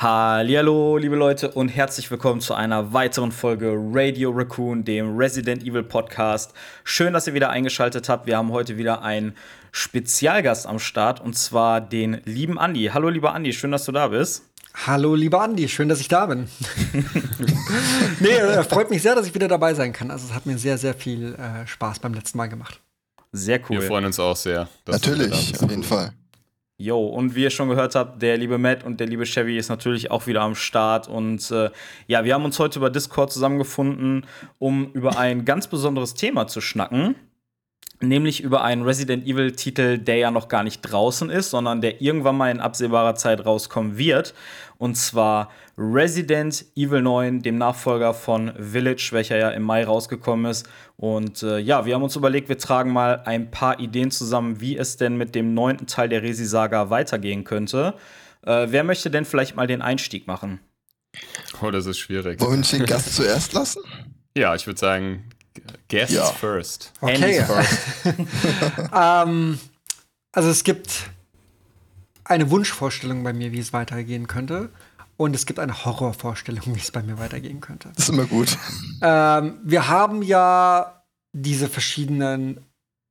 Hallo, liebe Leute und herzlich willkommen zu einer weiteren Folge Radio Raccoon, dem Resident Evil Podcast. Schön, dass ihr wieder eingeschaltet habt. Wir haben heute wieder einen Spezialgast am Start und zwar den lieben Andi. Hallo, lieber Andi, schön, dass du da bist. Hallo, lieber Andi, schön, dass ich da bin. nee, äh, freut mich sehr, dass ich wieder dabei sein kann. Also, es hat mir sehr, sehr viel äh, Spaß beim letzten Mal gemacht. Sehr cool. Wir freuen uns auch sehr. Natürlich, auf jeden Fall. Jo, und wie ihr schon gehört habt, der liebe Matt und der liebe Chevy ist natürlich auch wieder am Start. Und äh, ja, wir haben uns heute über Discord zusammengefunden, um über ein ganz besonderes Thema zu schnacken. Nämlich über einen Resident Evil-Titel, der ja noch gar nicht draußen ist, sondern der irgendwann mal in absehbarer Zeit rauskommen wird. Und zwar Resident Evil 9, dem Nachfolger von Village, welcher ja im Mai rausgekommen ist. Und äh, ja, wir haben uns überlegt, wir tragen mal ein paar Ideen zusammen, wie es denn mit dem neunten Teil der Resi-Saga weitergehen könnte. Äh, wer möchte denn vielleicht mal den Einstieg machen? Oh, das ist schwierig. Wollen wir den Gast zuerst lassen? Ja, ich würde sagen, Guests Ja. first. Okay. first. ähm, also, es gibt eine Wunschvorstellung bei mir, wie es weitergehen könnte. Und es gibt eine Horrorvorstellung, wie es bei mir weitergehen könnte. Das ist immer gut. Ähm, wir haben ja diese verschiedenen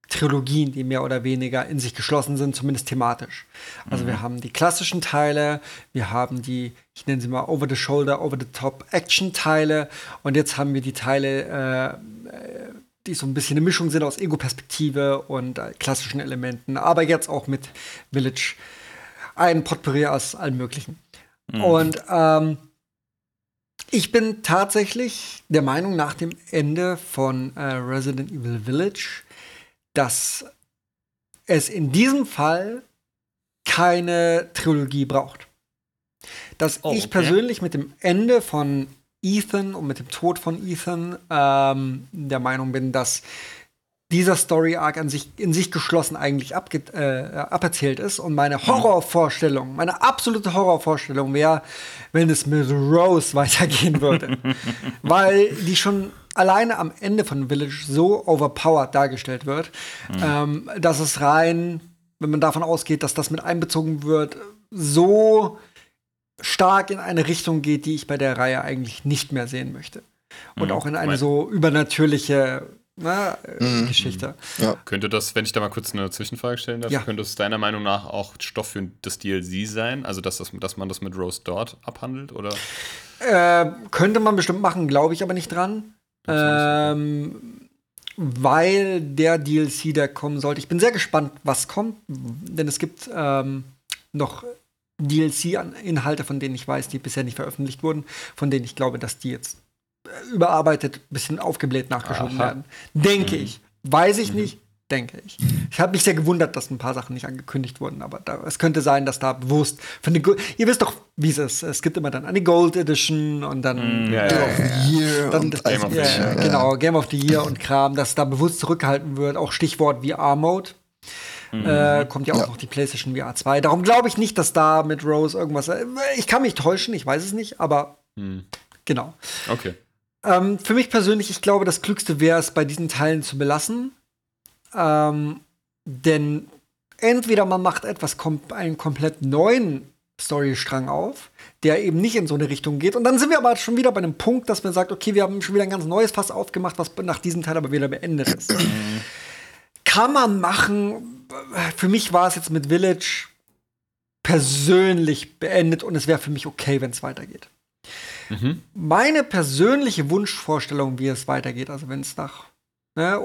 Trilogien, die mehr oder weniger in sich geschlossen sind, zumindest thematisch. Also wir haben die klassischen Teile, wir haben die, ich nenne sie mal Over-the-Shoulder, Over-the-Top-Action-Teile und jetzt haben wir die Teile, äh, die so ein bisschen eine Mischung sind aus Ego-Perspektive und äh, klassischen Elementen, aber jetzt auch mit Village. Ein Potpourri aus allem Möglichen. Und ähm, ich bin tatsächlich der Meinung nach dem Ende von äh, Resident Evil Village, dass es in diesem Fall keine Trilogie braucht. Dass Oh, ich okay. persönlich mit dem Ende von Ethan und mit dem Tod von Ethan ähm, der Meinung bin, dass dieser Story Arc an sich in sich geschlossen eigentlich abge äh, aberzählt ist. Und meine Horrorvorstellung, meine absolute Horrorvorstellung wäre, wenn es mit Rose weitergehen würde, weil die schon alleine am Ende von Village so overpowered dargestellt wird, ähm, dass es rein, wenn man davon ausgeht, dass das mit einbezogen wird, so stark in eine Richtung geht, die ich bei der Reihe eigentlich nicht mehr sehen möchte. Und auch in eine so übernatürliche ne, äh, Geschichte. Könnte das, wenn ich da mal kurz eine Zwischenfrage stellen darf, Ja. könnte es deiner Meinung nach auch Stoff für das DLC sein? Also, dass, das, dass man das mit Rose dort abhandelt? Oder? Äh, könnte man bestimmt machen, glaube ich aber nicht dran. Ähm, weil der DLC, der kommen sollte. Ich bin sehr gespannt, was kommt, denn es gibt ähm, noch DLC-Inhalte, von denen ich weiß, die bisher nicht veröffentlicht wurden, von denen ich glaube, dass die jetzt überarbeitet, bisschen aufgebläht nachgeschoben Aha. werden. Denke ich. Weiß ich nicht, denke ich. Ich habe mich sehr gewundert, dass ein paar Sachen nicht angekündigt wurden, aber da, es könnte sein, dass da bewusst von den Ihr wisst doch, wie es ist. Es gibt immer dann eine Gold Edition und dann Ja, Game ja, of the Year dann und das, Game of the Year, genau, Game of the Year und Kram, dass da bewusst zurückgehalten wird. Auch Stichwort VR-Mode. Äh, kommt ja auch Ja. noch die PlayStation VR 2. Darum glaube ich nicht, dass da mit Rose irgendwas. äh, Ich kann mich täuschen, ich weiß es nicht, aber Hm. genau. Okay. Ähm, für mich persönlich, ich glaube, das Klügste wäre es, bei diesen Teilen zu belassen. Ähm, denn entweder man macht etwas kom einen komplett neuen Storystrang auf, der eben nicht in so eine Richtung geht. Und dann sind wir aber schon wieder bei einem Punkt, dass man sagt, okay, wir haben schon wieder ein ganz neues Fass aufgemacht, was nach diesem Teil aber wieder beendet ist. Kann man machen. Für mich war es jetzt mit Village persönlich beendet und es wäre für mich okay, wenn es weitergeht. Meine persönliche Wunschvorstellung, wie es weitergeht, also wenn es nach ne,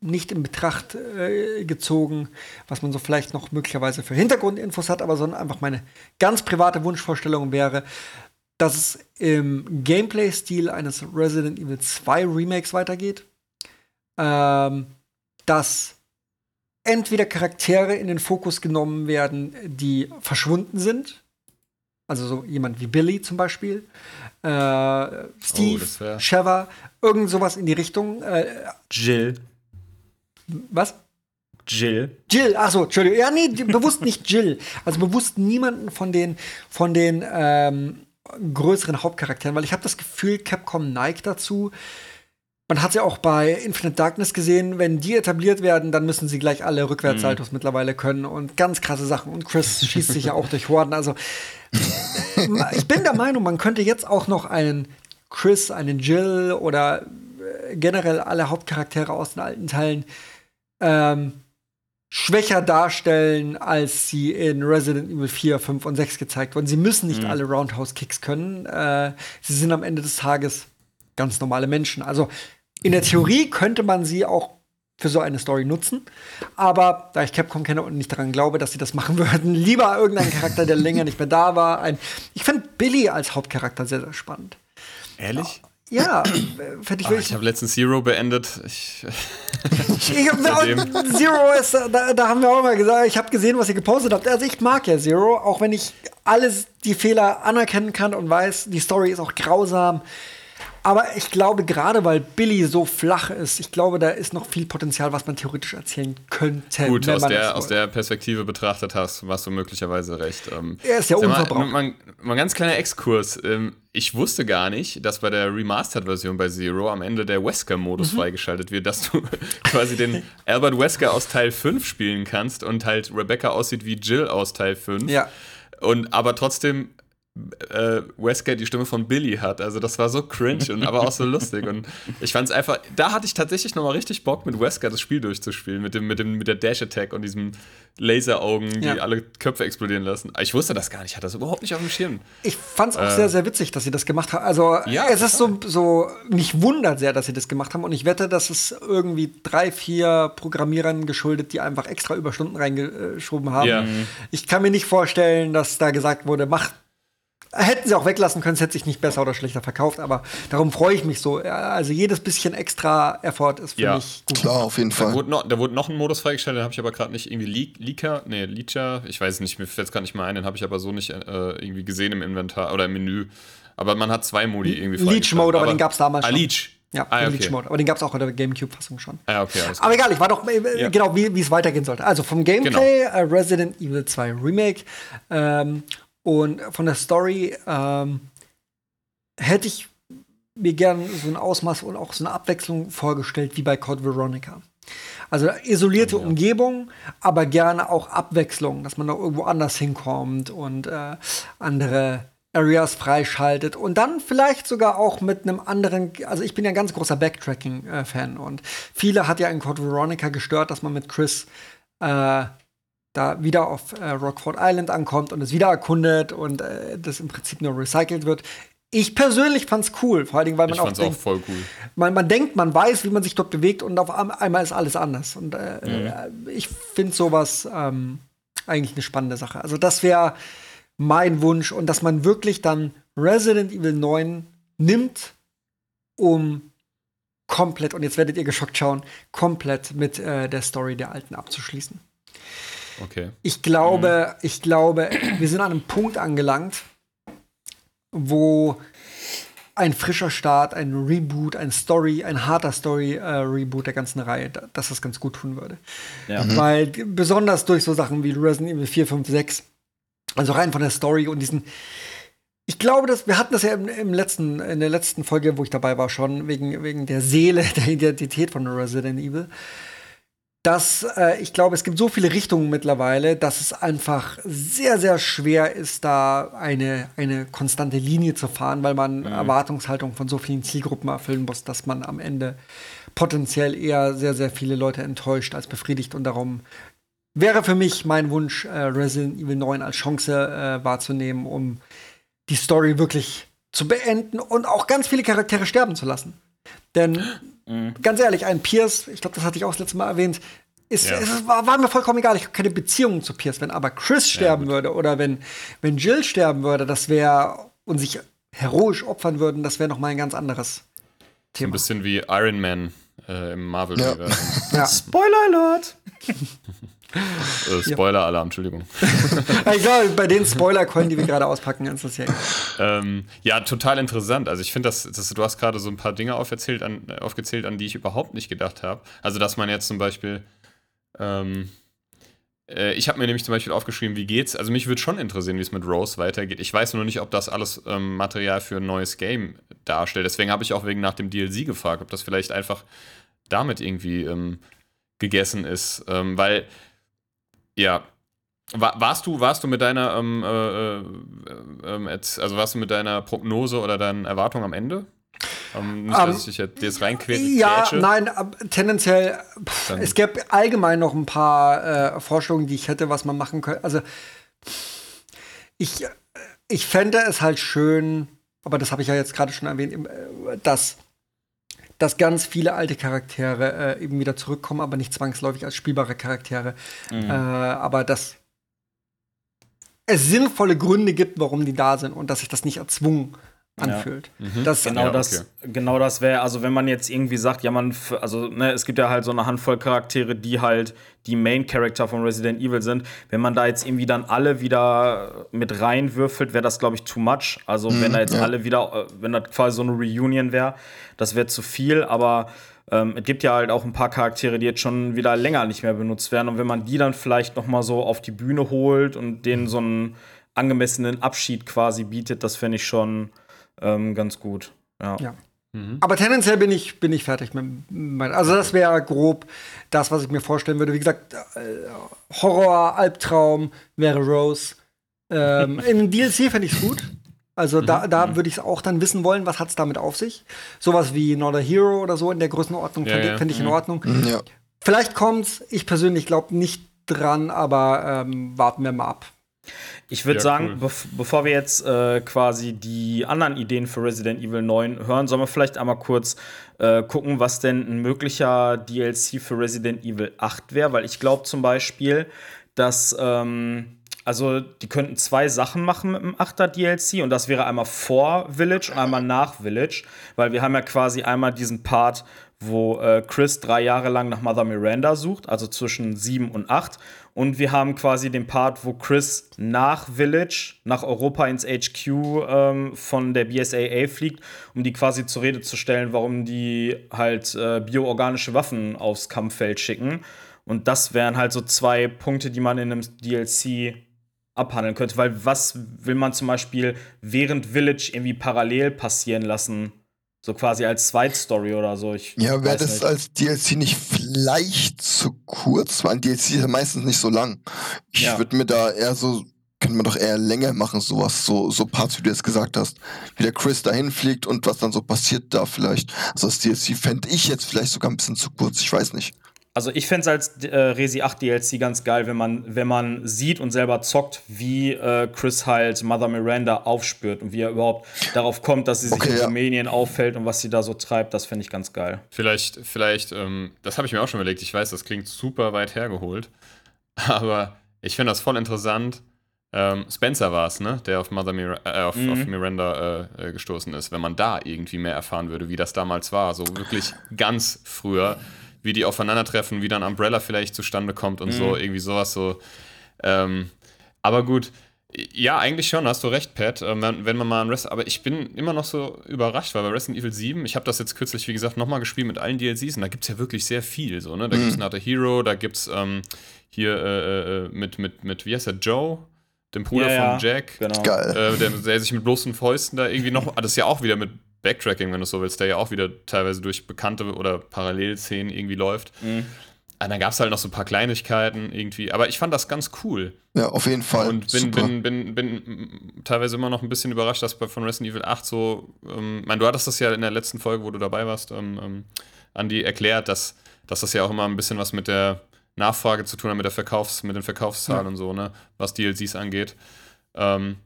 nicht in Betracht äh, gezogen, was man so vielleicht noch möglicherweise für Hintergrundinfos hat, aber sondern einfach meine ganz private Wunschvorstellung wäre, dass es im Gameplay-Stil eines Resident Evil 2 Remakes weitergeht. Ähm, dass entweder Charaktere in den Fokus genommen werden, die verschwunden sind. Also so jemand wie Billy zum Beispiel. Äh, Steve, das wär- Sheva, irgend sowas in die Richtung. Äh, Jill. was? Jill. Jill, ach so, Entschuldigung. Ja, nee, bewusst nicht Jill. Also bewusst niemanden von den, von den ähm, größeren Hauptcharakteren, weil ich habe das Gefühl, Capcom neigt dazu. Man hat ja auch bei Infinite Darkness gesehen, wenn die etabliert werden, dann müssen sie gleich alle Rückwärtssaltos mittlerweile können und ganz krasse Sachen. Und Chris schießt sich ja auch durch Horden. Also ich bin der Meinung, man könnte jetzt auch noch einen Chris, einen Jill oder äh, generell alle Hauptcharaktere aus den alten Teilen ähm, schwächer darstellen, als sie in Resident Evil 4, 5 und 6 gezeigt wurden. Sie müssen nicht alle Roundhouse-Kicks können. Äh, sie sind am Ende des Tages ganz normale Menschen. Also in der Theorie könnte man sie auch für so eine Story nutzen. Aber da ich Capcom kenne und nicht daran glaube, dass sie das machen würden, lieber irgendein Charakter, der länger nicht mehr da war. Ein ich finde Billy als Hauptcharakter sehr, sehr spannend. Ehrlich? Ja, äh, finde ich Ah, wirklich. ich habe letztens Zero beendet. Ich, Ich Zero ist, da, da haben wir auch mal gesagt, ich habe gesehen, was ihr gepostet habt. Also ich mag ja Zero, auch wenn ich alles die Fehler anerkennen kann und weiß, die Story ist auch grausam. Aber ich glaube, gerade weil Billy so flach ist, ich glaube, da ist noch viel Potenzial, was man theoretisch erzählen könnte. gut, aus der, aus der Perspektive betrachtet hast, hast du möglicherweise recht. Ähm, Er ist ja unverbraucht. Mal, mal ein ganz kleiner Exkurs. Ähm, ich wusste gar nicht, dass bei der Remastered-Version bei Zero am Ende der Wesker-Modus Mhm. freigeschaltet wird, dass du quasi den Albert Wesker aus Teil 5 spielen kannst und halt Rebecca aussieht wie Jill aus Teil 5. Ja. Und aber trotzdem äh, Wesker die Stimme von Billy hat. Also das war so cringe und aber auch so lustig. Und ich fand es einfach, da hatte ich tatsächlich nochmal richtig Bock, mit Wesker das Spiel durchzuspielen, mit dem, mit dem, mit der Dash-Attack und diesem Laseraugen, die Ja. alle Köpfe explodieren lassen. Ich wusste das gar nicht, ich hatte das überhaupt nicht auf dem Schirm. Ich fand's auch sehr, sehr witzig, dass sie das gemacht haben. Also, Äh. Ja, es ist so, so, mich wundert sehr, dass sie das gemacht haben. Und ich wette, dass es irgendwie drei, vier Programmierern geschuldet, die einfach extra Überstunden reingeschoben haben. Ja. Ich kann mir nicht vorstellen, dass da gesagt wurde, mach. Hätten sie auch weglassen können, es hätte sich nicht besser oder schlechter verkauft, aber darum freue ich mich so. Also jedes bisschen extra Effort ist für Ja. mich gut. Klar, auf jeden Da Fall. wurde, noch, da wurde noch ein Modus freigestellt, den habe ich aber gerade nicht irgendwie Le Leaker, nee, Leacher, ich weiß nicht, mir fällt es gerade nicht mehr ein, den habe ich aber so nicht äh, irgendwie gesehen im Inventar oder im Menü. Aber man hat zwei Modi irgendwie Leech freigeschaltet. Mode, aber den gab's damals ah, schon. Leech. Ja, ah, den okay. Leech Mode. Aber den gab es auch in der GameCube-Fassung schon. Ah, okay, Aber egal, ich war doch äh, Ja. genau, wie es weitergehen sollte. Also vom Gameplay äh, Resident Evil 2 Remake ähm, und von der Story ähm, hätte ich mir gern so ein Ausmaß und auch so eine Abwechslung vorgestellt wie bei Code Veronica. Also isolierte Umgebung, aber gerne auch Abwechslung, dass man noch irgendwo anders hinkommt und äh, andere Areas freischaltet. Und dann vielleicht sogar auch mit einem anderen, also ich bin ja ein ganz großer Backtracking-Fan und viele hat ja in Code Veronica gestört, dass man mit Chris äh, da wieder auf äh, Rockford Island ankommt und es wieder erkundet und äh, das im Prinzip nur recycelt wird. Ich persönlich fand's cool, vor allen Dingen, weil man Ich auch fand's auch denkt, voll cool. man, man denkt, man weiß, wie man sich dort bewegt und auf ein- einmal ist alles anders. Und äh, äh, ich finde sowas ähm, eigentlich eine spannende Sache. Also das wäre mein Wunsch und dass man wirklich dann Resident Evil 9 nimmt, um komplett, und jetzt werdet ihr geschockt schauen, komplett mit äh, der Story der Alten abzuschließen. Okay. Ich glaube, ich glaube, wir sind an einem Punkt angelangt, wo ein frischer Start, ein Reboot, ein Story, ein harter Story-Reboot der ganzen Reihe, da- dass das ganz gut tun würde. Ja. Weil d- besonders durch so Sachen wie Resident Evil 4, 5, 6, also rein von der Story und diesen. Ich glaube, dass wir hatten das ja im, im letzten, in der letzten Folge, wo ich dabei war, schon wegen, wegen der Seele, der Identität von Resident Evil dass äh, ich glaube, es gibt so viele Richtungen mittlerweile, dass es einfach sehr, sehr schwer ist, da eine, eine konstante Linie zu fahren, weil man Erwartungshaltung von so vielen Zielgruppen erfüllen muss, dass man am Ende potenziell eher sehr, sehr viele Leute enttäuscht als befriedigt. Und darum wäre für mich mein Wunsch, äh, Resident Evil 9 als Chance äh, wahrzunehmen, um die Story wirklich zu beenden und auch ganz viele Charaktere sterben zu lassen. Denn ganz ehrlich, ein Pierce, ich glaube, das hatte ich auch das letzte Mal erwähnt, ist, Ja. es war, war mir vollkommen egal. Ich habe keine Beziehung zu Pierce. Wenn aber Chris sterben würde oder wenn, wenn Jill sterben würde, das wäre und sich heroisch opfern würden, das wäre noch mal ein ganz anderes So ein Thema. bisschen wie Iron Man äh, im Marvel-Universum. Ja. Spoiler Alert! Äh, Spoiler-Alarm, Entschuldigung. ich glaube, bei den Spoiler-Coin, die wir gerade auspacken, ist das ja. ähm, ja, total interessant. Also ich finde, das, das, du hast gerade so ein paar Dinge aufgezählt an, äh, aufgezählt, an die ich überhaupt nicht gedacht habe. Also dass man jetzt zum Beispiel ähm, äh, ich habe mir nämlich zum Beispiel aufgeschrieben, wie geht's. Also mich würde schon interessieren, wie es mit Rose weitergeht. Ich weiß nur nicht, ob das alles ähm, Material für ein neues Game darstellt. Deswegen habe ich auch wegen nach dem DLC gefragt, ob das vielleicht einfach damit irgendwie ähm, gegessen ist. Ähm, weil, ja, wa- warst du, warst du mit deiner, ähm, äh, äh, ähm, also warst du mit deiner Prognose oder deinen Erwartungen am Ende? Ähm, nicht, dass ich dich jetzt reinquetsche. Ja, nein, ab- tendenziell, pff, es gäbe allgemein noch ein paar äh, Vorstellungen, die ich hätte, was man machen könnte. Also, ich, äh, ich fände es halt schön, aber das habe ich ja jetzt gerade schon erwähnt, äh, dass, dass ganz viele alte Charaktere äh, eben wieder zurückkommen, aber nicht zwangsläufig als spielbare Charaktere. Äh, aber dass es sinnvolle Gründe gibt, warum die da sind und dass sich das nicht erzwungen anfühlt. Das, Genau Ja, das, okay. genau das wäre, also wenn man jetzt irgendwie sagt, ja, man, also ne, es gibt ja halt so eine Handvoll Charaktere, die halt die Main Character von Resident Evil sind. Wenn man da jetzt irgendwie dann alle wieder mit reinwürfelt, wäre das, glaube ich, too much. Also wenn da jetzt alle wieder, äh, wenn das quasi so eine Reunion wäre, das wäre zu viel, aber ähm, es gibt ja halt auch ein paar Charaktere, die jetzt schon wieder länger nicht mehr benutzt werden. Und wenn man die dann vielleicht noch mal so auf die Bühne holt und denen so einen angemessenen Abschied quasi bietet, das fände ich schon ähm, ganz gut. Ja. Ja. Aber tendenziell bin ich, bin ich fertig mit mein, Also, das wäre grob das, was ich mir vorstellen würde. Wie gesagt, äh, Horror, Albtraum wäre Rose. Ähm, Im DLC fände ich es gut. Also, da, da würde ich es auch dann wissen wollen, was hat es damit auf sich. Sowas wie Not a Hero oder so in der Größenordnung Ja, fände ja. fänd ich in Ordnung. Ja. Vielleicht kommt's. Ich persönlich glaube nicht dran, aber ähm, warten wir mal ab. Ich würde Ja, sagen, cool. bev bevor wir jetzt äh, quasi die anderen Ideen für Resident Evil 9 hören, sollen wir vielleicht einmal kurz äh, gucken, was denn ein möglicher DLC für Resident Evil 8 wäre, weil ich glaube zum Beispiel, dass ähm, also die könnten zwei Sachen machen mit dem 8er DLC und das wäre einmal vor Village und einmal nach Village, weil wir haben ja quasi einmal diesen Part, wo äh, Chris drei Jahre lang nach Mother Miranda sucht, also zwischen sieben und acht. Und wir haben quasi den Part, wo Chris nach Village, nach Europa ins HQ ähm, von der BSAA fliegt, um die quasi zur Rede zu stellen, warum die halt äh, bioorganische Waffen aufs Kampffeld schicken. Und das wären halt so zwei Punkte, die man in einem DLC abhandeln könnte. Weil was will man zum Beispiel während Village irgendwie parallel passieren lassen? So quasi als Zweitstory oder so. Ich Ja, wäre das nicht. als DLC nicht vielleicht zu kurz? Weil ein DLC ist ja meistens nicht so lang. Ich Ja. würde mir da eher so, könnte man doch eher länger machen, sowas, so, so Parts, wie du jetzt gesagt hast. Wie der Chris dahin fliegt und was dann so passiert da vielleicht. Also das DLC fände ich jetzt vielleicht sogar ein bisschen zu kurz, ich weiß nicht. Also ich fände es als äh, Resi 8 DLC ganz geil, wenn man, wenn man sieht und selber zockt, wie äh, Chris halt Mother Miranda aufspürt und wie er überhaupt darauf kommt, dass sie sich Okay, in ja. Rumänien auffällt und was sie da so treibt, das fände ich ganz geil. Vielleicht, vielleicht, ähm, das habe ich mir auch schon überlegt. Ich weiß, das klingt super weit hergeholt. Aber ich finde das voll interessant. Ähm, Spencer war es, ne? Der auf, Mother Mir äh, auf, Mhm. auf Miranda äh, äh, gestoßen ist. Wenn man da irgendwie mehr erfahren würde, wie das damals war. So wirklich ganz früher. Wie die aufeinandertreffen, wie dann Umbrella vielleicht zustande kommt und Mhm. so. Irgendwie sowas so. Ähm, aber gut. Ja, eigentlich schon, hast du recht, Pat. Ähm, wenn, wenn man mal an Rest, aber ich bin immer noch so überrascht, weil bei Resident Evil 7, ich habe das jetzt kürzlich, wie gesagt, nochmal gespielt mit allen DLCs und da gibt es ja wirklich sehr viel. So, ne? Da gibt es Not a Hero, da gibt es ähm, hier äh, äh, mit, mit, mit, wie heißt der, Joe? Dem Bruder Ja, von Jack. Genau. Geil. Äh, der, der sich mit bloßen Fäusten da irgendwie noch. ah, Das ist ja auch wieder mit Backtracking, wenn du so willst, der ja auch wieder teilweise durch bekannte oder Parallelszenen irgendwie läuft. Mhm. Ah, dann gab es halt noch so ein paar Kleinigkeiten irgendwie. Aber ich fand das ganz cool. Ja, auf jeden Fall. Und bin, Super. bin, bin, bin teilweise immer noch ein bisschen überrascht, dass bei von Resident Evil 8 so, ähm, ich meine, du hattest das ja in der letzten Folge, wo du dabei warst, ähm, ähm, Andi, erklärt, dass, dass das ja auch immer ein bisschen was mit der Nachfrage zu tun hat, mit der Verkaufs-, mit den Verkaufszahlen und so, ne, was DLCs angeht. Ähm,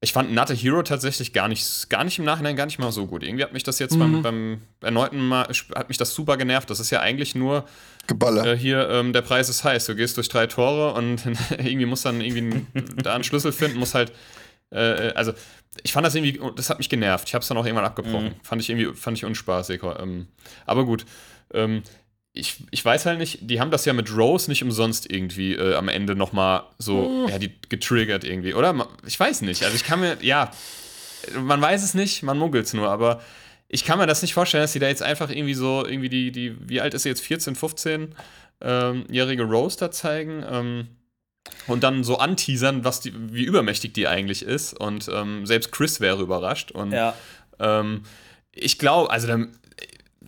ich fand Not a Hero tatsächlich gar nicht, gar nicht im Nachhinein gar nicht mal so gut. Irgendwie hat mich das jetzt beim, beim erneuten Mal, hat mich das super genervt. Das ist ja eigentlich nur Geballer. äh, hier, ähm, der Preis ist heiß. Du gehst durch drei Tore und irgendwie musst dann irgendwie da einen Schlüssel finden, muss halt, äh, also ich fand das irgendwie, das hat mich genervt. Ich habe es dann auch irgendwann abgebrochen. Fand ich irgendwie, fand ich unspaßig. Ähm, aber gut. Ähm, ich, ich weiß halt nicht, die haben das ja mit Rose nicht umsonst irgendwie äh, am Ende nochmal so, ja, die getriggert irgendwie, oder? Ich weiß nicht. Also ich kann mir, ja, man weiß es nicht, man munkelt es nur, aber ich kann mir das nicht vorstellen, dass die da jetzt einfach irgendwie so, irgendwie die, die, wie alt ist sie jetzt, 14, 15 ähm, jährige Rose da zeigen ähm, und dann so anteasern, was die, wie übermächtig die eigentlich ist und ähm, selbst Chris wäre überrascht und Ja. ähm, ich glaube, also dann,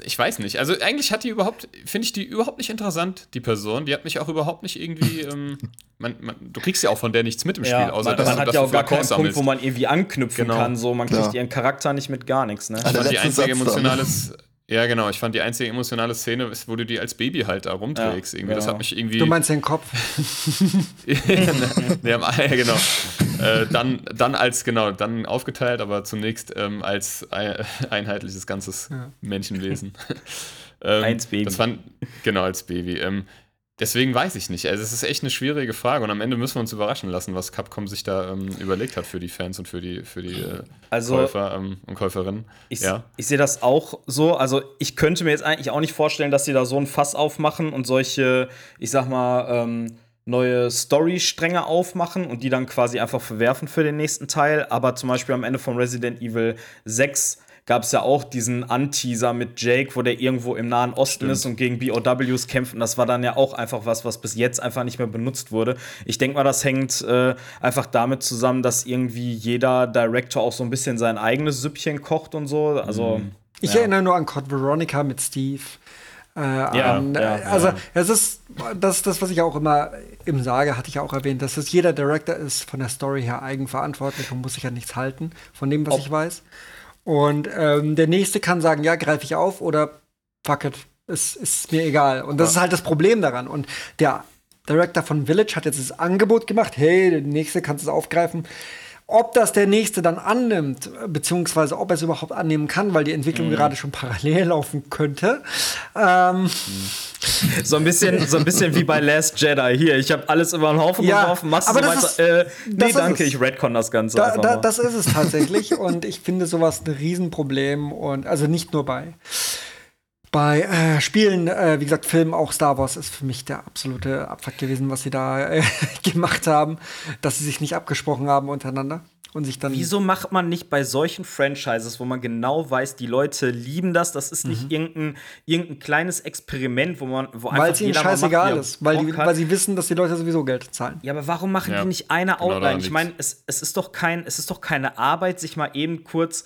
ich weiß nicht. Also eigentlich hat die überhaupt, finde ich die überhaupt nicht interessant, die Person. Die hat mich auch überhaupt nicht irgendwie. Ähm, man, man, du kriegst ja auch von der nichts mit im Spiel, Ja, außer man, dass, man du- hat dass ja auch gar keinen Punkt, wo man irgendwie anknüpfen Genau. kann. So, man kriegt Klar. ihren Charakter nicht mit gar nichts. Ne? Der fand die einzige Satz dann. emotionale, ja genau, ich fand die einzige emotionale Szene ist, wo du die als Baby halt da rumträgst. Ja, irgendwie. Das genau. hat mich irgendwie. Du meinst den Kopf? nee, am- ja, genau. Äh, dann, dann als, genau, dann aufgeteilt, aber zunächst ähm, als ein, einheitliches ganzes Menschenwesen. ähm, Eins Baby. Das fand, genau, als Baby. Ähm, deswegen weiß ich nicht. Also es ist echt eine schwierige Frage und am Ende müssen wir uns überraschen lassen, was Capcom sich da ähm, überlegt hat für die Fans und für die, für die äh, Also- Käufer ähm, und Käuferinnen. Ich, ja. ich sehe das auch so. Also, ich könnte mir jetzt eigentlich auch nicht vorstellen, dass sie da so ein Fass aufmachen und solche, ich sag mal, ähm, neue Story-Stränge aufmachen und die dann quasi einfach verwerfen für den nächsten Teil. Aber zum Beispiel am Ende von Resident Evil 6 gab es ja auch diesen Anteaser mit Jake, wo der irgendwo im Nahen Osten ist und gegen BOWs kämpft. Und das war dann ja auch einfach was, was bis jetzt einfach nicht mehr benutzt wurde. Ich denke mal, das hängt äh, einfach damit zusammen, dass irgendwie jeder Director auch so ein bisschen sein eigenes Süppchen kocht und so. Also. Ich ja. erinnere nur an Code Veronica mit Steve. Äh, Ja, an, ja, also ja. es ist das, ist das, was ich auch immer im sage, hatte ich ja auch erwähnt, dass es jeder Director ist von der Story her eigenverantwortlich und muss sich an nichts halten von dem, was Ob- ich weiß. Und ähm, der nächste kann sagen, ja, greife ich auf oder fuck it, es ist mir egal. Und das ist halt das Problem daran. Und der Director von Village hat jetzt das Angebot gemacht, hey, der nächste kannst du es aufgreifen. Ob das der nächste dann annimmt, beziehungsweise ob er es überhaupt annehmen kann, weil die Entwicklung Mhm. gerade schon parallel laufen könnte. Ähm, So ein bisschen, so ein bisschen wie bei Last Jedi. Hier, ich habe alles über den Haufen Ja, geworfen, machst du aber das weiter. ist- äh, nee, danke, es. ich redcon das Ganze da, da, das ist es tatsächlich. und ich finde sowas ein Riesenproblem. Und also nicht nur bei, bei äh, Spielen, äh, wie gesagt, Filmen, auch Star Wars ist für mich der absolute Abfuck gewesen, was sie da äh, gemacht haben, dass sie sich nicht abgesprochen haben untereinander und sich dann. Wieso macht man nicht bei solchen Franchises, wo man genau weiß, die Leute lieben das, das ist nicht irgendein, irgendein kleines Experiment, wo man wo Mhm. Weil es ihnen macht, scheißegal er ist, weil, die, weil sie wissen, dass die Leute sowieso Geld zahlen. Ja, aber warum machen Ja, die nicht eine genau Outline? ich meine, es, es ist doch kein, es ist doch keine Arbeit, sich mal eben kurz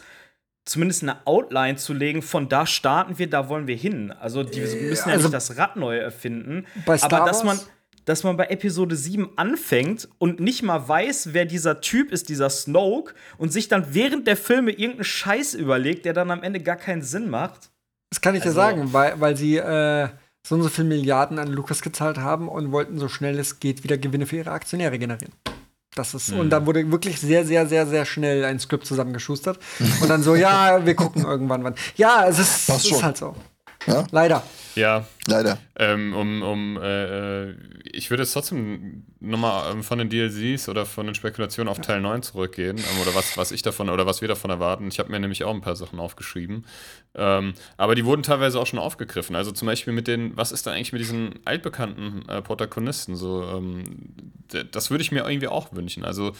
zumindest eine Outline zu legen, von da starten wir, da wollen wir hin. Also die müssen ja also- nicht das Rad neu erfinden. Bei Star aber dass man, dass man bei Episode 7 anfängt und nicht mal weiß, wer dieser Typ ist, dieser Snoke, und sich dann während der Filme irgendeinen Scheiß überlegt, der dann am Ende gar keinen Sinn macht. Das kann ich Also- dir sagen, weil, weil sie äh, so und so viele Milliarden an Lukas gezahlt haben und wollten so schnell es geht wieder Gewinne für ihre Aktionäre generieren. Das ist, Hm. und dann wurde wirklich sehr, sehr, sehr, sehr schnell ein Skript zusammengeschustert. und dann so, ja, wir gucken irgendwann wann. Ja, es ist, ist halt so. Ja? Leider. Ja, Leider. Ähm, um, um, äh, äh, ich würde jetzt trotzdem nochmal ähm, von den DLCs oder von den Spekulationen auf Teil 9 zurückgehen, ähm, oder was, was ich davon oder was wir davon erwarten. Ich habe mir nämlich auch ein paar Sachen aufgeschrieben. Ähm, aber die wurden teilweise auch schon aufgegriffen. Also zum Beispiel mit den, was ist da eigentlich mit diesen altbekannten äh, Protagonisten? So, ähm, das würde ich mir irgendwie auch wünschen. Also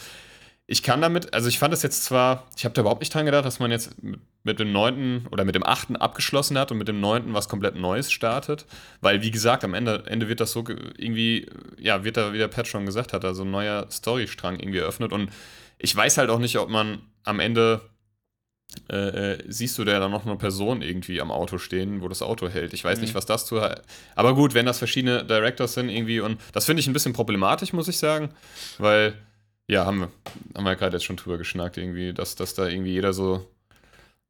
ich kann damit, also ich fand es jetzt zwar, ich habe da überhaupt nicht dran gedacht, dass man jetzt mit, mit dem neunten oder mit dem achten abgeschlossen hat und mit dem neunten was komplett Neues startet, weil wie gesagt, am Ende, Ende wird das so ge- irgendwie, ja, wird da, wie der Pat schon gesagt hat, also ein neuer Storystrang irgendwie eröffnet und ich weiß halt auch nicht, ob man am Ende äh, äh, siehst du da dann noch eine Person irgendwie am Auto stehen, wo das Auto hält. Ich weiß nicht, was das zu. Aber gut, wenn das verschiedene Directors sind irgendwie und das finde ich ein bisschen problematisch, muss ich sagen, weil ja, haben wir, haben wir ja gerade jetzt schon drüber geschnackt, irgendwie, dass, dass da irgendwie jeder so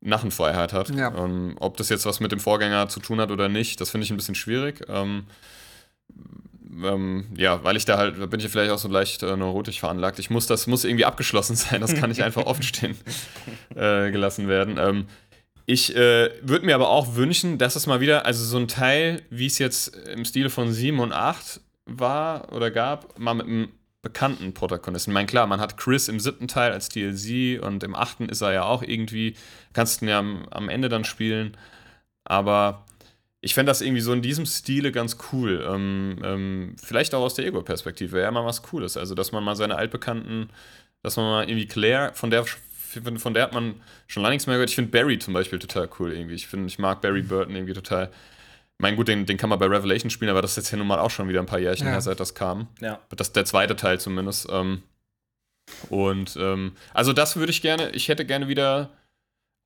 Nachenfreiheit hat. Ja. Ähm, ob das jetzt was mit dem Vorgänger zu tun hat oder nicht, das finde ich ein bisschen schwierig. Ähm, ähm, ja, weil ich da halt, da bin ich vielleicht auch so leicht äh, neurotisch veranlagt. Ich muss, das muss irgendwie abgeschlossen sein, das kann nicht einfach offen stehen äh, gelassen werden. Ähm, ich äh, würde mir aber auch wünschen, dass es mal wieder, also so ein Teil, wie es jetzt im Stile von 7 und 8 war oder gab, mal mit einem bekannten Protagonisten. Ich meine, klar, man hat Chris im siebten Teil als DLC und im achten ist er ja auch irgendwie, kannst du ihn ja am, am Ende dann spielen, aber ich fände das irgendwie so in diesem Stile ganz cool. Ähm, ähm, vielleicht auch aus der Ego-Perspektive. Ja, mal was Cooles. Also, dass man mal seine altbekannten, dass man mal irgendwie Claire, von der, von der hat man schon lange nichts mehr gehört. Ich finde Barry zum Beispiel total cool irgendwie. Ich finde, ich mag Barry Burton irgendwie total. Mein gut, den, den kann man bei Revelation spielen, aber das ist jetzt ja nun mal auch schon wieder ein paar Jährchen Ja. her, seit das kam. Ja. Das ist der zweite Teil zumindest. Ähm, und ähm, also das würde ich gerne, ich hätte gerne wieder.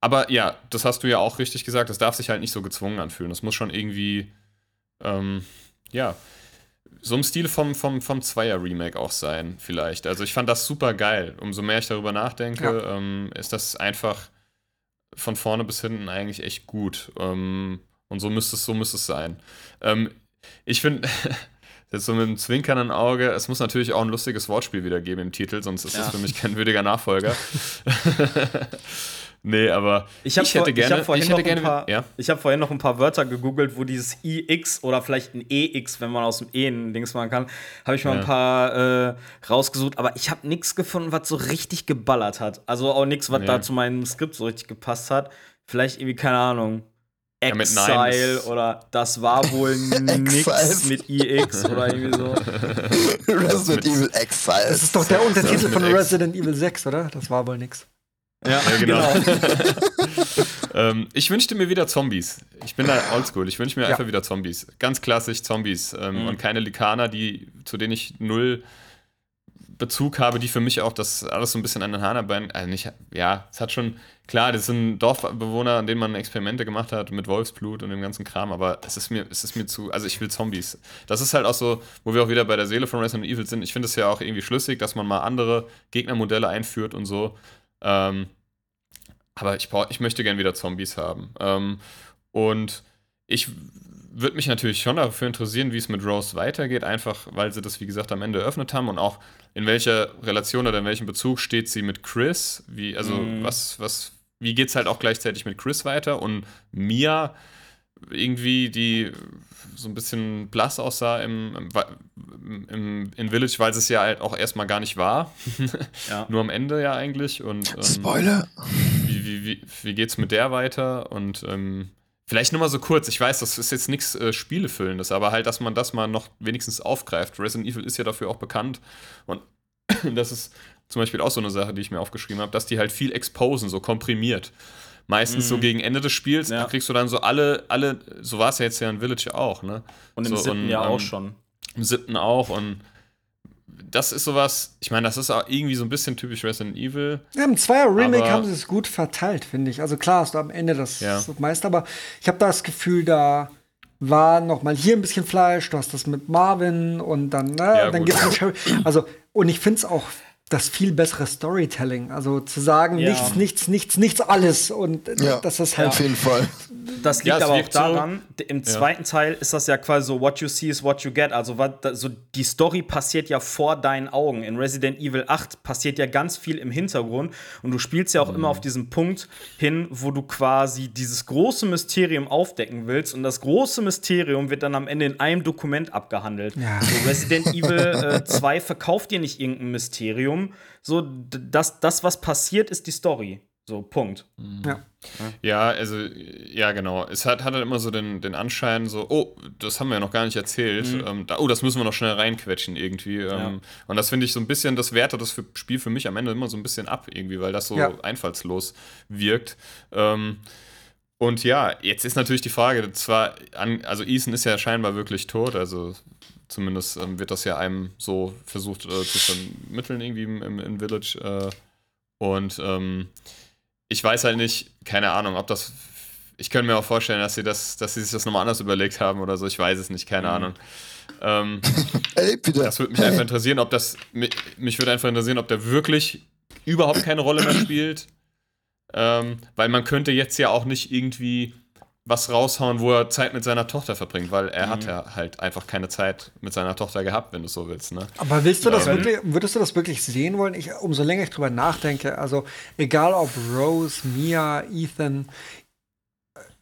Aber ja, das hast du ja auch richtig gesagt, das darf sich halt nicht so gezwungen anfühlen. Das muss schon irgendwie, ähm, ja, so im Stil vom, vom, vom Zweier-Remake auch sein, vielleicht. Also ich fand das super geil. Umso mehr ich darüber nachdenke, Ja. ähm, ist das einfach von vorne bis hinten eigentlich echt gut. Ähm, und so müsste es, so müsste es sein. Ähm, ich finde, jetzt so mit einem zwinkernden Auge, es muss natürlich auch ein lustiges Wortspiel wieder geben im Titel, sonst ist Ja. es für mich kein würdiger Nachfolger. nee, aber Ich, vor- gerne, vorhin ich hätte noch ein gerne, paar, ja. ich habe vorhin noch ein paar Wörter gegoogelt, wo dieses IX oder vielleicht ein EX, wenn man aus dem E ein Dings machen kann, habe ich mal Ja. ein paar äh, rausgesucht, aber ich habe nichts gefunden, was so richtig geballert hat. Also auch nichts, was Nee. da zu meinem Skript so richtig gepasst hat. Vielleicht irgendwie, keine Ahnung. Exile oder das war wohl nix mit IX oder irgendwie so. Resident Evil Exile. Das ist doch der Untertitel von. Resident Evil 6, oder? Das war wohl nix. Ja, Ja, genau. ähm, ich wünschte mir wieder Zombies. Ich bin da oldschool. Ich wünsche mir Ja. einfach wieder Zombies. Ganz klassisch Zombies. Ähm, Mhm. Und keine Likaner, die, zu denen ich null Bezug habe, die für mich auch das alles so ein bisschen an den Haaren herbei. Also nicht, ja, es hat schon, klar, das sind Dorfbewohner, an denen man Experimente gemacht hat mit Wolfsblut und dem ganzen Kram, aber es ist mir, es ist mir zu, also ich will Zombies. Das ist halt auch so, wo wir auch wieder bei der Seele von Resident Evil sind. Ich finde es ja auch irgendwie schlüssig, dass man mal andere Gegnermodelle einführt und so. Ähm, aber ich, brauch, ich möchte gern wieder Zombies haben. Ähm, und ich würde mich natürlich schon dafür interessieren, wie es mit Rose weitergeht, einfach weil sie das, wie gesagt, am Ende eröffnet haben und auch in welcher Relation oder in welchem Bezug steht sie mit Chris. Wie, also, Mhm. was, was, wie geht es halt auch gleichzeitig mit Chris weiter und Mia irgendwie, die so ein bisschen blass aussah im, im, im, in Village, weil sie es ja halt auch erstmal gar nicht war. Ja. Nur am Ende ja eigentlich. Und ähm, Spoiler. wie, wie, wie, wie geht's mit der weiter? Und ähm, vielleicht nur mal so kurz, ich weiß, das ist jetzt nichts äh, Spielefüllendes, aber halt, dass man das mal noch wenigstens aufgreift. Resident Evil ist ja dafür auch bekannt. Und das ist zum Beispiel auch so eine Sache, die ich mir aufgeschrieben habe, dass die halt viel exposen, so komprimiert. Meistens so Mhm. gegen Ende des Spiels, Ja. da kriegst du dann so alle, alle, so war es ja jetzt ja in Village auch, ne? Und im so, siebten ja auch schon. Im siebten auch und das ist sowas, ich meine, das ist auch irgendwie so ein bisschen typisch Resident Evil. Ja, Im Zweier-Remake haben sie es gut verteilt, finde ich. Also klar hast du am Ende das, Ja. das meiste, aber ich habe das Gefühl, da war noch mal hier ein bisschen Fleisch, du hast das mit Marvin und dann, ne, Ja, dann gut. gibt's noch Sherry. Also, und ich finde es auch das viel bessere Storytelling. Also zu sagen, Ja. nichts, nichts, nichts, nichts, alles. Und äh, Ja, das ist halt. auf jeden Fall. Das liegt Ja, aber auch so- daran, d- im zweiten Teil ist das ja quasi so, what you see is what you get. Also so, die Story passiert ja vor deinen Augen. In Resident Evil 8 passiert ja ganz viel im Hintergrund und du spielst ja auch immer auf diesen Punkt hin, wo du quasi dieses große Mysterium aufdecken willst und das große Mysterium wird dann am Ende in einem Dokument abgehandelt. Ja. So, Resident Evil äh, 2 verkauft dir nicht irgendein Mysterium. So, d- das, das, was passiert, ist die Story. So, Punkt. ja. Ja, also, ja, genau. Es hat, hat halt immer so den, den Anschein, so, oh, das haben wir ja noch gar nicht erzählt. Ähm, da, oh, das müssen wir noch schnell reinquetschen irgendwie. Ähm, Ja. Und das finde ich so ein bisschen, das wertet das für, Spiel für mich am Ende immer so ein bisschen ab, irgendwie, weil das so Ja. einfallslos wirkt. Ähm, und ja, jetzt ist natürlich die Frage, zwar, an, also Ethan ist ja scheinbar wirklich tot, also zumindest ähm, wird das ja einem so versucht äh, zu vermitteln irgendwie im, im, im Village. Äh, und ähm, ich weiß halt nicht, keine Ahnung, ob das. Ich könnte mir auch vorstellen, dass sie das, dass sie sich das nochmal anders überlegt haben oder so. Ich weiß es nicht, keine Mhm. Ahnung. Ähm, lebt wieder. das würde mich einfach interessieren, ob das. Mich, mich würde einfach interessieren, ob der wirklich überhaupt keine Rolle mehr spielt. Ähm, weil man könnte jetzt ja auch nicht irgendwie was raushauen, wo er Zeit mit seiner Tochter verbringt, weil er Mhm. hat ja halt einfach keine Zeit mit seiner Tochter gehabt, wenn du so willst. Ne? Aber willst du das Ja. wirklich, würdest du das wirklich sehen wollen? Ich, umso länger ich drüber nachdenke, also egal ob Rose, Mia, Ethan,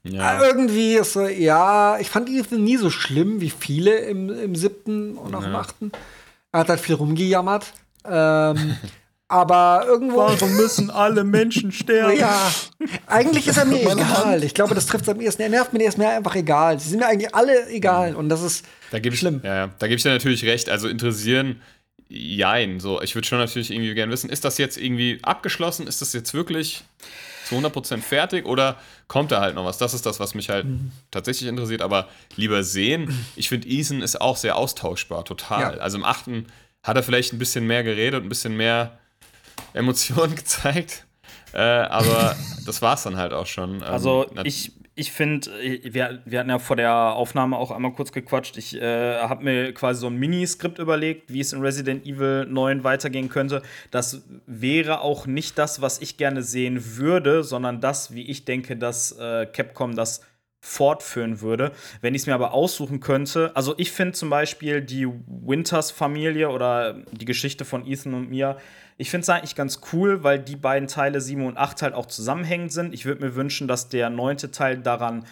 Ja. äh, irgendwie ist so, ja, ich fand Ethan nie so schlimm wie viele im, im siebten und auch im Ja. achten. Er hat halt viel rumgejammert. Ähm, aber irgendwo. Warum müssen alle Menschen sterben? Ja, eigentlich ist er mir Meine egal. Hand. Ich glaube, das trifft es am ehesten. Er nervt mir, der ist mir einfach egal. Sie sind mir eigentlich alle egal. Und das ist Da ich, schlimm. ja, ja, da gebe ich dir natürlich recht. Also interessieren, jein. So, ich würde schon natürlich irgendwie gerne wissen, ist das jetzt irgendwie abgeschlossen? Ist das jetzt wirklich zu 100% fertig oder kommt da halt noch was? Das ist das, was mich halt Mhm. tatsächlich interessiert. Aber lieber sehen, ich finde, Ethan ist auch sehr austauschbar, total. Ja. Also im achten hat er vielleicht ein bisschen mehr geredet, ein bisschen mehr Emotionen gezeigt. Äh, aber das war es dann halt auch schon. Ähm, Also ich, ich finde, wir, wir hatten ja vor der Aufnahme auch einmal kurz gequatscht. Ich äh, habe mir quasi so ein Miniskript überlegt, wie es in Resident Evil 9 weitergehen könnte. Das wäre auch nicht das, was ich gerne sehen würde, sondern das, wie ich denke, dass äh, Capcom das fortführen würde. Wenn ich es mir aber aussuchen könnte, also ich finde zum Beispiel die Winters-Familie oder die Geschichte von Ethan und Mia, ich finde es eigentlich ganz cool, weil die beiden Teile 7 und 8 halt auch zusammenhängend sind. Ich würde mir wünschen, dass der neunte Teil daran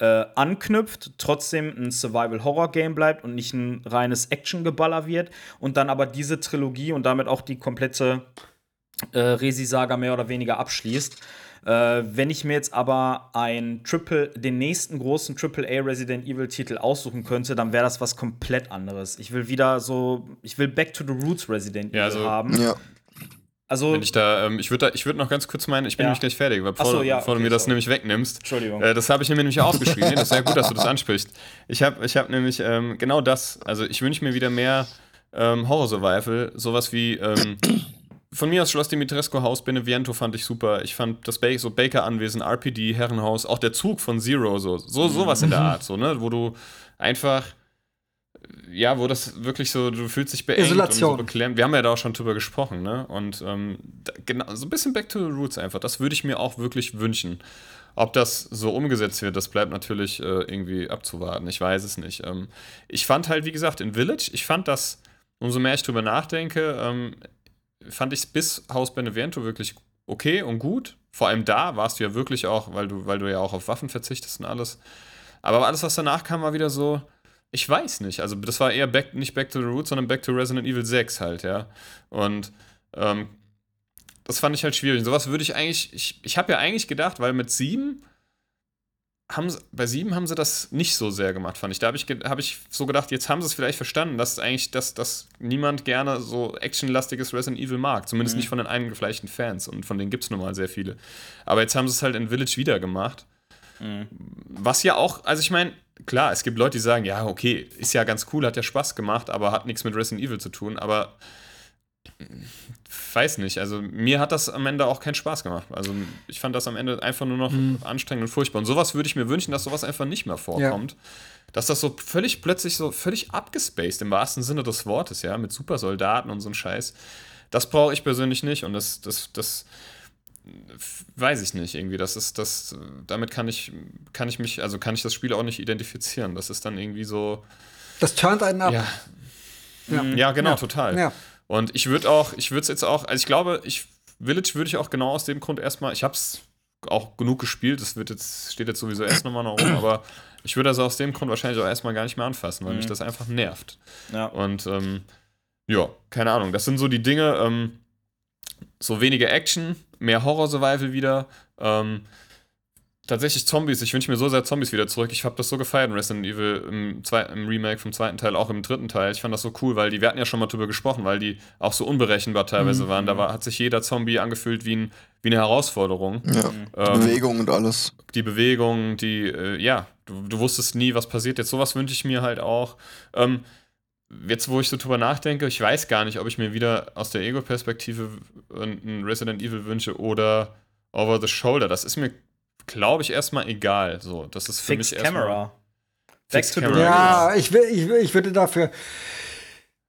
äh, anknüpft, trotzdem ein Survival-Horror-Game bleibt und nicht ein reines Action-Geballer wird. Und dann aber diese Trilogie und damit auch die komplette äh, Resi-Saga mehr oder weniger abschließt. Äh, wenn ich mir jetzt aber ein Triple, den nächsten großen AAA Resident Evil Titel aussuchen könnte, dann wäre das was komplett anderes. Ich will wieder so, ich will Back to the Roots Resident Ja, Evil also- haben. Ja. Also, Wenn ich da, ähm, ich würde würd noch ganz kurz meinen, ich bin Ja. nämlich gleich fertig, weil Ach so, bevor, ja, bevor du okay, mir das sorry. nämlich wegnimmst. Entschuldigung. Äh, das habe ich mir nämlich aufgeschrieben. das ist sehr gut, dass du das ansprichst. Ich habe ich hab nämlich ähm, genau das. Also ich wünsche mir wieder mehr ähm, Horror-Survival. Sowas wie ähm, von mir aus Schloss Dimitrescu Haus Beneviento fand ich super. Ich fand das ba so Baker-Anwesen, RPD, Herrenhaus, auch der Zug von Zero, so, so sowas in der Art, so, ne? Wo du einfach ja, wo das wirklich so, du fühlst dich beengt Isolation. und so beklemmt. Wir haben ja da auch schon drüber gesprochen, ne? Und ähm, da, genau, so ein bisschen back to the roots einfach. Das würde ich mir auch wirklich wünschen. Ob das so umgesetzt wird, das bleibt natürlich äh, irgendwie abzuwarten. Ich weiß es nicht. Ähm, ich fand halt, wie gesagt, in Village, ich fand das, umso mehr ich drüber nachdenke, ähm, fand ich es bis Haus Benevento wirklich okay und gut. Vor allem da warst du ja wirklich auch, weil du, weil du ja auch auf Waffen verzichtest und alles. Aber alles, was danach kam, war wieder so, ich weiß nicht. Also das war eher back, nicht Back to the Roots, sondern Back to Resident Evil 6 halt, ja. Und ähm, das fand ich halt schwierig. Und sowas würde ich eigentlich, ich, ich habe ja eigentlich gedacht, weil mit 7 haben sie, bei 7 haben sie das nicht so sehr gemacht, fand ich. Da habe ich, hab ich so gedacht, jetzt haben sie es vielleicht verstanden, dass eigentlich, dass, dass niemand gerne so actionlastiges Resident Evil mag. Zumindest nicht von den eingefleischten Fans. Und von denen gibt es nun mal sehr viele. Aber jetzt haben sie es halt in Village wieder gemacht. Was ja auch, also ich meine, klar, es gibt Leute, die sagen, ja, okay, ist ja ganz cool, hat ja Spaß gemacht, aber hat nichts mit Resident Evil zu tun. Aber weiß nicht, also mir hat das am Ende auch keinen Spaß gemacht. Also ich fand das am Ende einfach nur noch anstrengend und furchtbar. Und sowas würde ich mir wünschen, dass sowas einfach nicht mehr vorkommt. Dass das so völlig plötzlich so völlig abgespaced im wahrsten Sinne des Wortes, ja, mit Supersoldaten und so ein Scheiß. Das brauche ich persönlich nicht und das, das, das weiß ich nicht irgendwie. Das ist das, damit kann ich, kann ich mich, also kann ich das Spiel auch nicht identifizieren. Das ist dann irgendwie so, Das turnt einen ab. ja, Ja. ja, genau, Ja. total. Ja. Und ich würde auch, ich würde es jetzt auch, also ich glaube, ich, Village würde ich auch genau aus dem Grund erstmal, ich habe es auch genug gespielt, das wird jetzt, steht jetzt sowieso erst nochmal noch rum, aber ich würde das aus dem Grund wahrscheinlich auch erstmal gar nicht mehr anfassen, weil mich das einfach nervt. ja. Und ähm, ja, keine Ahnung, das sind so die Dinge, ähm, so weniger Action, mehr Horror-Survival wieder, ähm, tatsächlich Zombies. Ich wünsche mir so sehr Zombies wieder zurück. Ich habe das so gefeiert in Resident Evil im, im Remake vom zweiten Teil, auch im dritten Teil. Ich fand das so cool, weil die, wir hatten ja schon mal drüber gesprochen, weil die auch so unberechenbar teilweise waren. Da war, hat sich jeder Zombie angefühlt wie, ein, wie eine Herausforderung. Ja. Ähm, Bewegung und alles. die Bewegung, die, äh, ja, du, du wusstest nie, was passiert. Jetzt sowas wünsche ich mir halt auch. Ähm, jetzt, wo ich so drüber nachdenke, ich weiß gar nicht, ob ich mir wieder aus der Ego-Perspektive ein Resident Evil wünsche oder Over the Shoulder. Das ist mir, glaube ich, erstmal egal. So, das ist für Fixed mich erstmal. Camera. Fixed Back to the Camera, Ja, ich, will, ich, will- ich würde dafür.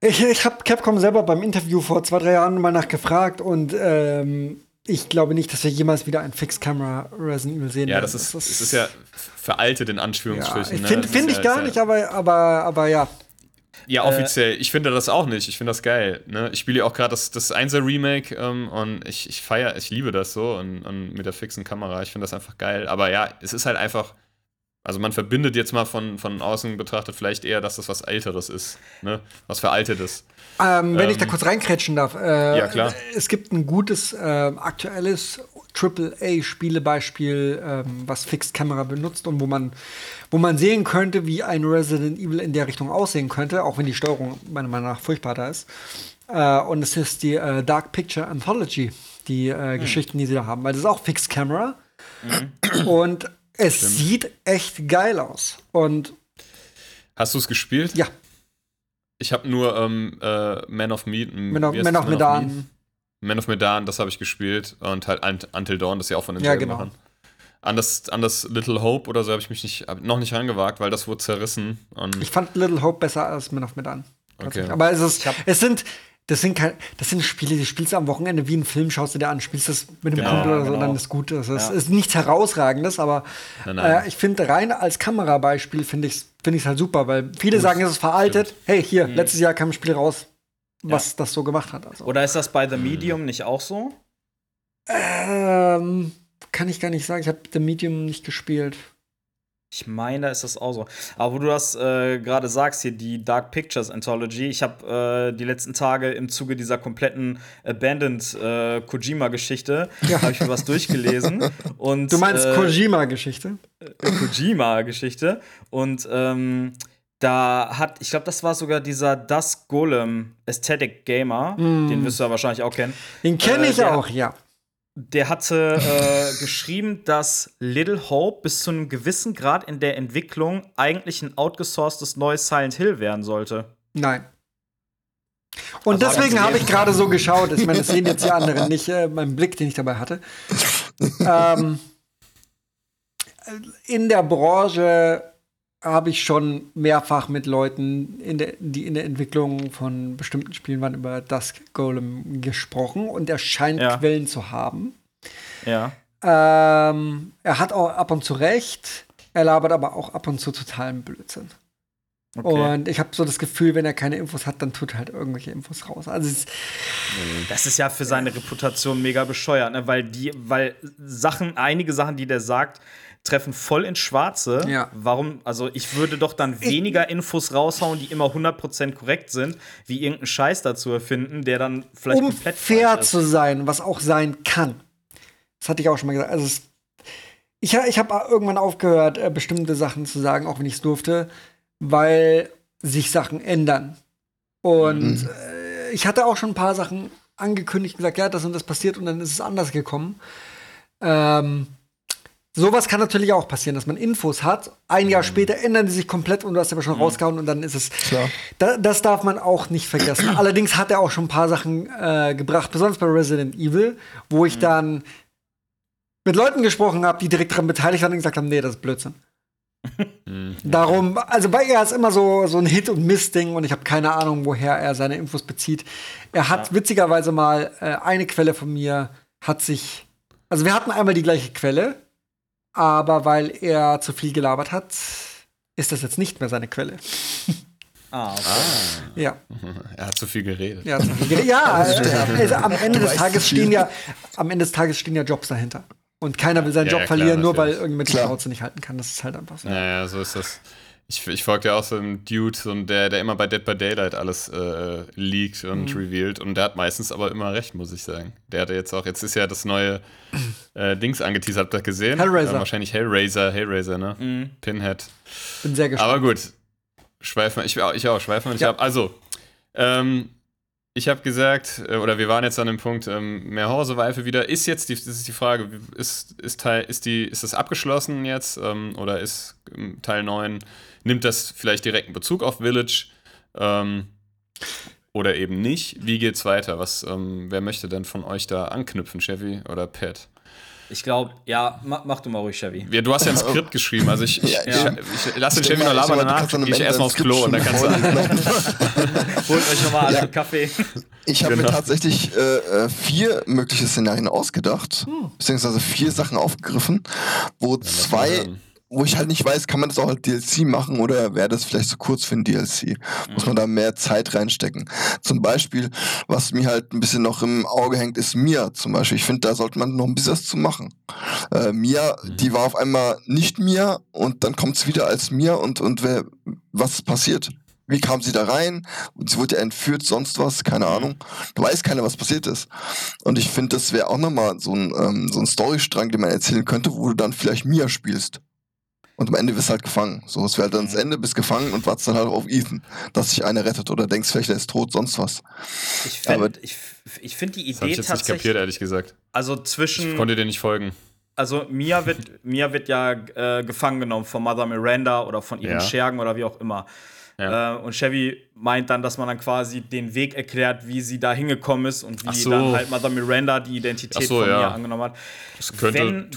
Ich, ich habe Capcom selber beim Interview vor zwei, drei Jahren mal nachgefragt und ähm, ich glaube nicht, dass wir jemals wieder ein Fixed Camera Resident Evil sehen Ja, werden. das ist, es ist ja veraltet in ja, Anführungsstrichen. ne? Finde Das find ich ja- gar ist nicht, ja, aber, aber, aber ja. Ja, offiziell. ich finde das auch nicht. Ich finde das geil. Ne? Ich spiele ja auch gerade das, das 1er Remake ähm, und ich, ich feiere, ich liebe das so und, und mit der fixen Kamera. Ich finde das einfach geil. Aber ja, es ist halt einfach. Also man verbindet jetzt mal von, von außen betrachtet vielleicht eher, dass das was Älteres ist, ne? Was Veraltetes. Ähm, wenn ich da Ähm, kurz reinkrätschen darf. Äh, ja, klar. Es gibt ein gutes äh, aktuelles AAA-Spielebeispiel, ähm, was Fixed Camera benutzt und wo man, wo man sehen könnte, wie ein Resident Evil in der Richtung aussehen könnte, auch wenn die Steuerung meiner Meinung nach furchtbar da ist. Äh, und es ist die äh, Dark Picture Anthology, die äh, Hm. Geschichten, die sie da haben, weil das ist auch Fixed Camera. Und es sieht echt geil aus. Und Hast du es gespielt? ja, Ich habe nur ähm, äh, Man of Meat. Man of, Man of Medan. Man of Medan, das habe ich gespielt. Und halt Unt- Until Dawn, das ist ja auch von den Ja, selben genau. Machern. An das, an das Little Hope oder so habe ich mich nicht, hab noch nicht rangewagt, weil das wurde zerrissen. Und Ich fand Little Hope besser als Man of Medan. Okay. Aber es, ist, es sind, das sind kein, das sind Spiele, die spielst du am Wochenende wie einen Film, schaust du dir an, spielst das mit dem Genau, Kumpel oder so, genau. dann ist gut. Das ist, Ja. ist nichts herausragendes, aber Nein, nein. Äh, ich finde rein als Kamerabeispiel finde ich es find ich's halt super, weil viele sagen, es ist veraltet. Hey, hier, Mhm. letztes Jahr kam ein Spiel raus, was das so gemacht hat. Also. Oder ist das bei The Medium nicht auch so? Ähm, kann ich gar nicht sagen, ich habe The Medium nicht gespielt. Ich meine, da ist das auch so. Aber wo du das äh, gerade sagst, hier die Dark Pictures Anthology, ich habe äh, die letzten Tage im Zuge dieser kompletten Abandoned äh, Kojima-Geschichte, Ja. habe ich mir was durchgelesen. Und, Du meinst äh, Kojima-Geschichte? Kojima-Geschichte. Und ähm, da hat, ich glaube, das war sogar dieser Das Golem Aesthetic Gamer, den wirst du ja wahrscheinlich auch kennen. Den kenne äh, ich der- auch, ja. Der hatte äh, geschrieben, dass Little Hope bis zu einem gewissen Grad in der Entwicklung eigentlich ein outgesourcedes neues Silent Hill werden sollte. Nein. Und Also deswegen habe ich gerade so geschaut. Ich meine, das sehen jetzt die anderen nicht, äh, mein Blick, den ich dabei hatte. ähm, in der Branche habe ich schon mehrfach mit Leuten, in der, die in der Entwicklung von bestimmten Spielen waren, über Dusk Golem gesprochen und er scheint Ja. Quellen zu haben. Ja. Ähm, er hat auch ab und zu recht, er labert aber auch ab und zu totalen Blödsinn. Okay. Und ich habe so das Gefühl, wenn er keine Infos hat, dann tut er halt irgendwelche Infos raus. Also es, Das ist ja für seine Reputation mega bescheuert, ne? weil die, weil Sachen, einige Sachen, die der sagt, treffen voll ins Schwarze. Ja. Warum? Also ich würde doch dann weniger Infos raushauen, die immer 100% korrekt sind, wie irgendeinen Scheiß dazu erfinden, der dann vielleicht um komplett fair zu sein, was auch sein kann. Das hatte ich auch schon mal gesagt. Also es, ich, ich habe irgendwann aufgehört, äh, bestimmte Sachen zu sagen, auch wenn ich es durfte, weil sich Sachen ändern. Und äh, ich hatte auch schon ein paar Sachen angekündigt, gesagt, ja, das und das passiert und dann ist es anders gekommen. Ähm, sowas kann natürlich auch passieren, dass man Infos hat. Ein Jahr später ändern die sich komplett und du hast aber schon rausgehauen und dann ist es. Da, das darf man auch nicht vergessen. Allerdings hat er auch schon ein paar Sachen äh, gebracht, besonders bei Resident Evil, wo ich dann mit Leuten gesprochen habe, die direkt daran beteiligt waren und gesagt haben, nee, das ist Blödsinn. Mhm. Darum, also bei er ist immer so, so ein Hit- und Miss-Ding und ich habe keine Ahnung, woher er seine Infos bezieht. Er hat witzigerweise mal äh, eine Quelle von mir, hat sich, also wir hatten einmal die gleiche Quelle, aber weil er zu viel gelabert hat, ist das jetzt nicht mehr seine Quelle. Ah, okay. Ja. Er hat zu viel geredet. Ja, zu viel geredet. ja äh, also am Ende des Tages stehen ja, am Ende des Tages stehen ja Jobs dahinter. Und keiner will seinen Ja, Job ja, klar, verlieren, nur weil irgendjemand die. Schnauze nicht halten kann. Das ist halt einfach so. Naja, so ist das. Ich, ich folge ja auch so einem Dude, so einem, der, der immer bei Dead by Daylight alles äh, leakt und revealed. Und der hat meistens aber immer recht, muss ich sagen. Der hatte jetzt auch, jetzt ist ja das neue äh, Dings angeteasert, habt ihr das gesehen? Hellraiser. Äh, wahrscheinlich Hellraiser, Hellraiser, ne? Pinhead. Bin sehr gespannt. Aber gut, schweifen ich, auch- ich auch, schweifen nicht Ja. ab. Also, ähm, ich habe gesagt, äh, oder wir waren jetzt an dem Punkt, ähm, mehr Horror Survival wieder. Ist jetzt, die, das ist die Frage, ist, ist, Teil, ist, die, ist das abgeschlossen jetzt ähm, oder ist ähm, Teil 9, nimmt das vielleicht direkten Bezug auf Village ähm, oder eben nicht? Wie geht's weiter? Was, ähm, wer möchte denn von euch da anknüpfen, Chevy oder Pat? Ich glaube, ja, mach, mach, du mal ruhig, Chevy. Ja, du hast ja ein Skript geschrieben, also ich, ich, Ja, ich, ja. ich, lass den Chevy noch labern, danach gehe ich erstmal aufs Klo und dann kannst du. Holt euch nochmal alle einen Kaffee. Ich habe mir Genau. tatsächlich äh, äh, vier mögliche Szenarien ausgedacht, beziehungsweise vier Sachen aufgegriffen, wo zwei, hören. Wo ich halt nicht weiß, kann man das auch als DLC machen oder wäre das vielleicht zu kurz für ein DLC? Muss man da mehr Zeit reinstecken? Zum Beispiel, was mir halt ein bisschen noch im Auge hängt, ist Mia zum Beispiel. Ich finde, da sollte man noch ein bisschen was zu machen. Äh, Mia, die war auf einmal nicht Mia und dann kommt es wieder als Mia und, und wer, was ist passiert? Wie kam sie da rein? Und sie wurde ja entführt, sonst was, keine Ahnung. Da weiß keiner, was passiert ist. Und ich finde, das wäre auch nochmal so ein, ähm, so ein Storystrang, den man erzählen könnte, wo du dann vielleicht Mia spielst. Und am Ende wirst du halt gefangen. So, es wäre halt dann das Ende, bist gefangen und wartest dann halt auf Ethan, dass sich einer rettet oder denkst vielleicht, er ist tot, sonst was. Ich Aber- finde ich, ich find die Das habe Idee ich jetzt nicht kapiert, tatsächlich. ehrlich gesagt. Also Ich zwischen. konnte dir nicht folgen. Also Mia wird, Mia wird ja äh, gefangen genommen von Mother Miranda oder von ihren Ja. Schergen oder wie auch immer. Ja. Äh, und Chevy meint dann, dass man dann quasi den Weg erklärt, wie sie da hingekommen ist und wie so. dann halt Mother Miranda die Identität so, von ja. Mia angenommen hat. Das könnte. Wenn,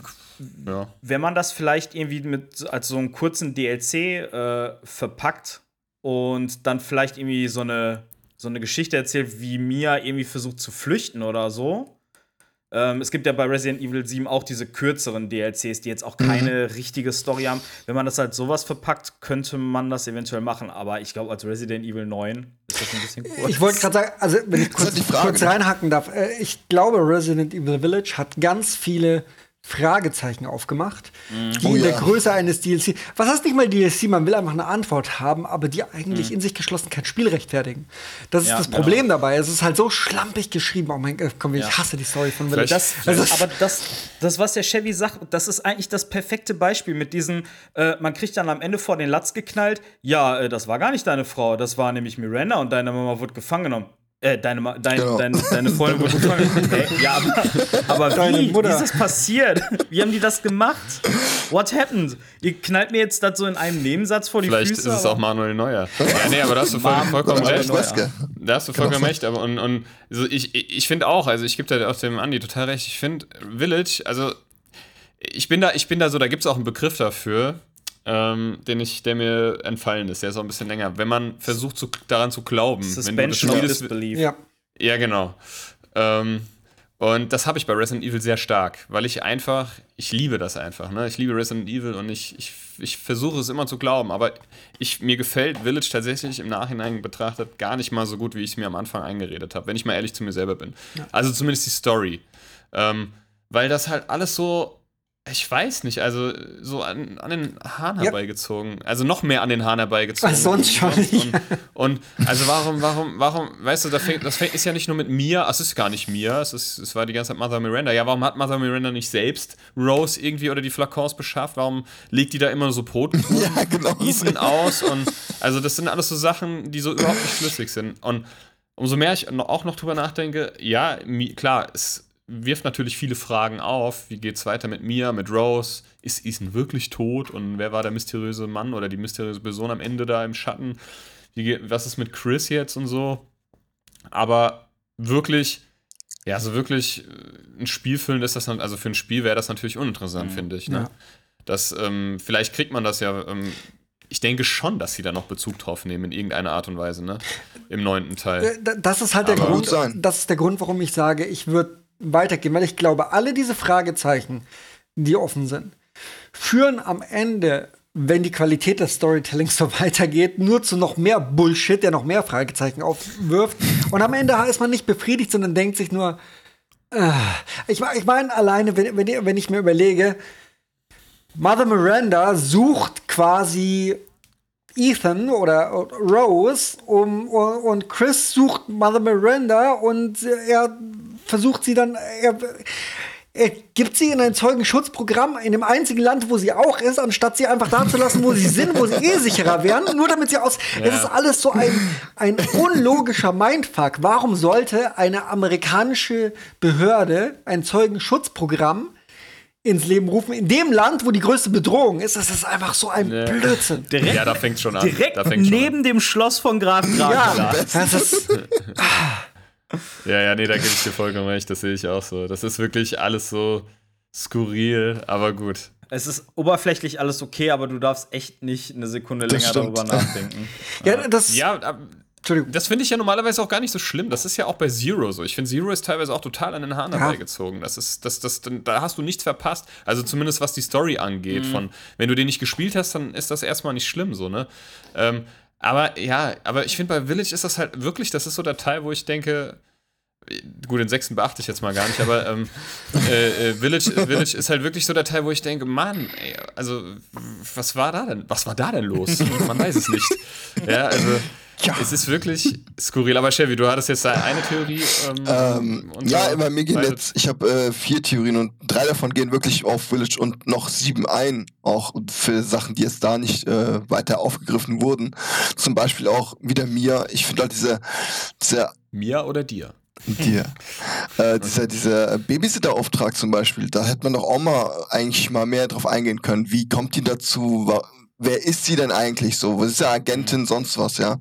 ja. wenn man das vielleicht irgendwie mit als so einen kurzen DLC äh, verpackt und dann vielleicht irgendwie so eine, so eine Geschichte erzählt, wie Mia irgendwie versucht zu flüchten oder so. Ähm, es gibt ja bei Resident Evil 7 auch diese kürzeren DLCs, die jetzt auch keine richtige Story haben. Wenn man das halt sowas verpackt, könnte man das eventuell machen. Aber ich glaube, als Resident Evil 9 ist das ein bisschen kurz. Ich wollte gerade sagen, also wenn ich kurz, die Frage, kurz reinhacken darf, äh, ich glaube, Resident Evil Village hat ganz viele Fragezeichen aufgemacht, die Oh in der ja. Größe eines DLC, was heißt nicht mal DLC, man will einfach eine Antwort haben, aber die eigentlich Mhm. in sich geschlossen kein Spiel rechtfertigen. Das ist Ja, das genau. Problem dabei. Es ist halt so schlampig geschrieben. Oh mein Gott, komm, ich Ja. hasse die Story von Village. Das, also, aber das, das, was der Chevy sagt, das ist eigentlich das perfekte Beispiel mit diesem, äh, man kriegt dann am Ende vor den Latz geknallt, ja, äh, das war gar nicht deine Frau, das war nämlich Miranda und deine Mama wurde gefangen genommen. Äh, deine, Ma- dein, Genau. dein, deine Freundin wurde gefangen genommen. Hä? Ja, aber, aber wie? Wie ist das passiert? Wie haben die das gemacht? What happened? Ihr knallt mir jetzt das so in einem Nebensatz vor die Vielleicht Füße. ist es auch Manuel Neuer. ja, nee, aber da hast du voll, vollkommen recht. Da hast du vollkommen recht. Aber und, und so ich, ich ich finde auch, also ich gebe da auch dem Andi total recht. Ich finde Village, also ich bin da, ich bin da so, da gibt es auch einen Begriff dafür, ähm, den ich, der mir entfallen ist. Der ist auch ein bisschen länger. Wenn man versucht, zu, daran zu glauben, wenn du das Suspension Disbelief. ja. ja, genau. Ähm, und das habe ich bei Resident Evil sehr stark, weil ich einfach, ich liebe das einfach. Ne? Ich liebe Resident Evil und ich, ich, ich versuche es immer zu glauben. Aber ich, mir gefällt Village tatsächlich im Nachhinein betrachtet gar nicht mal so gut, wie ich es mir am Anfang eingeredet habe, wenn ich mal ehrlich zu mir selber bin. Also zumindest die Story. Ähm, weil das halt alles so, ich weiß nicht, also so an, an den Haaren Ja. herbeigezogen. Also noch mehr an den Haaren herbeigezogen. Was sonst schon, Und, und also warum, warum, warum, weißt du, das, fängt, das fängt, ist ja nicht nur mit Mia, es ist gar nicht Mia, es, ist, es war die ganze Zeit Mother Miranda. Ja, warum hat Mother Miranda nicht selbst Rose irgendwie oder die Flakons beschafft? Warum legt die da immer so Brot Ja, genau. Ethan aus? Und also das sind alles so Sachen, die so überhaupt nicht flüssig sind. Und umso mehr ich auch noch drüber nachdenke, ja, klar, es wirft natürlich viele Fragen auf. Wie geht's weiter mit Mia, mit Rose? Ist Ethan wirklich tot? Und wer war der mysteriöse Mann oder die mysteriöse Person am Ende da im Schatten? Wie geht, was ist mit Chris jetzt und so? Aber wirklich, ja, so wirklich äh, ein Spiel füllen ist das, dann- also für ein Spiel wäre das natürlich uninteressant, finde ich. Ne? Ja. Das, ähm, vielleicht kriegt man das ja. Ähm, ich denke schon, dass sie da noch Bezug drauf nehmen in irgendeiner Art und Weise, ne? Im neunten Teil. Äh, da- Das ist halt der Aber- Grund. Gut sein. Das ist der Grund, warum ich sage, ich würde weitergehen, weil ich glaube, alle diese Fragezeichen, die offen sind, führen am Ende, wenn die Qualität des Storytellings so weitergeht, nur zu noch mehr Bullshit, der noch mehr Fragezeichen aufwirft. Und am Ende ist man nicht befriedigt, sondern denkt sich nur, äh, ich, ich meine, alleine, wenn, wenn, ich- wenn ich mir überlege, Mother Miranda sucht quasi Ethan oder Rose um, und Chris sucht Mother Miranda und er versucht sie dann, er, er gibt sie in ein Zeugenschutzprogramm in dem einzigen Land, wo sie auch ist, anstatt sie einfach da zu lassen, wo sie sind, wo sie eh sicherer wären, nur damit sie aus. Es ist alles so ein, ein unlogischer Mindfuck. Warum sollte eine amerikanische Behörde ein Zeugenschutzprogramm ins Leben rufen, in dem Land, wo die größte Bedrohung ist? Das ist einfach so ein Blödsinn. Direkt, ja, da fängt schon an. direkt da fängt's schon neben dem Schloss von Graf Dracula. Ja, das ist, An. Ja, ja, nee, da gebe ich dir vollkommen recht. Das sehe ich auch so. Das ist wirklich alles so. skurril, aber gut. Es ist oberflächlich alles okay, aber du darfst echt nicht eine Sekunde Das länger stimmt. darüber nachdenken. Ja, das. Ja, Entschuldigung. das finde ich ja normalerweise auch gar nicht so schlimm. Das ist ja auch bei Zero so. Ich finde, Zero ist teilweise auch total an den Haaren Ja. herbeigezogen. Das ist, das, das, da hast du nichts verpasst. Also zumindest was die Story angeht. Von, wenn du den nicht gespielt hast, dann ist das erstmal nicht schlimm so, ne? Ähm, aber ja, aber ich finde, bei Village ist das halt wirklich, das ist so der Teil, wo ich denke, gut, den sechsten beachte ich jetzt mal gar nicht, aber ähm, äh, äh, Village, Village ist halt wirklich so der Teil, wo ich denke, Mann, ey, also was war da denn? Was war da denn los? Man weiß es nicht. Ja, also Ja. es ist wirklich skurril. Aber Chevy, du hattest jetzt eine Theorie. Ähm, Ähm, ja, immer mir gehen jetzt, ich habe äh, vier Theorien und drei davon gehen wirklich auf Village und noch sieben ein, auch für Sachen, die jetzt da nicht äh, weiter aufgegriffen wurden. Zum Beispiel auch wieder mir. Ich finde halt diese, dieser Mir oder dir? dir. Äh, dieser dieser Babysitter-Auftrag zum Beispiel, da hätte man doch auch mal eigentlich mal mehr drauf eingehen können. Wie kommt die dazu? Wer ist sie denn eigentlich so? Was ist ja Agentin, sonst was, ja?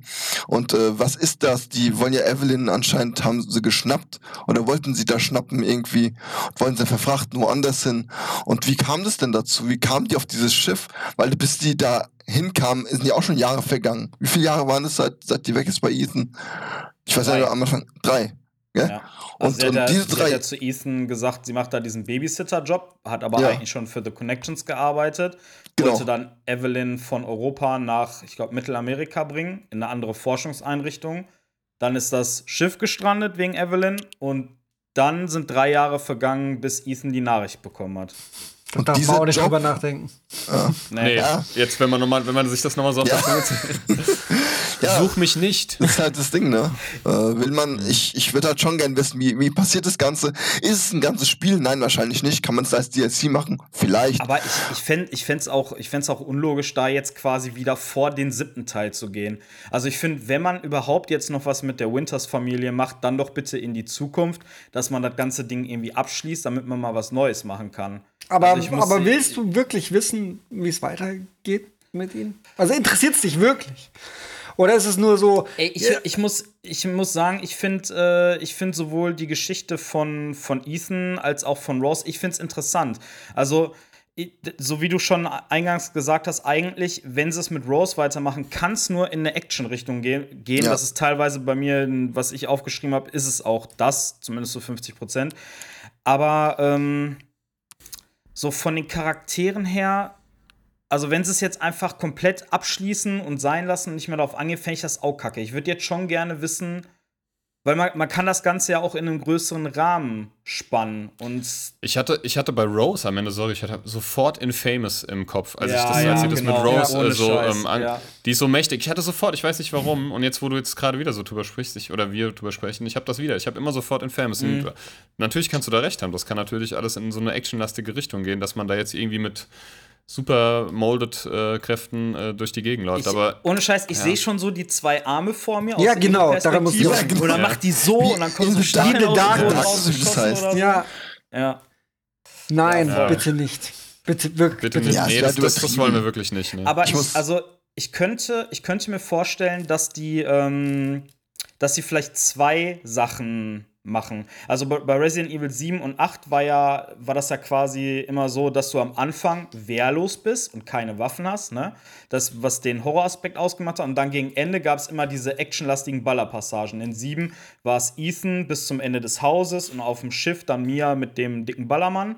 Und äh, was ist das? Die wollen ja Evelyn anscheinend haben sie geschnappt oder wollten sie da schnappen irgendwie und wollen sie verfrachten woanders hin. Und wie kam das denn dazu? Wie kam die auf dieses Schiff? Weil bis die da hinkamen, sind ja auch schon Jahre vergangen. Wie viele Jahre waren es, seit, seit die weg ist bei Ethan? Ich weiß ja am Anfang. Drei. Gell? Ja. Und- Also sie und ja, diese sie drei- hat ja zu Ethan gesagt, sie macht da diesen Babysitter-Job, hat aber Ja. eigentlich schon für The Connections gearbeitet. Genau. Wollte dann Evelyn von Europa nach, ich glaube, Mittelamerika bringen, in eine andere Forschungseinrichtung. Dann ist das Schiff gestrandet wegen Evelyn und dann sind drei Jahre vergangen, bis Ethan die Nachricht bekommen hat. Da darf man auch nicht Job- drüber nachdenken. Nee, Ja. jetzt, wenn man, nochmal, wenn man sich das nochmal so auf Ja. Ja. Such mich nicht. Das ist halt das Ding, ne? Äh, will man, ich, ich würde halt schon gern wissen, wie, wie passiert das Ganze? Ist es ein ganzes Spiel? Nein, wahrscheinlich nicht. Kann man es als DLC machen? Vielleicht. Aber ich, ich fände ich fänd's auch, ich fänd's auch unlogisch, da jetzt quasi wieder vor den siebten Teil zu gehen. Also ich finde, wenn man überhaupt jetzt noch was mit der Winters-Familie macht, dann doch bitte in die Zukunft, dass man das ganze Ding irgendwie abschließt, damit man mal was Neues machen kann. Aber, Also aber willst du wirklich wissen, wie es weitergeht mit ihnen? Also interessiert es dich wirklich? Oder ist es nur so, Ey, ich, Ja. ich, muss, ich muss sagen, ich finde äh, ich find sowohl die Geschichte von, von Ethan als auch von Ross, ich finde es interessant. Also, so wie du schon eingangs gesagt hast, eigentlich, wenn sie es mit Rose weitermachen, kann es nur in eine Action-Richtung ge gehen. Ja. Das ist teilweise bei mir, was ich aufgeschrieben habe, ist es auch das, zumindest so 50 Prozent. Aber ähm, so von den Charakteren her, also wenn sie es jetzt einfach komplett abschließen und sein lassen und nicht mehr darauf angehen, fände ich das auch kacke. Ich würde jetzt schon gerne wissen, weil man, man kann das Ganze ja auch in einem größeren Rahmen spannen. Und Ich hatte, ich hatte bei Rose am Ende, sorry, ich hatte sofort Infamous im Kopf, als Ja, ich das, ja, als sie das genau. mit Rose Ja, äh, so Scheiß, ähm, an, die ist so mächtig. Ich hatte sofort, ich weiß nicht warum, und jetzt, wo du jetzt gerade wieder so drüber sprichst, ich, oder wir drüber sprechen, ich habe das wieder. Ich habe immer sofort Infamous. Mhm. Und natürlich kannst du da recht haben. Das kann natürlich alles in so eine actionlastige Richtung gehen, dass man da jetzt irgendwie mit super molded äh, Kräften äh, durch die Gegend läuft. ich, Aber ohne Scheiß, ich sehe schon so die zwei Arme vor mir. Ja, aus genau, der daran muss ich Ja, Und dann genau. macht die so Wie und dann kommt in so the Dark- Dark, aus dem das heißt. oder so. ja, Ja. nein, Ja. bitte nicht. Bitte, wirklich, bitte bitte, nicht. Ja, nee, das, das, das wollen wir wirklich nicht. Nee. Aber Ich ich, also ich könnte, ich könnte mir vorstellen, dass die, ähm, dass sie vielleicht zwei Sachen machen. Also bei, Resident Evil 7 und 8 war ja, war das ja quasi immer so, dass du am Anfang wehrlos bist und keine Waffen hast, ne? Das, was den Horroraspekt ausgemacht hat. Und dann gegen Ende gab es immer diese actionlastigen Ballerpassagen. In 7 war es Ethan bis zum Ende des Hauses und auf dem Schiff dann Mia mit dem dicken Ballermann.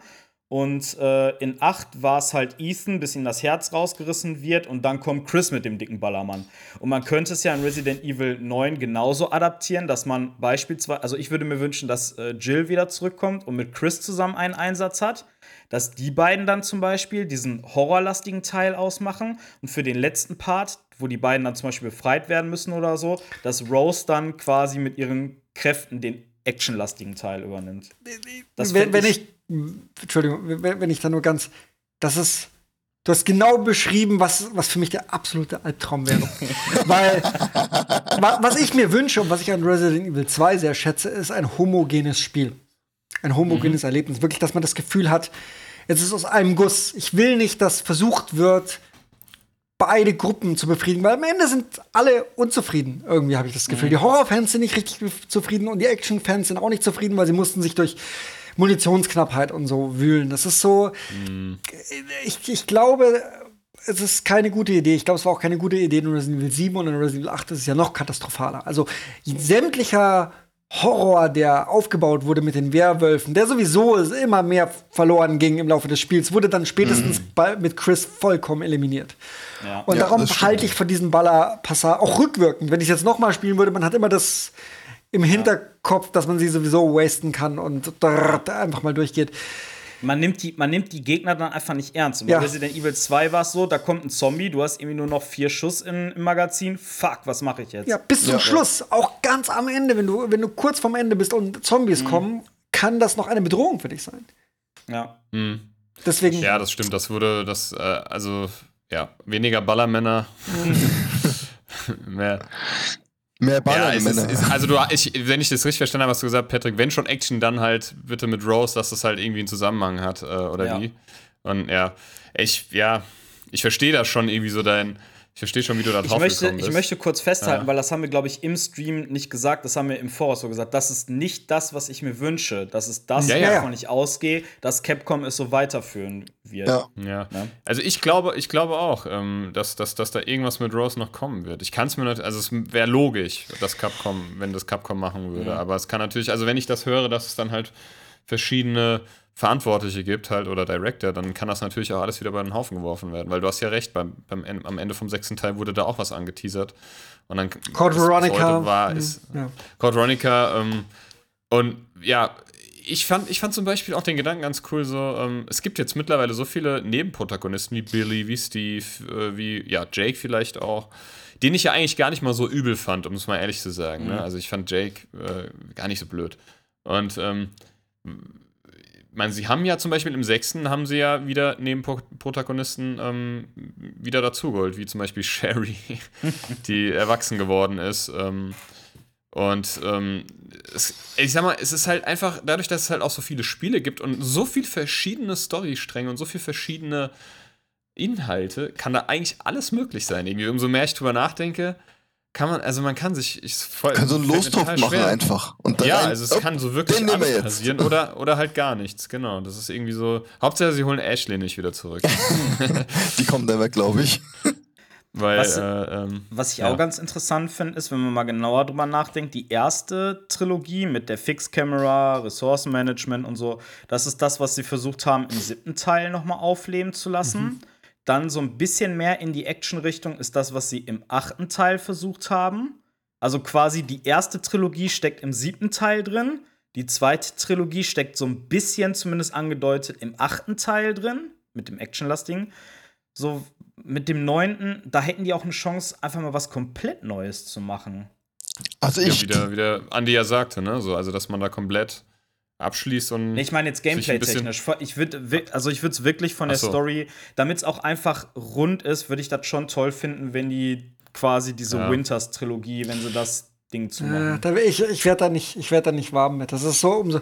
Und äh, in 8 war es halt Ethan, bis ihm das Herz rausgerissen wird. Und dann kommt Chris mit dem dicken Ballermann. Und man könnte es ja in Resident Evil 9 genauso adaptieren, dass man beispielsweise, also ich würde mir wünschen, dass äh, Jill wieder zurückkommt und mit Chris zusammen einen Einsatz hat. Dass die beiden dann zum Beispiel diesen horrorlastigen Teil ausmachen. Und für den letzten Part, wo die beiden dann zum Beispiel befreit werden müssen oder so, dass Rose dann quasi mit ihren Kräften den actionlastigen Teil übernimmt. Das wenn, fänd wenn ich, Entschuldigung, wenn, ich da nur ganz, das ist, du hast genau beschrieben, was, was für mich der absolute Albtraum wäre. Weil, wa, was ich mir wünsche und was ich an Resident Evil 2 sehr schätze, ist ein homogenes Spiel. Ein homogenes Erlebnis. Wirklich, dass man das Gefühl hat, jetzt ist es aus einem Guss. Ich will nicht, dass versucht wird, beide Gruppen zu befriedigen, weil am Ende sind alle unzufrieden. Irgendwie habe ich das Gefühl. Die Horrorfans sind nicht richtig zufrieden und die Actionfans sind auch nicht zufrieden, weil sie mussten sich durch Munitionsknappheit und so wühlen. Das ist so, ich, ich glaube, es ist keine gute Idee. Ich glaube, es war auch keine gute Idee in Resident Evil 7 und in Resident Evil 8 ist es ja noch katastrophaler. Also sämtlicher Horror, der aufgebaut wurde mit den Werwölfen, der sowieso immer mehr verloren ging im Laufe des Spiels, wurde dann spätestens bei, mit Chris vollkommen eliminiert. Ja. Und Ja, darum das halte ich von diesen Ballerpassar auch rückwirkend. Wenn ich jetzt noch mal spielen würde, man hat immer das im Hinterkopf, dass man sie sowieso wasten kann und drrrt, einfach mal durchgeht. Man nimmt, die, man nimmt die Gegner dann einfach nicht ernst. Und bei Ja. Resident Evil 2 war es so, da kommt ein Zombie, du hast irgendwie nur noch vier Schuss in, im Magazin. Fuck, was mache ich jetzt? Ja, bis zum Ja. Schluss, auch ganz am Ende, wenn du, wenn du kurz vorm Ende bist und Zombies kommen, kann das noch eine Bedrohung für dich sein. Ja. Hm. Deswegen, Ja, das stimmt. Das wurde, das, äh, also, ja, weniger Ballermänner. Mehr. Mehr Ja, Baller, es ist, Männer. ist, also du, ich, wenn ich das richtig verstanden habe, hast du gesagt, Patrick, wenn schon Action, dann halt bitte mit Rose, dass das halt irgendwie einen Zusammenhang hat, äh, oder Ja. wie? Und ja, ich, ja, ich verstehe das schon irgendwie so dein, ich verstehe schon, wie du da Ich drauf möchte, ich bist. möchte kurz festhalten, Ja. weil das haben wir, glaube ich, im Stream nicht gesagt, das haben wir im Voraus so gesagt. Das ist nicht das, was ich mir wünsche. Das ist das, Ja, ja. wovon ich ausgehe, dass Capcom es so weiterführen wird. Ja. Ja. Ne? Also ich glaube, ich glaube auch, ähm, dass, dass, dass da irgendwas mit Rose noch kommen wird. Ich kann es mir nicht, also es wäre logisch, dass Capcom, wenn das Capcom machen würde. Aber es kann natürlich, also wenn ich das höre, dass es dann halt verschiedene Verantwortliche gibt halt oder Director, dann kann das natürlich auch alles wieder bei den Haufen geworfen werden. Weil du hast ja recht, beim, beim, am Ende vom sechsten Teil wurde da auch was angeteasert. Und dann Code Veronica. war, Mhm, ist, ja. Code Veronica, ähm, und ja, ich fand, ich fand zum Beispiel auch den Gedanken ganz cool, so, ähm, es gibt jetzt mittlerweile so viele Nebenprotagonisten wie Billy, wie Steve, äh, wie, ja, Jake vielleicht auch, den ich ja eigentlich gar nicht mal so übel fand, um es mal ehrlich zu sagen. Ne? Also ich fand Jake äh, gar nicht so blöd. Und, ähm, meine, sie haben ja zum Beispiel im sechsten haben sie ja wieder Nebenprotagonisten ähm, wieder dazugeholt, wie zum Beispiel Sherry, die erwachsen geworden ist. Ähm, und ähm, es, ich sag mal, es ist halt einfach, dadurch, dass es halt auch so viele Spiele gibt und so viel verschiedene Storystränge und so viel verschiedene Inhalte, kann da eigentlich alles möglich sein. Irgendwie, umso mehr ich drüber nachdenke, kann man, also man kann sich. Ich, voll, Kann so einen Lostopf machen schwer. einfach. Und dann Ja, ein- also es oh, kann so wirklich alles passieren oder, oder halt gar nichts, genau. Das ist irgendwie so. Hauptsache, sie holen Ashley nicht wieder zurück. Die kommen dann weg, glaube ich. Weil, Was- äh, ähm, Was ich Ja. auch ganz interessant finde, ist, wenn man mal genauer drüber nachdenkt, die erste Trilogie mit der Fix-Camera, Ressourcenmanagement und so, das ist das, was sie versucht haben, im siebten Teil nochmal aufleben zu lassen. Dann so ein bisschen mehr in die Action-Richtung ist das, was sie im achten Teil versucht haben. Also quasi die erste Trilogie steckt im siebten Teil drin. Die zweite Trilogie steckt so ein bisschen zumindest angedeutet im achten Teil drin, mit dem Actionlastigen. So mit dem neunten, da hätten die auch eine Chance, einfach mal was komplett Neues zu machen. Also ja, ich, wie, der, wie der Andi ja sagte, ne? So, also dass man da komplett abschließt und. Nee, ich meine jetzt gameplay-technisch. Ich würde, also ich würde es wirklich von Ach der so. Story, damit es auch einfach rund ist, würde ich das schon toll finden, wenn die quasi diese Ja. Winters-Trilogie, wenn sie das Ding Äh, zumachen. da, ich ich werde da, nicht- ich werd da nicht warm mit. Das ist so umso.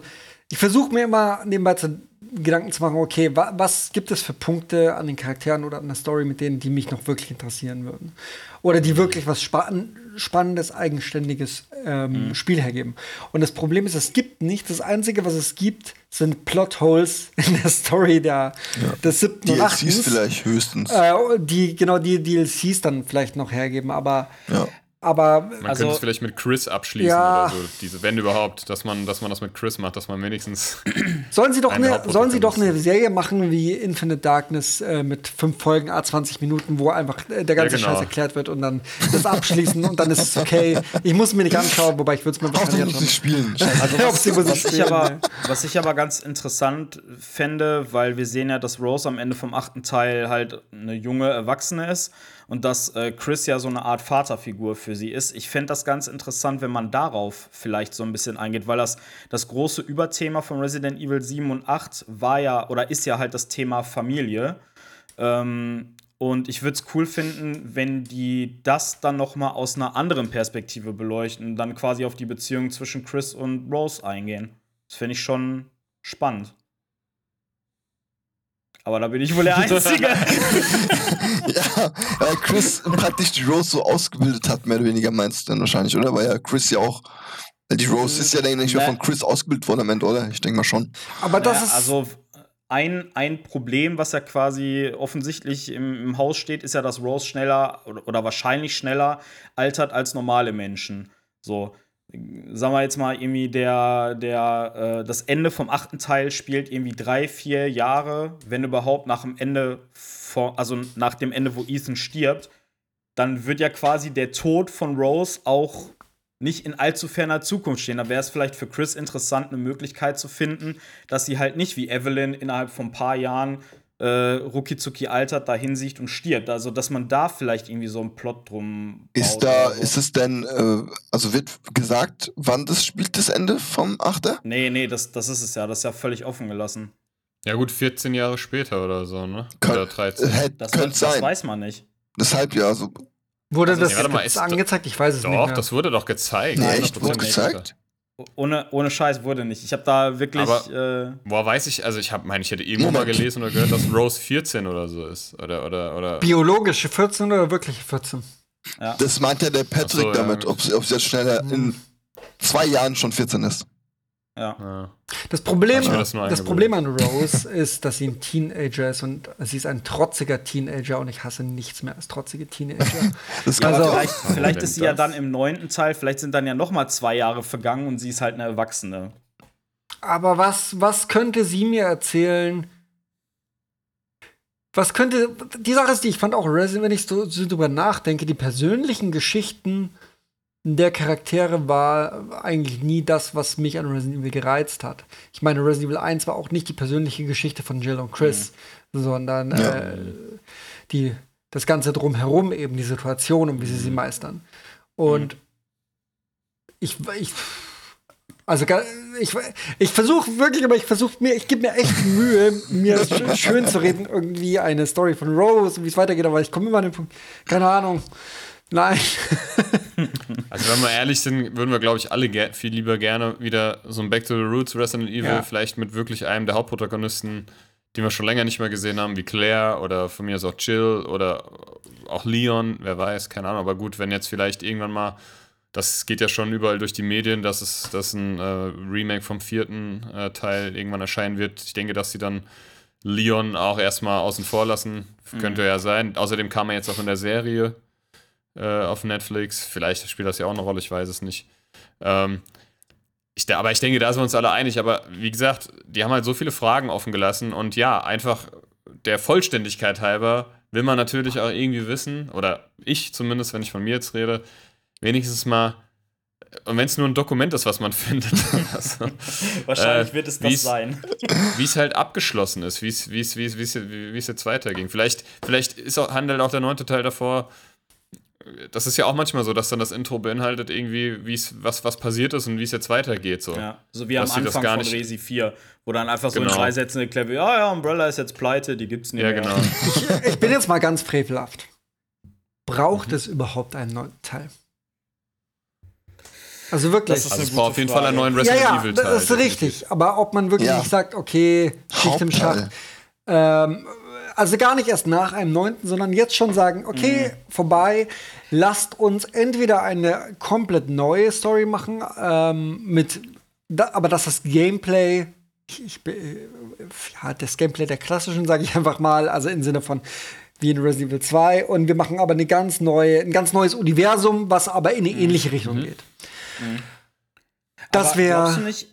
Ich versuche mir immer nebenbei zu Gedanken zu machen, okay, wa was gibt es für Punkte an den Charakteren oder an der Story, mit denen, die mich noch wirklich interessieren würden? Oder die wirklich was spann Spannendes, Eigenständiges ähm, Spiel hergeben. Und das Problem ist, es gibt nichts. Das Einzige, was es gibt, sind Plotholes in der Story der, des siebten und DLCs achtens. vielleicht höchstens. Äh, die, genau, die DLCs dann vielleicht noch hergeben, aber, ja. Aber Man Also- könnte es vielleicht mit Chris abschließen Ja. oder so. Diese, wenn überhaupt, dass man, dass man das mit Chris macht, dass man wenigstens. Sollen sie doch Eine sollen sie doch eine. Serie machen wie Infinite Darkness äh, mit fünf Folgen, a 20 Minuten, wo einfach äh, der ganze Ja, genau. Scheiß erklärt wird und dann das abschließen und dann ist es okay. Ich muss mir nicht anschauen, wobei ich würde es mir wahrscheinlich muss ich spielen. Also ich aber, was ich aber ganz interessant fände, weil wir sehen ja, dass Rose am Ende vom achten Teil halt eine junge Erwachsene ist und dass äh, Chris ja so eine Art Vaterfigur für sie ist. Ich fände das ganz interessant, wenn man darauf vielleicht so ein bisschen eingeht, weil das, das große Überthema von Resident Evil 7 und 8 war ja oder ist ja halt das Thema Familie. Ähm, und ich würde es cool finden, wenn die das dann noch mal aus einer anderen Perspektive beleuchten dann quasi auf die Beziehung zwischen Chris und Rose eingehen. Das finde ich schon spannend. Aber da bin ich wohl der Einzige. ja, weil Chris praktisch die Rose so ausgebildet hat, mehr oder weniger meinst du dann wahrscheinlich, oder? Weil ja Chris ja auch Die Rose ist ja, denke ich, mal Na- von Chris ausgebildet worden am Ende, oder? Ich denke mal schon. Aber das Naja, ist. also ein, ein Problem, was ja quasi offensichtlich im, im Haus steht, ist ja, dass Rose schneller oder, oder wahrscheinlich schneller altert als normale Menschen. So, sagen wir jetzt mal irgendwie der, der, äh, das Ende vom achten Teil spielt irgendwie drei, vier Jahre, wenn überhaupt nach dem Ende, vor, also nach dem Ende, wo Ethan stirbt, dann wird ja quasi der Tod von Rose auch nicht in allzu ferner Zukunft stehen. Da wäre es vielleicht für Chris interessant, eine Möglichkeit zu finden, dass sie halt nicht wie Evelyn innerhalb von ein paar Jahren äh, rucki altert, da hinsicht und stirbt. Also, dass man da vielleicht irgendwie so einen Plot drum Ist da, so. ist es denn, äh, also wird gesagt, wann das spielt, das Ende vom Achter? Nee, nee, das, das ist es ja. Das ist ja völlig offen gelassen. Ja, gut, 14 Jahre später oder so, ne? Kann- oder 13. Hätte, Das, könnte das sein. weiß man nicht. Deshalb ja, also, wurde also, das nee, warte mal, angezeigt? Ich weiß es nicht. Doch, das wurde doch gezeigt. nee, 100% echt, wurde gezeigt? Ohne, ohne Scheiß wurde nicht. Ich habe da wirklich. Aber- äh, Boah, weiß ich, also ich habe, meine, ich hätte irgendwo mal Moment. gelesen oder gehört, dass Rose 14 oder so ist. Oder, oder, oder. Biologische 14 oder wirkliche 14? ja. Das meint ja der Patrick so, ja. damit, ob sie ob sie jetzt schneller in zwei Jahren schon 14 ist. Ja. Ja. Das Problem, das, das. Problem an Rose ist, dass sie ein Teenager ist und sie ist ein trotziger Teenager und ich hasse nichts mehr als trotzige Teenager. Das Ja, Also- vielleicht, vielleicht ist sie ja das- dann im neunten Teil, vielleicht sind dann ja noch mal zwei Jahre vergangen und sie ist halt eine Erwachsene. Aber was, was könnte sie mir erzählen? Was könnte. Die Sache ist die, ich fand auch Resident, wenn ich so, so drüber nachdenke, die persönlichen Geschichten der Charaktere war eigentlich nie das, was mich an Resident Evil gereizt hat. Ich meine, Resident Evil 1 war auch nicht die persönliche Geschichte von Jill und Chris, sondern Ja. äh, die, das Ganze drumherum, eben die Situation und wie sie sie meistern. Und ich, ich, also ich, ich versuche wirklich, aber ich versuche mir, ich gebe mir echt Mühe, mir sch- schön zu reden, irgendwie eine Story von Rose und wie es weitergeht, aber ich komme immer an den Punkt, keine Ahnung. Nein. Also, wenn wir ehrlich sind, würden wir, glaube ich, alle viel lieber gerne wieder so ein Back to the Roots Resident Evil, Ja. vielleicht mit wirklich einem der Hauptprotagonisten, den wir schon länger nicht mehr gesehen haben, wie Claire oder von mir aus auch Jill oder auch Leon, wer weiß, keine Ahnung. Aber gut, wenn jetzt vielleicht irgendwann mal, das geht ja schon überall durch die Medien, dass es dass ein äh, Remake vom vierten äh, Teil irgendwann erscheinen wird. Ich denke, dass sie dann Leon auch erstmal außen vor lassen. Könnte ja sein. Außerdem kam er jetzt auch in der Serie äh, auf Netflix. Vielleicht spielt das ja auch eine Rolle, ich weiß es nicht. Ähm, ich, aber ich denke, da sind wir uns alle einig. Aber wie gesagt, die haben halt so viele Fragen offen gelassen. Und ja, einfach der Vollständigkeit halber will man natürlich auch irgendwie wissen, oder ich zumindest, wenn ich von mir jetzt rede, wenigstens mal, und wenn es nur ein Dokument ist, was man findet, also, Wahrscheinlich Äh, wird es das sein. wie es halt abgeschlossen ist, wie es jetzt weiterging. Vielleicht, vielleicht ist auch, handelt auch der neunte Teil davor. Das ist ja auch manchmal so, dass dann das Intro beinhaltet irgendwie, wie es was was passiert ist und wie es jetzt weitergeht so. Ja, so wie am Dass das Anfang gar von nicht- Resi 4, wo dann einfach so in Genau. drei Sätzen erklärt wird, ja, ja, Umbrella ist jetzt pleite, die gibt's nicht Ja, mehr. genau. Ich bin jetzt mal ganz frevelhaft. Braucht Mhm. es überhaupt einen neuen Teil? Also wirklich. Das ist Also es auf jeden Fall einen Frage. neuen ja, Resident ja, Evil Teil. das ist richtig. Aber ob man wirklich Ja. sagt, okay, Schicht im. Schacht. Ähm, also gar nicht erst nach einem neunten, sondern jetzt schon sagen, okay, Mhm. vorbei, lasst uns entweder eine komplett neue Story machen, ähm, mit, da, aber dass das Gameplay, ich, ich, äh, ja, das Gameplay der klassischen, sage ich einfach mal, also im Sinne von wie in Resident Evil 2 und wir machen aber eine ganz neue, ein ganz neues Universum, was aber in eine Mhm. ähnliche Richtung geht. Das Aber Glaubst du wäre nicht,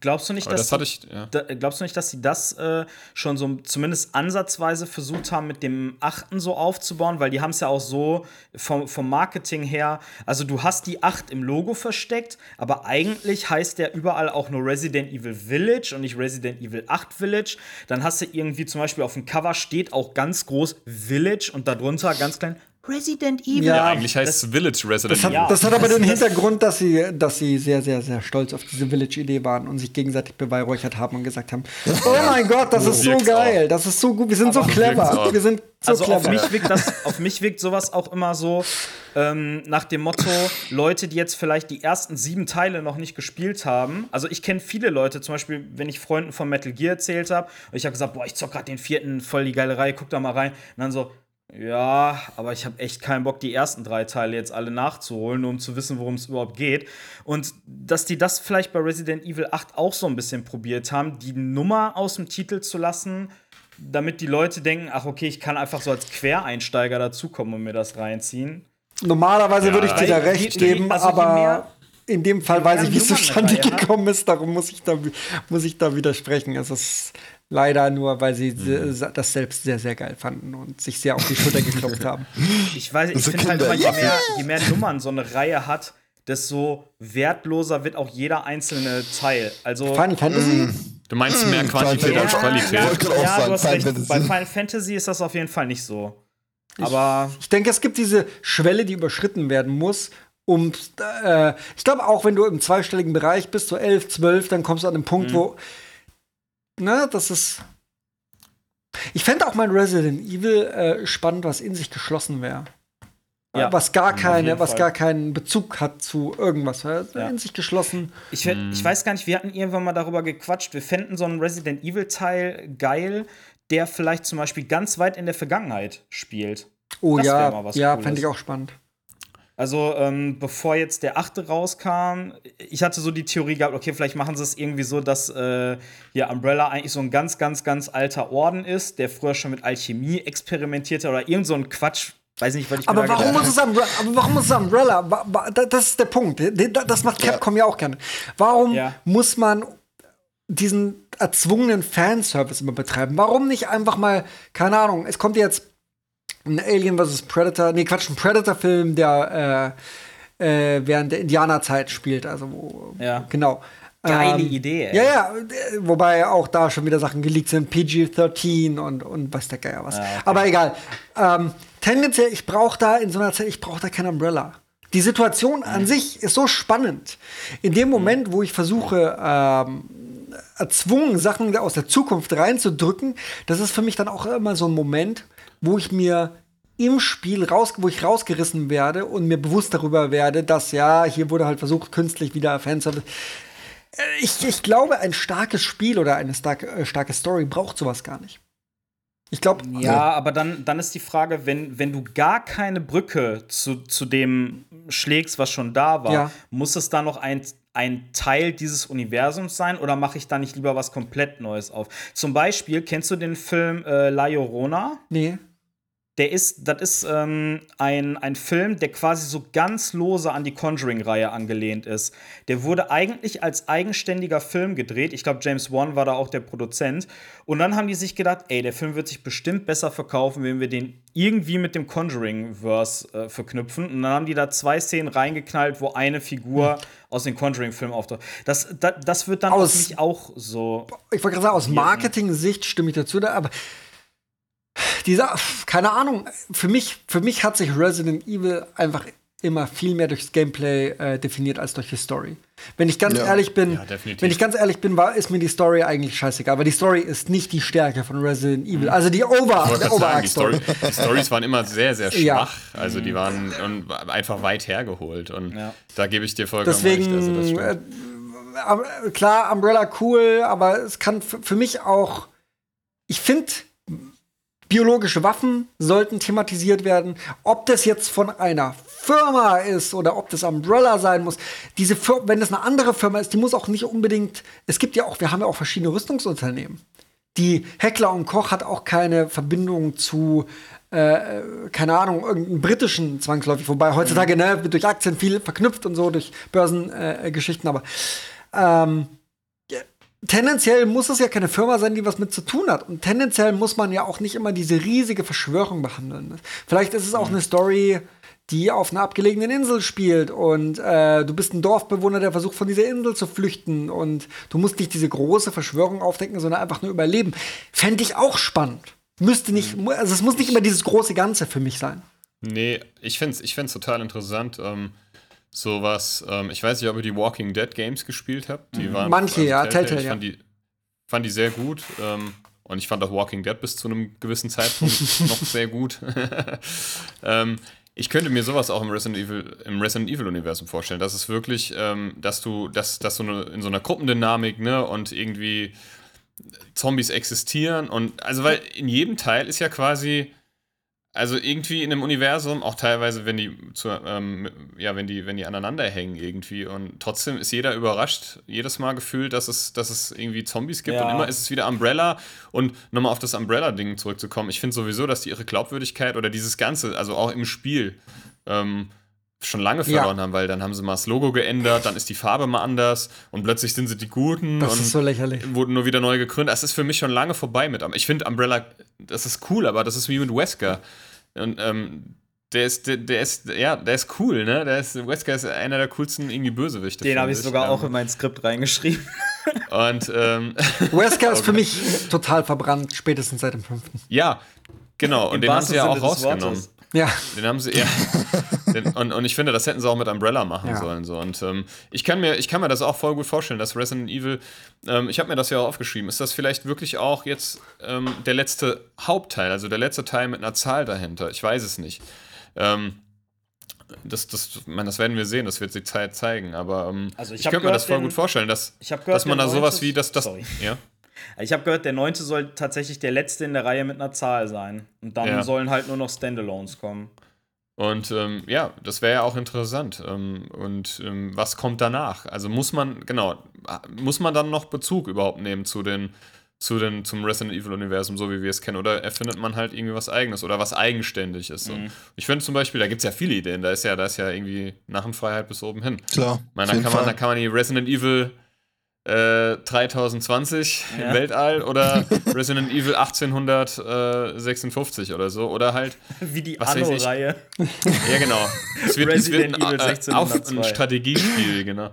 glaubst du nicht dass das ich, ja. Da, glaubst du nicht, dass sie das äh, schon so zumindest ansatzweise versucht haben, mit dem achten so aufzubauen? Weil die haben es ja auch so vom, vom Marketing her. Also, du hast die 8 im Logo versteckt, aber eigentlich heißt der überall auch nur Resident Evil Village und nicht Resident Evil 8 Village. Dann hast du irgendwie zum Beispiel auf dem Cover steht auch ganz groß Village und darunter ganz klein Resident Evil. Ja, Ja, eigentlich heißt es Village Resident Das hat, Evil. das hat aber das- den das- Hintergrund, dass sie, dass sie sehr, sehr, sehr stolz auf diese Village-Idee waren und sich gegenseitig beweihräuchert haben und gesagt haben: Oh mein Gott, das ist so geil, das ist so gut, wir sind so Aber wirkt's clever, wir sind so also auf clever. mich, wirkt das, auf mich wirkt sowas auch immer so ähm, nach dem Motto, Leute, die jetzt vielleicht die ersten sieben Teile noch nicht gespielt haben. Also ich kenne viele Leute, zum Beispiel, wenn ich Freunden von Metal Gear erzählt habe, und ich habe gesagt, boah, ich zock gerade den vierten, voll die geile Reihe, guck da mal rein. Und dann so, Ja, aber ich habe echt keinen Bock, die ersten drei Teile jetzt alle nachzuholen, nur um zu wissen, worum es überhaupt geht. Und dass die das vielleicht bei Resident Evil 8 auch so ein bisschen probiert haben, die Nummer aus dem Titel zu lassen, damit die Leute denken, ach okay, ich kann einfach so als Quereinsteiger dazukommen und mir das reinziehen. Normalerweise Ja, würde ich dir da recht je- geben, also aber in dem Fall weiß ich, wie es zustande gekommen ist. Darum muss ich da, muss ich da widersprechen. Es ist leider nur, weil sie Mhm. das selbst sehr, sehr geil fanden und sich sehr auf die Schulter geklopft haben. Ich weiß, ich finde halt immer, je mehr, je mehr Nummern so eine Reihe hat, desto wertloser wird auch jeder einzelne Teil. Also Final Fantasy? Du meinst mehr Quantität Ja, als Qualität. Ja, ja du hast Final recht. Fantasy. Bei Final Fantasy ist das auf jeden Fall nicht so. Aber Ich denke, es gibt diese Schwelle, die überschritten werden muss. Um, äh, ich glaube, auch wenn du im zweistelligen Bereich bist, so 11, 12, dann kommst du an den Mhm. Punkt, wo. Ne, das ist. Ich fände auch mein Resident Evil äh, spannend, was in sich geschlossen wäre. Ja, was gar keine, was Fall. gar keinen Bezug hat zu irgendwas. Ja. In sich geschlossen. ich, fänd- ich weiß gar nicht, wir hatten irgendwann mal darüber gequatscht. Wir fänden so einen Resident Evil-Teil geil, der vielleicht zum Beispiel ganz weit in der Vergangenheit spielt. Oh Das ja, mal was ja, fände ich auch spannend. Also, ähm, bevor jetzt der achte rauskam, ich hatte so die Theorie gehabt, okay, vielleicht machen sie es irgendwie so, dass äh, hier Umbrella eigentlich so ein ganz, ganz, ganz alter Orden ist, der früher schon mit Alchemie experimentierte oder irgend so ein Quatsch. Weiß nicht, weil ich Aber da warum, muss es Umbrella, aber warum muss es Umbrella? Das ist der Punkt. Das macht Capcom ja, auch gerne. Warum Ja. muss man diesen erzwungenen Fanservice immer betreiben? Warum nicht einfach mal, keine Ahnung, es kommt jetzt ein Alien vs. Predator, nee, Quatsch, ein Predator-Film, der äh, äh, während der Indianerzeit spielt. Also, wo, Ja. genau. Geile Ähm, Idee, ey. Ja, ja, äh, wobei auch da schon wieder Sachen geleakt sind, PG-13 und, und weiß der Geier was. Ja, okay. Aber egal. Ähm, tendenziell, ich brauche da in so einer Zeit, ich brauche da kein Umbrella. Die Situation an sich ist so spannend. In dem Moment, wo ich versuche, ähm, erzwungen, Sachen aus der Zukunft reinzudrücken, das ist für mich dann auch immer so ein Moment, wo ich mir im Spiel raus, wo ich rausgerissen werde und mir bewusst darüber werde, dass ja, hier wurde halt versucht, künstlich wieder Fanservice. Äh, Ich, ich glaube, ein starkes Spiel oder eine starke, äh, starke Story braucht sowas gar nicht. Ich glaube, Ja, aber dann, dann ist die Frage, wenn, wenn du gar keine Brücke zu, zu dem schlägst, was schon da war, Ja. muss es dann noch ein, ein Teil dieses Universums sein oder mache ich da nicht lieber was komplett Neues auf? Zum Beispiel, kennst du den Film äh, La Llorona? nee. Der ist, das ist ähm, ein, ein Film, der quasi so ganz lose an die Conjuring-Reihe angelehnt ist. Der wurde eigentlich als eigenständiger Film gedreht. Ich glaube, James Wan war da auch der Produzent. Und dann haben die sich gedacht, ey, der Film wird sich bestimmt besser verkaufen, wenn wir den irgendwie mit dem Conjuring-Verse äh, verknüpfen. Und dann haben die da zwei Szenen reingeknallt, wo eine Figur aus dem Conjuring-Film auftaucht. Das, das, das wird dann Aus- auch so. Ich wollte gerade sagen, aus Marketing-Sicht stimme ich dazu, da, aber dieser, keine Ahnung, für mich, für mich hat sich Resident Evil einfach immer viel mehr durchs Gameplay äh, definiert als durch die Story. Wenn ich ganz Ja. ehrlich bin, Ja, wenn ich ganz ehrlich bin, war, ist mir die Story eigentlich scheißegal, weil die Story ist nicht die Stärke von Resident Evil. Also die Over, der sagen, die. Story, die Stories waren immer sehr, sehr schwach. Ja. Also die waren und einfach weit hergeholt. Und Ja. da gebe ich dir vollkommen Deswegen, recht. Also äh, aber, klar, Umbrella cool, aber es kann für mich auch, ich finde, biologische Waffen sollten thematisiert werden. Ob das jetzt von einer Firma ist oder ob das Umbrella sein muss. Diese Fir wenn das eine andere Firma ist, die muss auch nicht unbedingt, es gibt ja auch, wir haben ja auch verschiedene Rüstungsunternehmen. Die Heckler und Koch hat auch keine Verbindung zu, äh, keine Ahnung, irgendeinem britischen zwangsläufig, wobei heutzutage ne, durch Aktien viel verknüpft und so, durch Börsengeschichten, äh, aber ähm, tendenziell muss es ja keine Firma sein, die was mit zu tun hat. Und tendenziell muss man ja auch nicht immer diese riesige Verschwörung behandeln. Vielleicht ist es auch eine Story, die auf einer abgelegenen Insel spielt und äh, du bist ein Dorfbewohner, der versucht, von dieser Insel zu flüchten und du musst nicht diese große Verschwörung aufdecken, sondern einfach nur überleben. Fände ich auch spannend. Müsste nicht, mu- also es muss nicht immer dieses große Ganze für mich sein. Nee, ich find's, ich find's total interessant. Ähm, sowas, ähm, ich weiß nicht, ob ihr die Walking Dead Games gespielt habt. Die waren Mhm. Manche, ja, Telltale, ich ja. fand die, fand die sehr gut. Ähm, und ich fand auch Walking Dead bis zu einem gewissen Zeitpunkt noch sehr gut. ähm, ich könnte mir sowas auch im Resident Evil, im Resident Evil Universum vorstellen. Das ist wirklich, ähm, dass du, dass, dass so eine, in so einer Gruppendynamik, ne, und irgendwie Zombies existieren und also weil in jedem Teil ist ja quasi also irgendwie in einem Universum, auch teilweise, wenn die zu, ähm, ja, wenn die, wenn die aneinander hängen irgendwie. Und trotzdem ist jeder überrascht, jedes Mal gefühlt, dass es, dass es irgendwie Zombies gibt. Ja. Und immer ist es wieder Umbrella. Und nochmal auf das Umbrella-Ding zurückzukommen, ich finde sowieso, dass die ihre Glaubwürdigkeit oder dieses Ganze, also auch im Spiel, ähm, schon lange Ja. verloren haben, weil dann haben sie mal das Logo geändert, dann ist die Farbe mal anders und plötzlich sind sie die Guten Das und ist so lächerlich. wurden nur wieder neu gegründet. Das ist für mich schon lange vorbei mit. Ich finde Umbrella, das ist cool, aber das ist wie mit Wesker. Und ähm, der ist, der, der ist, ja, der ist cool, ne? Der ist, Wesker ist einer der coolsten irgendwie Bösewichte. Den habe ich sogar Ähm, auch in mein Skript reingeschrieben. Und ähm, Wesker ist Oh für Gott. mich total verbrannt, spätestens seit dem fünften. ja, genau. Und Im den haben sie ja auch rausgenommen. Wortes. Ja, Den haben sie, ja. Den, und, und ich finde, das hätten sie auch mit Umbrella machen Ja. sollen. So. Und ähm, ich, kann mir, ich kann mir das auch voll gut vorstellen, dass Resident Evil, ähm, ich habe mir das ja auch aufgeschrieben, ist das vielleicht wirklich auch jetzt ähm, der letzte Hauptteil, also der letzte Teil mit einer Zahl dahinter? Ich weiß es nicht. Ähm, das, das, meine, das werden wir sehen, das wird die Zeit zeigen. Aber ähm, Also ich ich, könnte mir das voll den- gut vorstellen, dass, Ich habe gehört, dass man da sowas wie das. das Sorry. ja? Ich habe gehört, der neunte soll tatsächlich der letzte in der Reihe mit einer Zahl sein. Und dann Ja. sollen halt nur noch Standalones kommen. Und ähm, ja, das wäre ja auch interessant. Ähm, und ähm, was kommt danach? Also muss man, genau, muss man dann noch Bezug überhaupt nehmen zu den, zu den, zum Resident Evil-Universum, so wie wir es kennen? Oder erfindet man halt irgendwie was eigenes oder was eigenständig ist? Und ich finde zum Beispiel, da gibt es ja viele Ideen, da ist ja, da ist ja irgendwie Narrenfreiheit bis oben hin. Klar. Ich meine, auf da kann, man, da kann man die Resident Evil äh, 3020 Ja. im Weltall oder Resident Evil 1856 oder so. Oder halt Wie die. Anno-Reihe. ja, genau. Es wird, es wird Resident ein, Evil äh, auf, 1602. ein Strategiespiel, genau.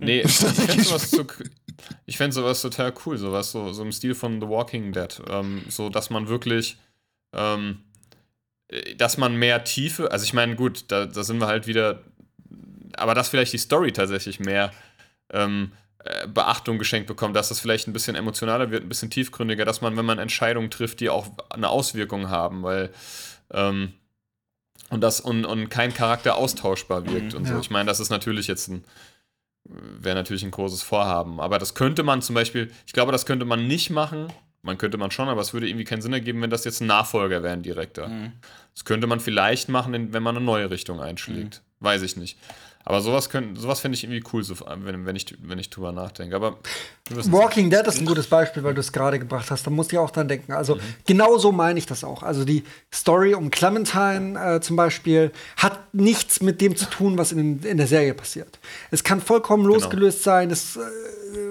Nee, ich fände sowas, so, ich fänd sowas total cool, sowas so, so im Stil von The Walking Dead. Ähm, so, dass man wirklich, ähm, äh, dass man mehr Tiefe, also ich meine, gut, da, da sind wir halt wieder, aber dass vielleicht die Story tatsächlich mehr ähm, äh, Beachtung geschenkt bekommt, dass das vielleicht ein bisschen emotionaler wird, ein bisschen tiefgründiger, dass man, wenn man Entscheidungen trifft, die auch eine Auswirkung haben, weil ähm, und das und, und kein Charakter austauschbar wirkt und so. Ja. Ich meine, das ist natürlich jetzt ein wäre natürlich ein großes Vorhaben, aber das könnte man zum Beispiel, ich glaube, das könnte man nicht machen. Man könnte man schon, aber es würde irgendwie keinen Sinn ergeben, wenn das jetzt ein Nachfolger wäre, ein direkter. Das könnte man vielleicht machen, wenn man eine neue Richtung einschlägt. Weiß ich nicht. Aber sowas, sowas finde ich irgendwie cool, so, wenn, wenn, ich, wenn ich drüber nachdenke. Aber Walking Dead ist ein gutes Beispiel, weil du es gerade gebracht hast. Da musste ich auch dran denken. Also genau so meine ich das auch. Also die Story um Clementine äh, zum Beispiel hat nichts mit dem zu tun, was in, in der Serie passiert. Es kann vollkommen losgelöst sein. Es äh,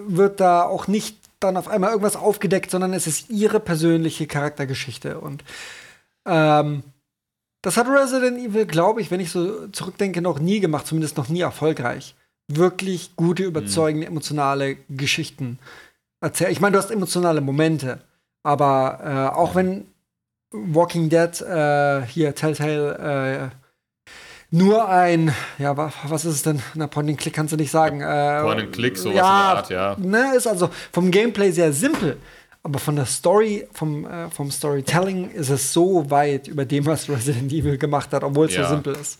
wird da auch nicht dann auf einmal irgendwas aufgedeckt, sondern es ist ihre persönliche Charaktergeschichte. Und ähm, das hat Resident Evil, glaube ich, wenn ich so zurückdenke, noch nie gemacht, zumindest noch nie erfolgreich. Wirklich gute, überzeugende, emotionale Geschichten erzählen. Ich meine, du hast emotionale Momente, aber äh, auch wenn Walking Dead äh, hier Telltale äh, nur ein, ja, wa- was ist es denn? Na, Point and Click kannst du nicht sagen. Äh, Point and Click, sowas ja, in der Art, ja. Ne, ist also vom Gameplay sehr simpel. Aber von der Story, vom, äh, vom Storytelling ist es so weit über dem, was Resident Evil gemacht hat, obwohl es Ja. so simpel ist.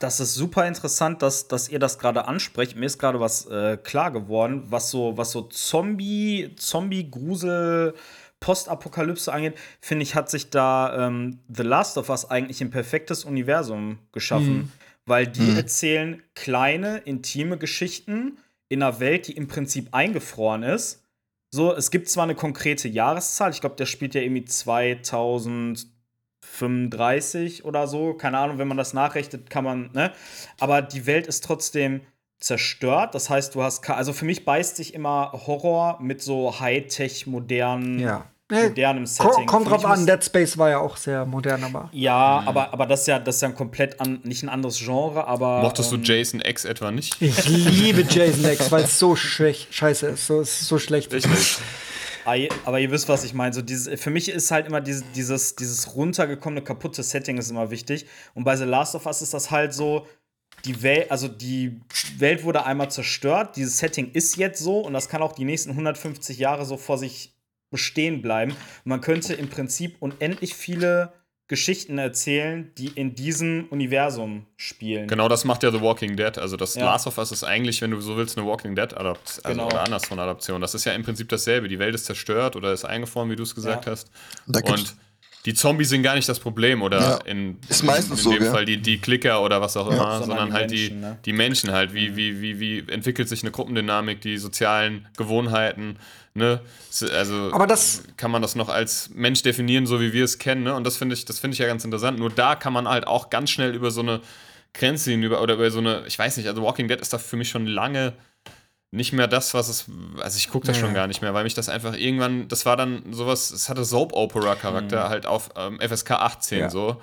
Das ist super interessant, dass, dass ihr das gerade ansprecht. Mir ist gerade was äh, klar geworden, was so, was so Zombie, Zombie-Grusel, Postapokalypse angeht, finde ich, hat sich da ähm, The Last of Us eigentlich ein perfektes Universum geschaffen. Weil die erzählen kleine, intime Geschichten in einer Welt, die im Prinzip eingefroren ist. So, es gibt zwar eine konkrete Jahreszahl, ich glaube, der spielt ja irgendwie 2035 oder so, keine Ahnung, wenn man das nachrechnet, kann man, ne? Aber die Welt ist trotzdem zerstört, das heißt, du hast, also für mich beißt sich immer Horror mit so Hightech, modernen, Ja. Nee, modernem Setting. kommt drauf an, Dead Space war ja auch sehr modern, aber. Ja, aber, aber das ist ja, das ist ja ein komplett an, nicht ein anderes Genre, aber. Mochtest du ähm, Jason X etwa nicht? Ich liebe Jason X, weil es so scheiße ist, so, ist so schlecht. Richtig. Aber ihr- Aber ihr wisst, was ich meine. So dieses, für mich ist halt immer dieses, dieses, dieses runtergekommene, kaputte Setting ist immer wichtig. Und bei The Last of Us ist das halt so, die Welt, also die Welt wurde einmal zerstört, dieses Setting ist jetzt so und das kann auch die nächsten 150 Jahre so vor sich bestehen bleiben. Man könnte im Prinzip unendlich viele Geschichten erzählen, die in diesem Universum spielen. Genau das macht ja The Walking Dead. Also das Ja. Last of Us ist eigentlich, wenn du so willst, eine Walking Dead Adaption. Also Genau. oder anders von Adaption. Das ist ja im Prinzip dasselbe. Die Welt ist zerstört oder ist eingefroren, wie du es gesagt Ja. hast. Und die Zombies sind gar nicht das Problem oder Ja. in, Ist in, meistens in so, dem gell? Fall die, die Klicker oder was auch immer, Sondern sondern die halt Menschen, die, ne? die Menschen halt. Wie, wie, wie, wie entwickelt sich eine Gruppendynamik, die sozialen Gewohnheiten, ne? Also Aber das- kann man das noch als Mensch definieren, so wie wir es kennen, ne? Und das finde ich, das finde ich ja ganz interessant. Nur da kann man halt auch ganz schnell über so eine Grenze hinüber oder über so eine, ich weiß nicht, also Walking Dead ist da für mich schon lange nicht mehr das, was es, also ich gucke das schon gar nicht mehr, weil mich das einfach irgendwann, das war dann sowas, es hatte Soap-Opera-Charakter halt auf ähm, FSK 18 Ja. so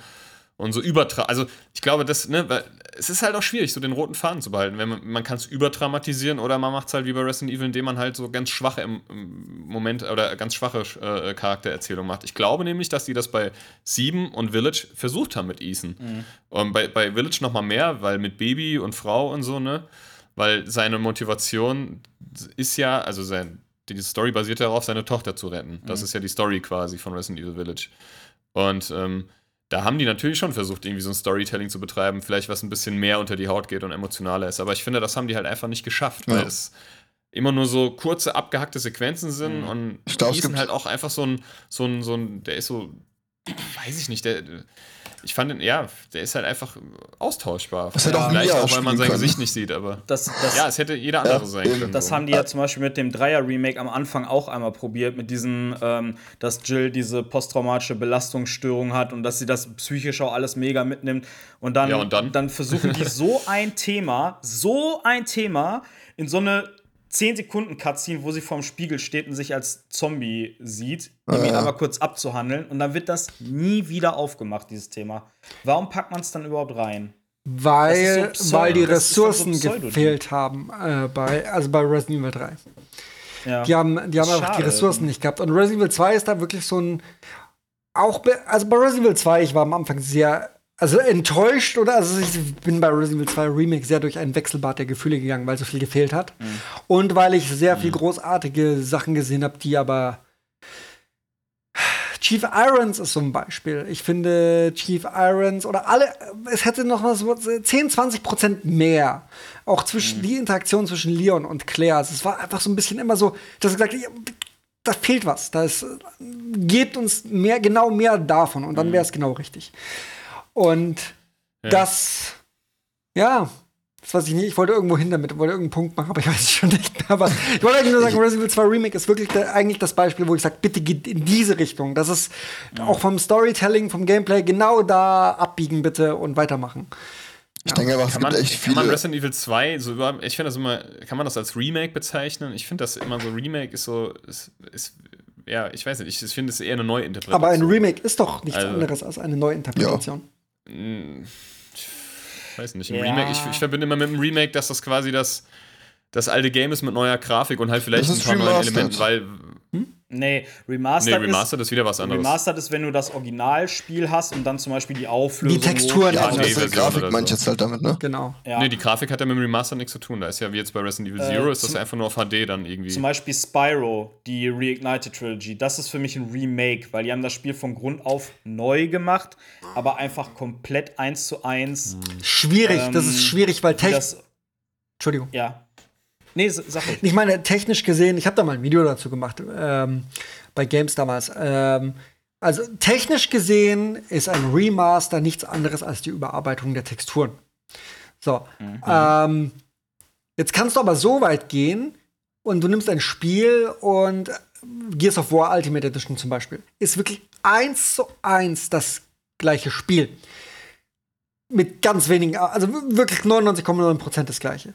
und so übertra, also ich glaube, das, ne, weil es ist halt auch schwierig, so den roten Faden zu behalten, wenn man, man kann es überdramatisieren oder man macht es halt wie bei Resident Evil, indem man halt so ganz schwache im, im Moment oder ganz schwache äh, Charaktererzählung macht. Ich glaube nämlich, dass die das bei Sieben und Village versucht haben mit Ethan. Und bei, bei Village noch mal mehr, weil mit Baby und Frau und so, ne, weil seine Motivation ist ja, also sein, die Story basiert darauf, seine Tochter zu retten. Das ist ja die Story quasi von Resident Evil Village. Und ähm, da haben die natürlich schon versucht, irgendwie so ein Storytelling zu betreiben, vielleicht was ein bisschen mehr unter die Haut geht und emotionaler ist. Aber ich finde, das haben die halt einfach nicht geschafft, weil Ja. es immer nur so kurze, abgehackte Sequenzen sind und glaub, es Ethan gibt- halt auch einfach so ein, so ein, so ein, der ist so, weiß ich nicht, der, ich fand ihn, ja, der ist halt einfach austauschbar. Das hätte auch Vielleicht auch, weil man sein können. Gesicht nicht sieht, aber. Das, das, Ja, es hätte jeder andere Ja, sein können. Das haben die ja zum Beispiel mit dem Dreier-Remake am Anfang auch einmal probiert, mit diesen, ähm, dass Jill diese posttraumatische Belastungsstörung hat und dass sie das psychisch auch alles mega mitnimmt. Und dann, Ja, und dann? versuchen die so ein Thema, so ein Thema in so eine 10 Sekunden Cutscene, wo sie vorm Spiegel steht und sich als Zombie sieht, irgendwie ja. einmal kurz abzuhandeln. Und dann wird das nie wieder aufgemacht, dieses Thema. Warum packt man es dann überhaupt rein? Weil, so weil die so Ressourcen pseudo- gefehlt haben äh, bei, also bei Resident Evil 3. Ja. Die haben, die haben einfach die. Ressourcen nicht gehabt. Und Resident Evil 2 ist da wirklich so ein. Auch, also bei Resident Evil 2, ich war am Anfang sehr. Also enttäuscht oder also ich bin bei Resident Evil 2 Remake sehr durch ein Wechselbad der Gefühle gegangen, weil so viel gefehlt hat. Mhm. Und weil ich sehr viel großartige Sachen gesehen habe, die aber Chief Irons ist so ein Beispiel. Ich finde Chief Irons oder alle, es hätte noch mal so 10, 20 Prozent mehr. Auch zwischen Mhm. die Interaktion zwischen Leon und Claire. Also es war einfach so ein bisschen immer so, dass ich gesagt ja, da fehlt was. Da ist, gebt uns mehr, genau mehr davon und dann Mhm. wäre es genau richtig. Und das, ja, das weiß ich nicht. Ich wollte irgendwo hin damit, wollte irgendeinen Punkt machen, aber ich weiß es schon nicht mehr. Aber ich wollte eigentlich nur sagen, Resident Evil 2 Remake ist wirklich der, eigentlich das Beispiel, wo ich sage, bitte geht in diese Richtung. Das ist auch vom Storytelling, vom Gameplay genau da abbiegen bitte und weitermachen. Ich denke einfach, es Kann man, gibt echt kann man viele. Resident Evil 2 so über, ich finde das immer, kann man das als Remake bezeichnen? Ich finde das immer so, Remake ist so, ist, ist ja, ich weiß nicht, ich, ich finde es eher eine Neuinterpretation. Aber ein Remake ist doch nichts Also- anderes als eine Neuinterpretation. Ich weiß nicht, ein Ja. Remake, ich, ich verbinde immer mit einem Remake, dass das quasi das, das alte Game ist mit neuer Grafik und halt vielleicht ein paar neuen. Elementen, weil, Nee, nee, Remastered, Remastered ist wieder was ist, anderes. Remastered ist, wenn du das Originalspiel hast und dann zum Beispiel die Auflösung. Die Texturen Ja, das das Version Grafik ich so. jetzt halt damit, ne? Genau. Ja. Nee, die Grafik hat ja mit dem Remaster nichts zu tun. Da ist ja wie jetzt bei Resident Evil Äh, Zero, ist das einfach nur auf HD dann irgendwie. Zum Beispiel Spyro, die Reignited Trilogy. Das ist für mich ein Remake, weil die haben das Spiel von Grund auf neu gemacht, aber einfach komplett eins zu eins. Schwierig, das Ähm, ist schwierig, weil das, Entschuldigung. ja. Nee, sag ruhig. Ich meine, technisch gesehen, ich habe da mal ein Video dazu gemacht, ähm, bei Games damals. Ähm, also technisch gesehen ist ein Remaster nichts anderes als die Überarbeitung der Texturen. So. Ähm, jetzt kannst du aber so weit gehen und du nimmst ein Spiel und Gears of War Ultimate Edition zum Beispiel ist wirklich eins zu eins das gleiche Spiel. Mit ganz wenigen, also wirklich 99,9% das gleiche.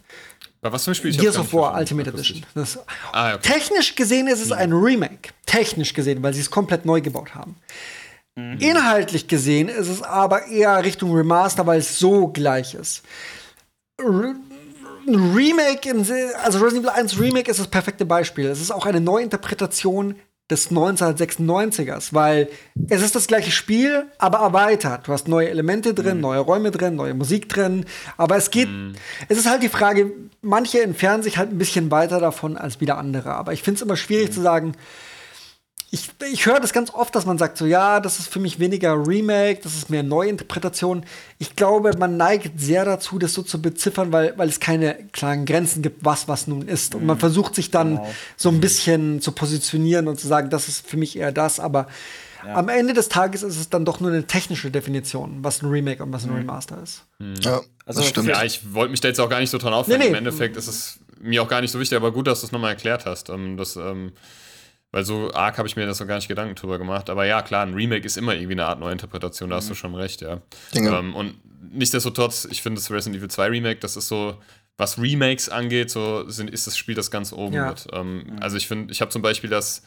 Was für ein Spiel? Ich hab's Gears of War. Ultimate. Edition. Das, Ah, okay. Technisch gesehen ist es ein Remake. Technisch gesehen, weil sie es komplett neu gebaut haben. Inhaltlich gesehen ist es aber eher Richtung Remaster, weil es so gleich ist. Re Remake, in, also Resident Evil 1 Remake ist das perfekte Beispiel. Es ist auch eine Neuinterpretation des 1996ers, weil es ist das gleiche Spiel, aber erweitert. Du hast neue Elemente drin, neue Räume drin, neue Musik drin, aber es geht, es ist halt die Frage, manche entfernen sich halt ein bisschen weiter davon als wieder andere, aber ich finde es immer schwierig zu sagen, ich, ich höre das ganz oft, dass man sagt, so ja, das ist für mich weniger Remake, das ist mehr Neuinterpretation. Ich glaube, man neigt sehr dazu, das so zu beziffern, weil, weil es keine klaren Grenzen gibt, was was nun ist. Und man versucht sich dann Genau. so ein bisschen zu positionieren und zu sagen, das ist für mich eher das. Aber am Ende des Tages ist es dann doch nur eine technische Definition, was ein Remake und was ein Remaster ist. Ja, Also das stimmt. Ja, ich wollte mich da jetzt auch gar nicht so dran aufhängen. Nee, nee. Im Endeffekt ist es mir auch gar nicht so wichtig, aber gut, dass du es nochmal erklärt hast. Ähm, das, ähm, weil so arg habe ich mir das noch gar nicht Gedanken drüber gemacht. Aber ja, klar, ein Remake ist immer irgendwie eine Art Neuinterpretation, da hast du schon recht, ja. Ähm, und nichtsdestotrotz, ich finde das Resident Evil 2 Remake, das ist so, was Remakes angeht, so sind, ist das Spiel das ganz oben Ja. mit. Ähm, Also ich finde, ich habe zum Beispiel das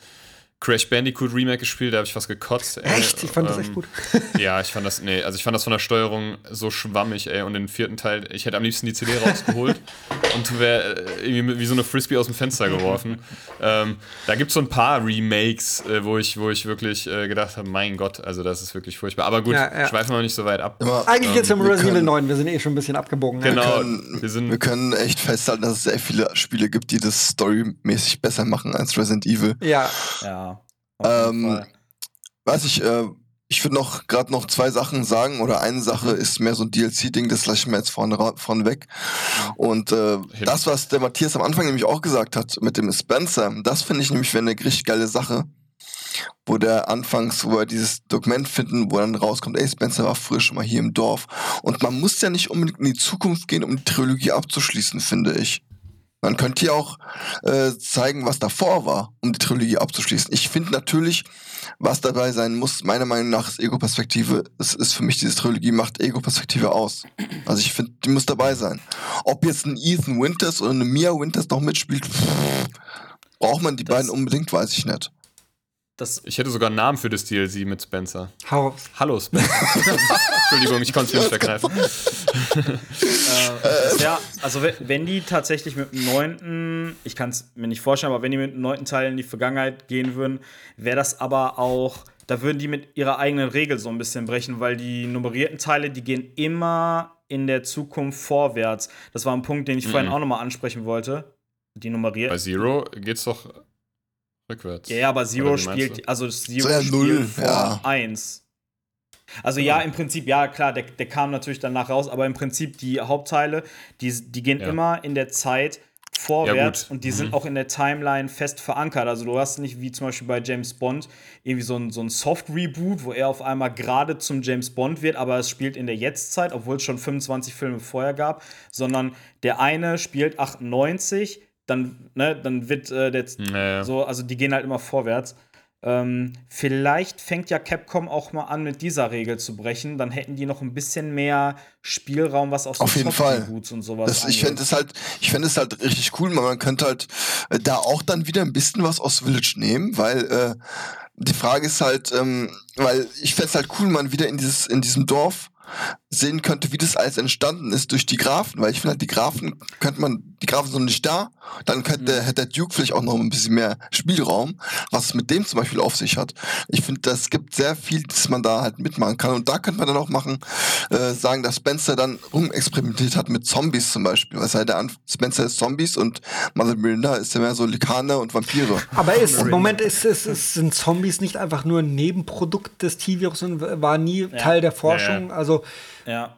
Crash Bandicoot Remake gespielt, da habe ich fast gekotzt. ey. Echt? Ich fand das Ähm, echt gut. ja, ich fand das, nee, also ich fand das von der Steuerung so schwammig, ey. Und den vierten Teil, ich hätte am liebsten die CD rausgeholt und wäre irgendwie mit- wie so eine Frisbee aus dem Fenster geworfen. ähm, da gibt es so ein paar Remakes, äh, wo, ich, wo ich wirklich äh, gedacht habe, mein Gott, also das ist wirklich furchtbar. Aber gut, Ja, ja. schweifen wir nicht so weit ab. Immer- Eigentlich geht's um wir Resident Evil können- 9, wir sind eh schon ein bisschen abgebogen. ne? Genau, können, wir sind. wir können echt festhalten, dass es sehr viele Spiele gibt, die das storymäßig besser machen als Resident Evil. Ja, Ja. Ähm. Weiß ich, äh, ich würde noch gerade noch zwei Sachen sagen oder eine Sache ist mehr so ein DLC-Ding, das lasse ich mir jetzt vorne, vorne weg. Und äh, das, was der Matthias am Anfang nämlich auch gesagt hat mit dem Spencer, das finde ich nämlich wäre eine richtig geile Sache. Wo der anfangs, wo wir dieses Dokument finden, wo dann rauskommt, ey, Spencer war früher schon mal hier im Dorf. Und man muss ja nicht unbedingt in die Zukunft gehen, um die Trilogie abzuschließen, finde ich. Man könnte ja auch äh, zeigen, was davor war, um die Trilogie abzuschließen. Ich finde natürlich, was dabei sein muss, meiner Meinung nach ist Ego-Perspektive, es ist für mich diese Trilogie macht Ego-Perspektive aus. Also ich finde, die muss dabei sein. Ob jetzt ein Ethan Winters oder eine Mia Winters noch mitspielt, pff, braucht man die Das- beiden unbedingt, weiß ich nicht. Das, Ich hätte sogar einen Namen für das DLC mit Spencer. hau raus. Hallo Spencer. Entschuldigung, ich konnte es mir nicht vergreifen. Äh, ja, also wenn, die tatsächlich mit dem neunten, ich kann es mir nicht vorstellen, aber wenn die mit dem neunten Teil in die Vergangenheit gehen würden, wäre das aber auch, da würden die mit ihrer eigenen Regel so ein bisschen brechen, weil die nummerierten Teile, die gehen immer in der Zukunft vorwärts. Das war ein Punkt, den ich vorhin auch nochmal ansprechen wollte. Die Bei nummerierten. Zero geht's doch rückwärts. Ja, ja, aber Zero spielt, also Zero So, ja, spielt null, vor ja. 1. Also ja, im Prinzip, ja, klar, der, der kam natürlich danach raus, aber im Prinzip die Hauptteile, die, die gehen Ja. immer in der Zeit vorwärts gut. und die Mhm. sind auch in der Timeline fest verankert. Also du hast nicht wie zum Beispiel bei James Bond irgendwie so ein, so ein Soft-Reboot, wo er auf einmal gerade zum James Bond wird, aber es spielt in der Jetztzeit, obwohl es schon 25 Filme vorher gab, sondern der eine spielt 98, dann, ne, dann wird äh, der Naja. so, also die gehen halt immer vorwärts. Ähm, vielleicht fängt ja Capcom auch mal an, mit dieser Regel zu brechen. Dann hätten die noch ein bisschen mehr Spielraum, was aus Auf jeden Fall. Und sowas Das, ich fände es halt, ich fände es halt richtig cool, weil man könnte halt äh, da auch dann wieder ein bisschen was aus Village nehmen, weil äh, die Frage ist halt, ähm, weil ich fände es halt cool, man wieder in dieses, in diesem Dorf sehen könnte, wie das alles entstanden ist durch die Grafen, weil ich finde halt, die Grafen könnte man, die Grafen sind nicht da, dann könnte, hätte der Duke vielleicht auch noch ein bisschen mehr Spielraum, was es mit dem zum Beispiel auf sich hat. Ich finde, das gibt sehr viel, dass man da halt mitmachen kann und da könnte man dann auch machen, äh, sagen, dass Spencer dann rumexperimentiert hat mit Zombies zum Beispiel, weil halt der Anf Spencer ist Zombies und Mother Miranda ist ja mehr so Likaner und Vampire. Aber ist, im Moment ist, ist, ist, sind Zombies nicht einfach nur ein Nebenprodukt des T-Virus und war nie Teil der Forschung. Ja, Also, ja.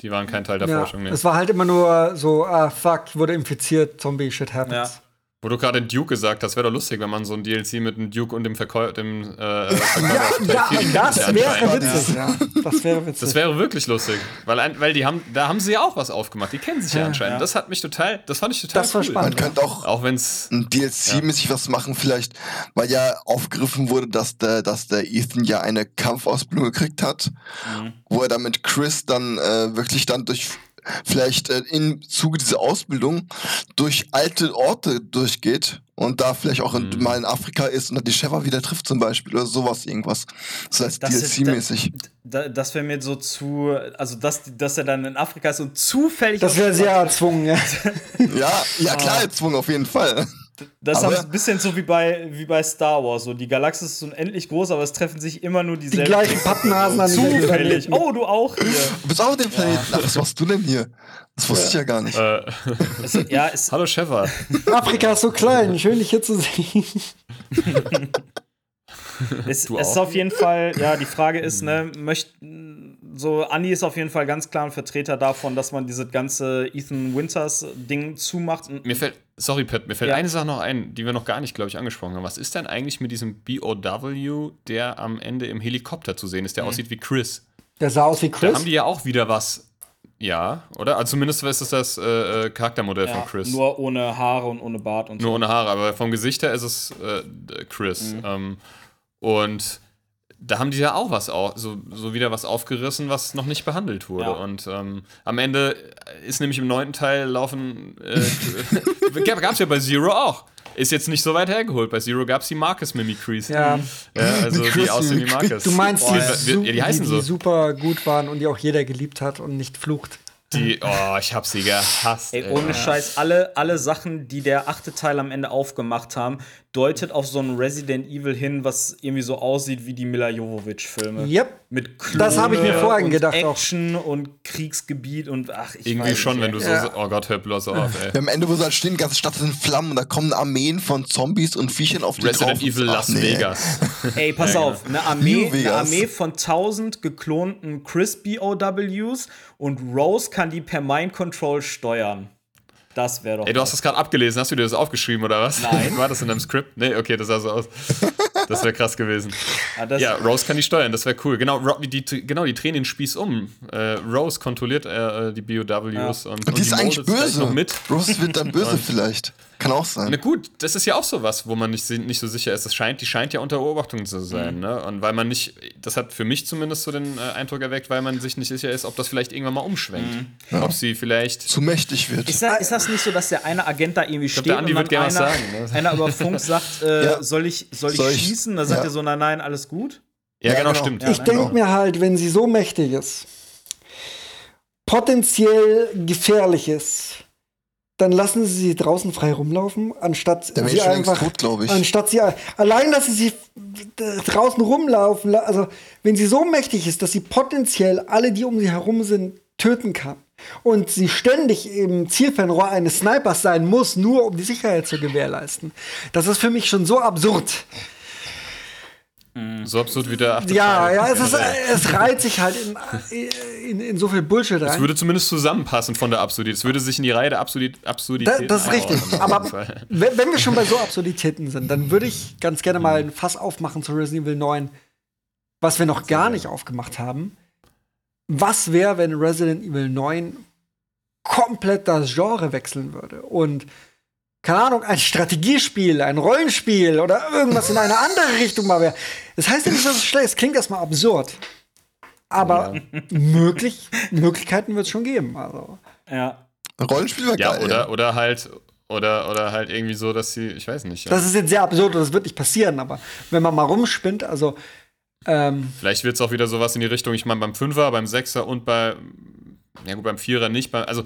Die waren kein Teil der ja, Forschung. Nee. es war halt immer nur so, ah, fuck, wurde infiziert, Zombie, shit happens. Ja. Wo du gerade den Duke gesagt hast, wäre doch lustig, wenn man so ein DLC mit dem Duke und dem Verkäufer, dem äh, Ja, Verkäufer ja, vier das wäre anscheinend- witzig, ja. Das wäre witzig. Das wäre wirklich lustig, weil, weil die haben, da haben sie ja auch was aufgemacht. Die kennen sich ja, anscheinend. Ja. Das hat mich total, das fand ich total Das war cool. spannend. Man könnte auch Auch wenn es ein DLC-mäßig was machen, vielleicht, weil ja aufgegriffen wurde, dass der, dass der Ethan ja eine Kampfausbildung gekriegt hat, wo er dann mit Chris dann äh, wirklich dann durch vielleicht äh, im Zuge dieser Ausbildung durch alte Orte durchgeht und da vielleicht auch in, mal in Afrika ist und dann die Sheva wieder trifft zum Beispiel oder sowas irgendwas. Das heißt DLC-mäßig. Da, das wäre mir so zu, also dass, dass er dann in Afrika ist und zufällig. Das wäre sehr erzwungen, ja. Ja, ja klar, erzwungen auf jeden Fall. Das ist aber- ein bisschen so wie bei, wie bei Star Wars. So, die Galaxis ist unendlich groß, aber es treffen sich immer nur Die dieselben. gleichen Pappnasen an Zufällig. Planeten. Oh, du auch hier. Du bist auch auf dem Planeten. Ach, was machst du denn hier? Das wusste ich ja gar nicht. äh, Es, ja, es, Hallo Shepard. Afrika ist so klein, schön dich hier zu sehen. es, Du es ist auf jeden Fall, ja, die Frage ist, ne, möchten, so, Andi ist auf jeden Fall ganz klar ein Vertreter davon, dass man dieses ganze Ethan Winters Ding zumacht. Und Mir fällt, sorry, Pat, mir fällt Ja. eine Sache noch ein, die wir noch gar nicht, glaube ich, angesprochen haben. Was ist denn eigentlich mit diesem BOW, der am Ende im Helikopter zu sehen ist, der aussieht wie Chris? Der sah aus wie Da Chris. haben die ja auch wieder was. Ja, oder? Also zumindest ist es das äh, äh, Charaktermodell Ja, von Chris. Nur ohne Haare und ohne Bart und Nur so. ohne Haare, aber vom Gesicht her ist es äh, Chris. Ähm, und da haben die ja auch was, au so, so wieder was aufgerissen, was noch nicht behandelt wurde. Ja. Und ähm, am Ende ist nämlich im neunten Teil laufen. Äh, gab es ja bei Zero auch. Ist jetzt nicht so weit hergeholt. Bei Zero gab es die Marcus Mimicries. Ja. ja also die aussehen wie. Marcus. Du meinst, Boah, die, ja, die, heißen die, so. die super gut waren und die auch jeder geliebt hat und nicht flucht. Die, oh, ich hab sie gehasst. Ey, ey. ohne Scheiß, alle, alle Sachen, die der achte Teil am Ende aufgemacht haben, deutet auf so ein Resident Evil hin, was irgendwie so aussieht wie die Mila Jovovich-Filme. Yep. Mit Klone Das hab ich mir vorhin und gedacht auch. Action und Kriegsgebiet und ach, ich Irgendwie weiß schon, nicht, wenn du so. Oh Gott, hör bloß auf, ey. Am Ende, wo sie halt stehen, die ganze Stadt ist in Flammen und da kommen Armeen von Zombies und Viechern auf die Resident drauf. Evil Ach, Las nee. Vegas. Ey, pass Ja, auf, eine Armee, eine. Armee von 1000 geklonten Chris BOWs und Rose kann die per Mind Control steuern. Das wäre doch. Ey, du hast das gerade abgelesen. Hast du dir das aufgeschrieben oder was? Nein. War das in deinem Skript? Nee, okay, das sah so aus. Das wäre krass gewesen. Ah, Ja, Rose kann die steuern, das wäre cool. Genau, die, genau, die drehen den Spieß um. Äh, Rose kontrolliert äh, die BOWs und, Und die ist eigentlich böse. noch mit. Rose wird dann böse vielleicht. Kann auch Na sein. gut, das ist ja auch sowas, wo man nicht, nicht so sicher ist. Das scheint, die scheint ja unter Beobachtung zu Mhm. sein. Ne? Und weil man nicht, das hat für mich zumindest so den äh, Eindruck erweckt, weil man sich nicht sicher ist, ob das vielleicht irgendwann mal umschwenkt. Mhm. Ob sie vielleicht. Zu mächtig wird. Ist, da, ist das nicht so, dass der eine Agent da irgendwie steht der Andi und wird gerne was einer, sagen, ne? einer über Funk sagt, äh, Ja. soll ich, soll ich Soll ich- schießen? Da sagt ja. er so, nein, nein, alles gut. Ja, Ja, genau, genau. stimmt. Ja, ich denke genau. mir halt, wenn sie so mächtig ist, potenziell gefährlich ist, dann lassen sie sie draußen frei rumlaufen, anstatt Der sie einfach, tot, glaube ich. anstatt sie allein, dass sie sie draußen rumlaufen, la- also wenn sie so mächtig ist, dass sie potenziell alle, die um sie herum sind, töten kann und sie ständig im Zielfernrohr eines Snipers sein muss, nur um die Sicherheit zu gewährleisten, das ist für mich schon so absurd. So absurd wie der achte Ja, Teil. ja, es, ist, es reiht sich halt in, in, in so viel Bullshit Es rein. würde zumindest zusammenpassen von der Absurdität. Es würde sich in die Reihe der Absurdität. Da, das ist richtig. Aber wenn, wenn wir schon bei so Absurditäten sind, dann würde ich ganz gerne mal ein Fass aufmachen zu Resident Evil 9, was wir noch gar nicht aufgemacht haben. Was wäre, wenn Resident Evil 9 komplett das Genre wechseln würde und keine Ahnung, ein Strategiespiel, ein Rollenspiel oder irgendwas in eine andere Richtung mal wäre. Das heißt ja nicht, dass es schlecht ist. Klingt erstmal absurd. Aber möglich, Möglichkeiten wird es schon geben. Also. Ja. Rollenspiel wäre Ja, geil. oder, oder halt. Oder, oder halt irgendwie so, dass sie, ich weiß nicht. Ja. Das ist jetzt sehr absurd und das wird nicht passieren, aber wenn man mal rumspinnt, also ähm, Vielleicht wird es auch wieder sowas in die Richtung, ich meine, beim Fünfer, beim Sechser und bei, ja gut, beim Vierer nicht. Bei, also,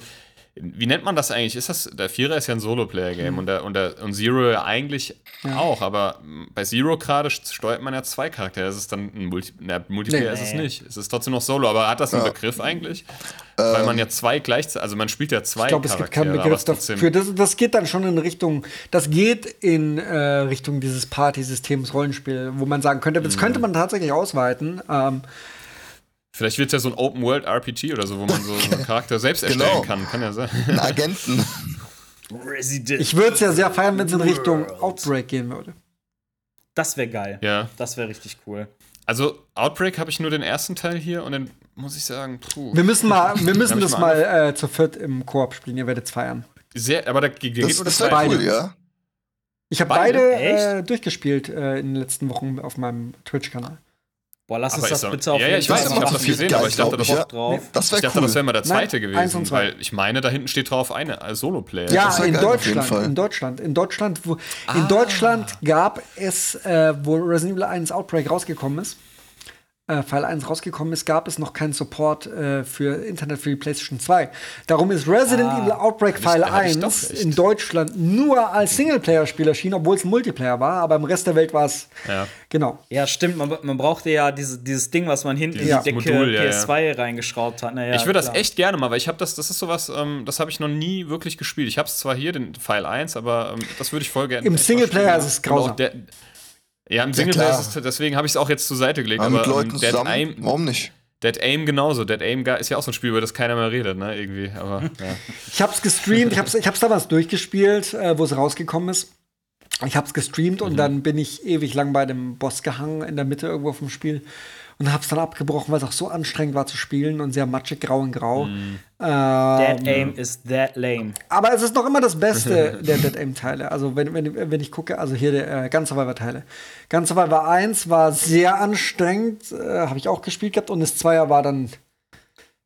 wie nennt man das eigentlich? Ist das, der Vierer ist ja ein Solo-Player-Game und, der, und, der, und Zero ja eigentlich auch, aber bei Zero gerade steuert man ja zwei Charaktere. Das ist dann ein Multi na, Multiplayer Nee. ist es nicht. Es ist trotzdem noch Solo, aber hat das einen Begriff eigentlich? Weil man ja zwei gleichzeitig, also man spielt ja zwei ich glaube, es gibt Charaktere. keinen Begriff es dafür. Das, das geht dann schon in Richtung, das geht in äh, Richtung dieses Party-Systems Rollenspiel, wo man sagen könnte, das Mhm. könnte man tatsächlich ausweiten. Ähm, Vielleicht wird es ja so ein Open-World-RPG oder so, wo man so einen Charakter selbst erstellen Genau. kann. Kann ja sein. Einen Agenten. Resident. ich würde es ja sehr feiern, wenn es in Richtung Outbreak gehen würde. das wäre geil. Ja. Das wäre richtig cool. Also, Outbreak habe ich nur den ersten Teil hier und dann muss ich sagen, puh. Wir müssen mal, wir müssen das mal mal äh, zu viert im Koop spielen. Ihr werdet es feiern. Sehr, aber da ge- geht Das, das beide. cool, ja. Ich habe Beide? beide, äh, durchgespielt äh, in den letzten Wochen auf meinem Twitch-Kanal. Boah, lass uns Aber das ist doch- bitte auf ja, ja, jeden ich Fall weiß, ich machen. hab das gesehen, aber ich dachte, das ja. Drauf. Das Ich wäre dachte, cool. das wäre mal der zweite Nein, gewesen, weil ich meine, da hinten steht drauf eine als Solo-Player. Ja, das wär in geil, Deutschland. In Deutschland. In Deutschland, wo, Ah. in Deutschland gab es, äh, wo Resident Evil 1 Outbreak rausgekommen ist, äh, Fall 1 rausgekommen ist, gab es noch keinen Support äh, für Internet für die PlayStation 2. Darum ist Resident Ah. Evil Outbreak ich 1 doch recht. in Deutschland nur als Singleplayer-Spiel erschienen, obwohl es ein Multiplayer war, aber im Rest der Welt war es. Ja. Genau. Ja, stimmt. Man, man brauchte ja diese, dieses Ding, was man hinten in Dieses die Decke Modul, ja, ja. PS2 reingeschraubt hat. Naja, ich würde das echt gerne mal, weil ich habe das, das ist sowas, ähm, das habe ich noch nie wirklich gespielt. Ich habe es zwar hier, den Pfeil 1, aber ähm, das würde ich voll gerne. Im Singleplayer spielen. ist es grausam. Ja, im Singleplayer klar. ist es, deswegen habe ich es auch jetzt zur Seite gelegt. Aber mit aber, Leuten ähm, der hat zusammen, ein, warum nicht? Dead Aim genauso. Dead Aim ist ja auch so ein Spiel, über das keiner mehr redet, ne? Irgendwie. Aber ja. Ich hab's gestreamt, ich hab's, ich hab's damals durchgespielt, äh, wo es rausgekommen ist. Ich hab's gestreamt und dann bin ich ewig lang bei dem Boss gehangen, in der Mitte irgendwo vom Spiel. Und hab's dann abgebrochen, weil es auch so anstrengend war zu spielen und sehr matschig, grau in grau. Ähm, That aim is that lame. aber es ist noch immer das Beste der Dead Aim-Teile. Also, wenn, wenn, wenn ich gucke, also hier der äh, Gun Survivor-Teile. Gun Survivor 1 war sehr anstrengend, äh, habe ich auch gespielt gehabt. Und das Zweier war dann.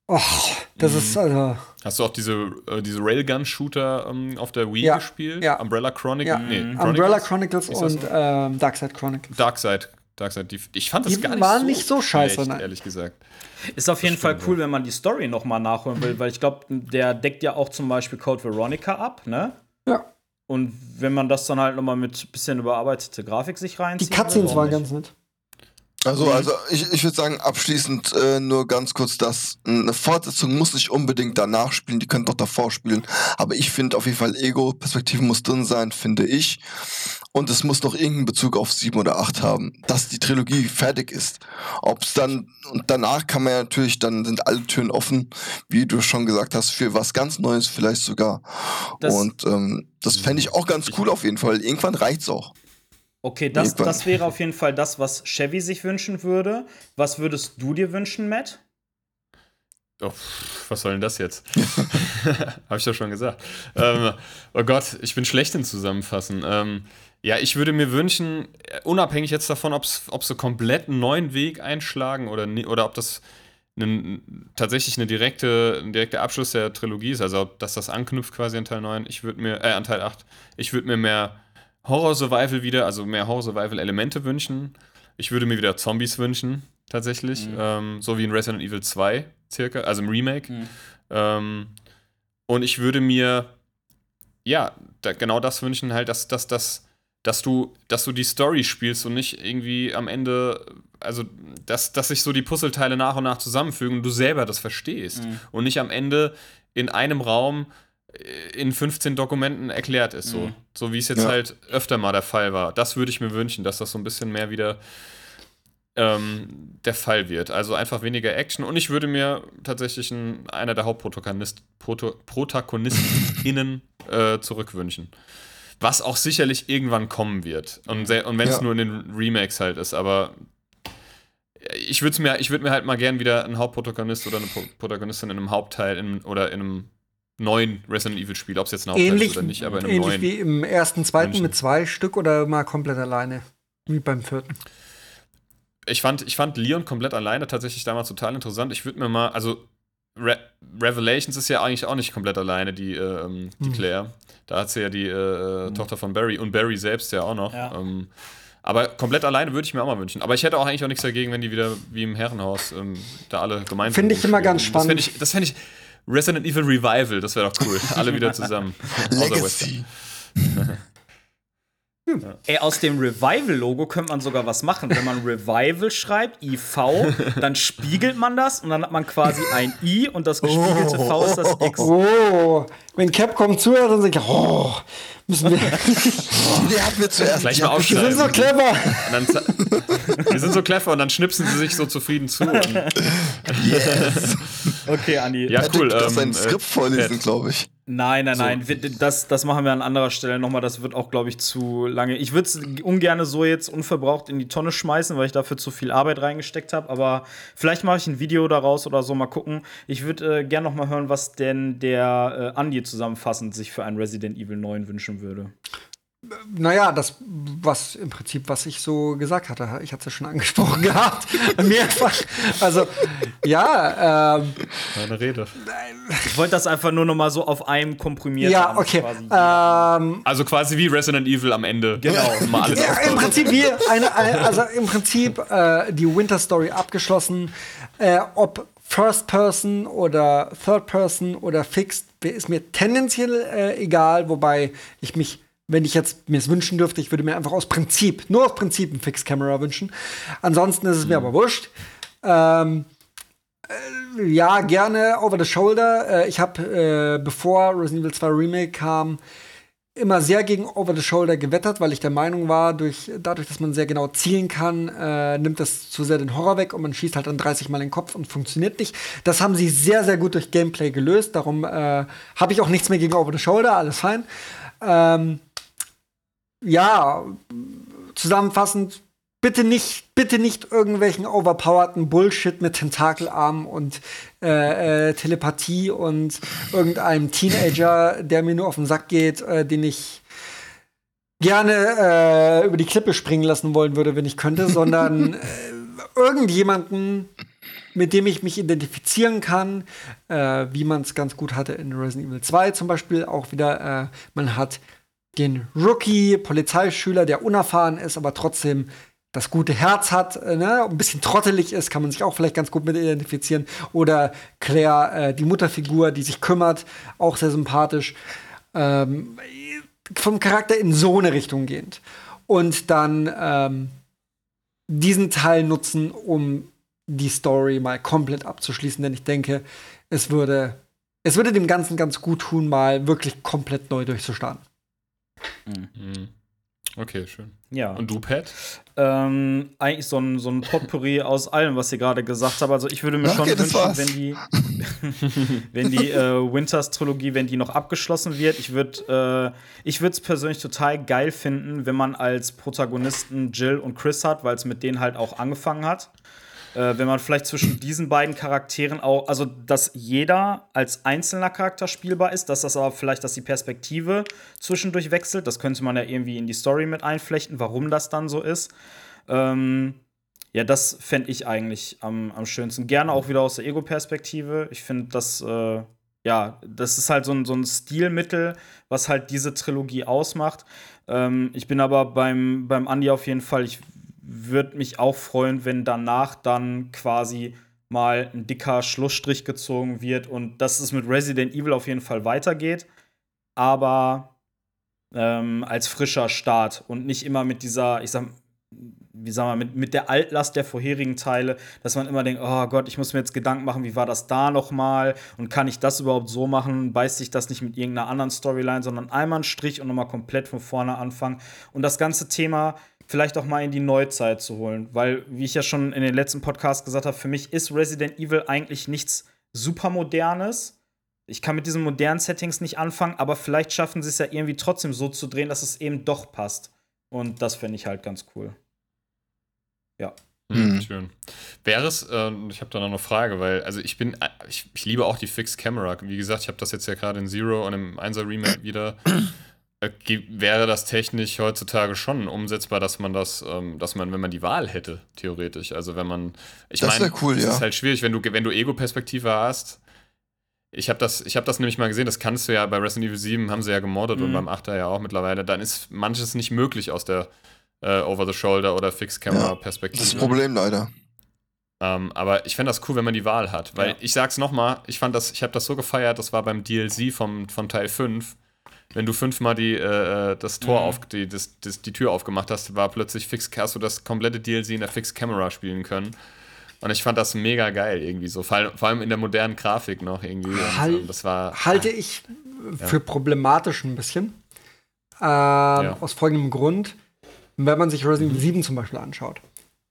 Och, das ist also. Hast du auch diese, äh, diese Railgun-Shooter ähm, auf der Wii Ja, gespielt? ja. Umbrella Chronic Ja, nee, Umbrella Chronicles und ähm, Darkside Chronicles. Darkseid. Darkseid. Die, ich fand das Die gar nicht waren so nicht so scheiße, schlecht, nein. ehrlich gesagt. Ist auf jeden Fall cool, wenn man die Story noch mal nachholen will, weil ich glaube, der deckt ja auch zum Beispiel Code Veronica ab, ne? Ja. Und wenn man das dann halt noch mal mit bisschen überarbeitete Grafik sich Die reinzieht. Cutscenes warum waren ganz nett. Also, also ich, ich würde sagen, abschließend äh, nur ganz kurz, dass eine Fortsetzung muss nicht unbedingt danach spielen, die können doch davor spielen. Aber ich finde auf jeden Fall Ego-Perspektive muss drin sein, finde ich. Und es muss noch irgendeinen Bezug auf 7 oder 8 haben, dass die Trilogie fertig ist. Ob es dann, und danach kann man ja natürlich, dann sind alle Türen offen, wie du schon gesagt hast, für was ganz Neues vielleicht sogar. Das- und ähm, das fände ich auch ganz cool auf jeden Fall. Irgendwann reicht's auch. Okay, das, das wäre auf jeden Fall das, was Chevy sich wünschen würde. Was würdest du dir wünschen, Matt? Oh, was soll denn das jetzt? Habe ich doch schon gesagt. Ähm, oh Gott, ich bin schlecht im Zusammenfassen. Ähm, ja, ich würde mir wünschen, äh, unabhängig jetzt davon, ob sie komplett einen neuen Weg einschlagen oder, oder ob das einen, tatsächlich eine direkte, ein direkter Abschluss der Trilogie ist, also ob, dass das anknüpft quasi an Teil 9. Ich würde mir, äh, an Teil 8, ich würde mir mehr Horror-Survival wieder, also mehr Horror-Survival-Elemente wünschen. Ich würde mir wieder Zombies wünschen, tatsächlich. Ähm, so wie in Resident Evil 2, circa, also im Remake. Ähm, und ich würde mir, ja, da, genau das wünschen, halt, dass, dass, dass, dass, du, dass du die Story spielst und nicht irgendwie am Ende, also, dass, dass sich so die Puzzleteile nach und nach zusammenfügen und du selber das verstehst. Und nicht am Ende in einem Raum in 15 Dokumenten erklärt ist, so. So wie es jetzt Ja. halt öfter mal der Fall war. Das würde ich mir wünschen, dass das so ein bisschen mehr wieder ähm, der Fall wird. Also einfach weniger Action. Und ich würde mir tatsächlich einen, einer der Hauptprotagonist, Proto, ProtagonistInnen äh, zurückwünschen. Was auch sicherlich irgendwann kommen wird. Und, und wenn es Ja. nur in den Remakes halt ist. Aber ich würde mir, ich würd mir halt mal gern wieder einen Hauptprotagonist oder eine Pro Protagonistin in einem Hauptteil in, oder in einem neuen Resident Evil Spiel, ob es jetzt ein Hauptteil Ähnlich, ist oder nicht, aber in einem ähnlich neuen. wie im ersten, zweiten München. mit zwei Stück oder mal komplett alleine. Wie beim vierten. ich fand, ich fand Leon komplett alleine tatsächlich damals total interessant. Ich würde mir mal, also Re Revelations ist ja eigentlich auch nicht komplett alleine, die, äh, ähm, die Hm. Claire. Da hat sie ja die äh, Tochter von Barry und Barry selbst ja auch noch. Ja. Ähm, aber komplett alleine würde ich mir auch mal wünschen. Aber ich hätte auch eigentlich auch nichts dagegen, wenn die wieder wie im Herrenhaus ähm, da alle gemeinsam. Finde ich immer ganz Das spannend. fände ich, das fände ich Resident Evil Revival, das wäre doch cool. alle wieder zusammen. Außer Wesker. Legacy. Ey, aus dem Revival-Logo könnte man sogar was machen. Wenn man Revival schreibt, IV, dann spiegelt man das und dann hat man quasi ein I und das gespiegelte V ist das X. Oh, wenn Capcom zuhört, dann sage ich, oh, müssen wir. Der hat mir zuerst. Gleich mal mir Wir sind so clever. Und dann, za- wir sind so clever und dann schnipsen sie sich so zufrieden zu. Und, Yes. Okay, Andi. ja, Patrick cool. darf ähm, sein äh, Skript vorlesen, Pat. glaube ich. Nein, nein, nein. Wir- Das, das machen wir an anderer Stelle nochmal. Das wird auch, glaube ich, zu lange. Ich würde es ungern so jetzt unverbraucht in die Tonne schmeißen, weil ich dafür zu viel Arbeit reingesteckt habe. Aber vielleicht mache ich ein Video daraus oder so. Mal gucken. Ich würde äh, gerne nochmal hören, was denn der äh, Andi zusammenfassend sich für ein Resident Evil 9 wünschen würde. Naja, das, was im Prinzip, was ich so gesagt hatte, ich hatte es ja schon angesprochen gehabt, mehrfach. Also, ja, ähm, Meine Rede. Ich wollte das einfach nur nochmal so auf einem komprimiert ja, haben, okay. quasi. Ähm, Also quasi wie Resident Evil am Ende. Genau. Mal alles Ja, im. Prinzip wie eine, eine also im Prinzip äh, die Winter Story abgeschlossen. Äh, ob First Person oder Third Person oder Fixed, ist mir tendenziell äh, egal, wobei ich mich, wenn ich jetzt mir es wünschen dürfte, ich würde mir einfach aus Prinzip, nur aus Prinzip ein Fixed Camera wünschen. Ansonsten ist es mir aber wurscht. Ähm, äh, ja, gerne over the shoulder. Äh, ich habe, äh, bevor Resident Evil 2 Remake kam, immer sehr gegen Over the Shoulder gewettert, weil ich der Meinung war, durch, dadurch, dass man sehr genau zielen kann, äh, nimmt das zu sehr den Horror weg und man schießt halt dann 30 Mal in den Kopf und funktioniert nicht. Das haben sie sehr, sehr gut durch Gameplay gelöst. Darum äh, habe ich auch nichts mehr gegen Over the Shoulder, alles fein. Ähm, ja, zusammenfassend, bitte nicht, bitte nicht irgendwelchen overpowerten Bullshit mit Tentakelarmen und äh, äh, Telepathie und irgendeinem Teenager, der mir nur auf den Sack geht, äh, den ich gerne äh, über die Klippe springen lassen wollen würde, wenn ich könnte, sondern äh, irgendjemanden, mit dem ich mich identifizieren kann, äh, wie man es ganz gut hatte in Resident Evil 2 zum Beispiel. Auch wieder, man hat den Rookie, Polizeischüler, der unerfahren ist, aber trotzdem das gute Herz hat, äh, ne, ein bisschen trottelig ist, kann man sich auch vielleicht ganz gut mit identifizieren. Oder Claire, äh, die Mutterfigur, die sich kümmert, auch sehr sympathisch. Ähm, vom Charakter in so eine Richtung gehend. Und dann ähm, diesen Teil nutzen, um die Story mal komplett abzuschließen, denn ich denke, es würde, es würde dem Ganzen ganz gut tun, mal wirklich komplett neu durchzustarten. Mhm. Okay, schön. Ja. Und du, Pat? Ähm, eigentlich so ein, so ein Potpourri aus allem, was ihr gerade gesagt habt. Also ich würde mir Okay, schon wünschen, war's. wenn die, wenn die äh, Winters-Trilogie, wenn die noch abgeschlossen wird. Ich würde äh, ich es persönlich total geil finden, wenn man als Protagonisten Jill und Chris hat, weil es mit denen halt auch angefangen hat. Äh, wenn man vielleicht zwischen diesen beiden Charakteren auch, also dass jeder als einzelner Charakter spielbar ist, dass das aber vielleicht, dass die Perspektive zwischendurch wechselt, das könnte man ja irgendwie in die Story mit einflechten, warum das dann so ist. Ähm, ja, das fände ich eigentlich am, am schönsten. Gerne auch wieder aus der Ego-Perspektive. Ich finde, das, äh, ja, das ist halt so ein, so ein Stilmittel, was halt diese Trilogie ausmacht. Ähm, ich bin aber beim, beim Andi auf jeden Fall, ich würde mich auch freuen, wenn danach dann quasi mal ein dicker Schlussstrich gezogen wird und dass es mit Resident Evil auf jeden Fall weitergeht, aber ähm, als frischer Start und nicht immer mit dieser, ich sag, wie sagen wir, mit, mit der Altlast der vorherigen Teile, dass man immer denkt, oh Gott, ich muss mir jetzt Gedanken machen, wie war das da noch mal und kann ich das überhaupt so machen? Beißt sich das nicht mit irgendeiner anderen Storyline, sondern einmal einen Strich und nochmal komplett von vorne anfangen und das ganze Thema vielleicht auch mal in die Neuzeit zu holen, weil, wie ich ja schon in den letzten Podcasts gesagt habe, für mich ist Resident Evil eigentlich nichts super modernes. Ich kann mit diesen modernen Settings nicht anfangen, aber vielleicht schaffen sie es ja irgendwie trotzdem so zu drehen, dass es eben doch passt. Und das fände ich halt ganz cool. Ja. Hm, Mhm. Schön. Wäre es, äh, ich habe da noch eine Frage, weil, also ich bin, äh, ich, ich liebe auch die Fixed Camera. Wie gesagt, ich habe das jetzt ja gerade in Zero und im 1er Remake wieder. Äh, wäre das technisch heutzutage schon umsetzbar, dass man das, ähm, dass man, wenn man die Wahl hätte, theoretisch. Also wenn man, ich Das meine, cool, es ja. ist halt schwierig, wenn du, wenn du Ego-Perspektive hast. Ich habe das, ich hab das nämlich mal gesehen, das kannst du ja bei Resident Evil 7 haben sie ja gemoddet und Mhm. beim 8er ja auch mittlerweile. Dann ist manches nicht möglich aus der äh, Over-the-Shoulder oder Fixed-Camera-Perspektive. Das ist das Problem leider. Ähm, aber ich fände das cool, wenn man die Wahl hat. Weil Ja. ich sag's nochmal, ich fand das, ich habe das so gefeiert, das war beim DLC vom, von Teil 5. Wenn du fünfmal die, äh, das Tor Mhm. auf, die, das, das, die Tür aufgemacht hast, war plötzlich fix, hast du das komplette DLC in der Fixed Camera spielen können. Und ich fand das mega geil irgendwie so. Vor allem, vor allem in der modernen Grafik noch irgendwie. Und, Halt- ähm, das war. Halte ich für problematisch ein bisschen. Ähm, Aus folgendem Grund. Wenn man sich Resident Evil 7 zum Beispiel anschaut,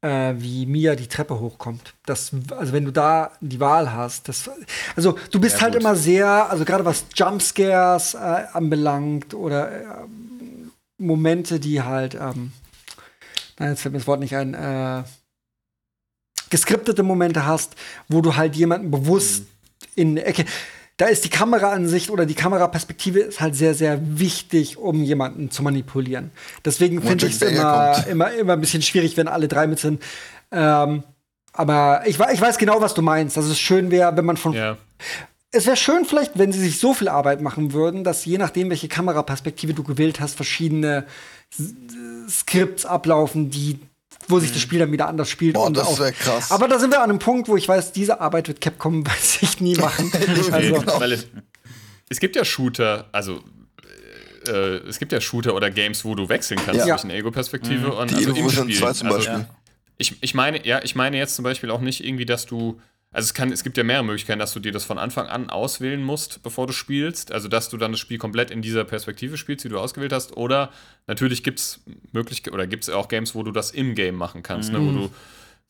äh, wie Mia die Treppe hochkommt. Das, also wenn du da die Wahl hast, das, also du bist Ja, halt gut. immer sehr, also gerade was Jumpscares äh, anbelangt oder äh, Momente, die halt, ähm, nein, jetzt fällt mir das Wort nicht ein, äh, geskriptete Momente hast, wo du halt jemanden bewusst in eine Ecke. Da ist die Kameraansicht oder die Kameraperspektive ist halt sehr, sehr wichtig, um jemanden zu manipulieren. Deswegen finde ich es immer, kommt. immer, immer ein bisschen schwierig, wenn alle drei mit sind. Ähm, aber ich, ich weiß genau, was du meinst. Dass es schön wäre, wenn man von Ja. es wäre schön vielleicht, wenn sie sich so viel Arbeit machen würden, dass je nachdem, welche Kameraperspektive du gewählt hast, verschiedene S- Skripts ablaufen, die wo sich das Spiel dann wieder anders spielt. Boah, und das auch- wär krass. Aber da sind wir an einem Punkt, wo ich weiß, diese Arbeit wird Capcom bei sich nie machen. also, genau. Weil es, es gibt ja Shooter, also äh, es gibt ja Shooter oder Games, wo du wechseln kannst Ja. zwischen Ego-Perspektive und Die also im Evolution Spiel. 2 zum also, Beispiel. Ich, ich meine, ja, ich meine jetzt zum Beispiel auch nicht irgendwie, dass du also es, kann, es gibt ja mehrere Möglichkeiten, dass du dir das von Anfang an auswählen musst, bevor du spielst. Also dass du dann das Spiel komplett in dieser Perspektive spielst, die du ausgewählt hast. Oder natürlich gibt es Möglichkeiten, oder gibt es auch Games, wo du das im Game machen kannst, Mhm. ne? wo du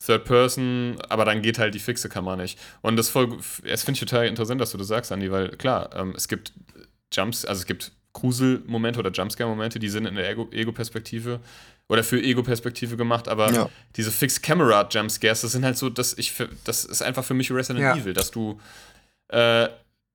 Third Person, aber dann geht halt die fixe Kamera nicht. Und das voll, das finde ich total interessant, dass du das sagst, Andi, weil klar, ähm, es gibt Jumps, also es gibt Grusel-Momente oder Jumpscare-Momente, die sind in der Ego- Ego-Perspektive oder für Ego-Perspektive gemacht, aber Ja. diese Fixed-Camera-Jumpscares, das sind halt so, dass ich, für, das ist einfach für mich Resident Ja. Evil, dass du, äh,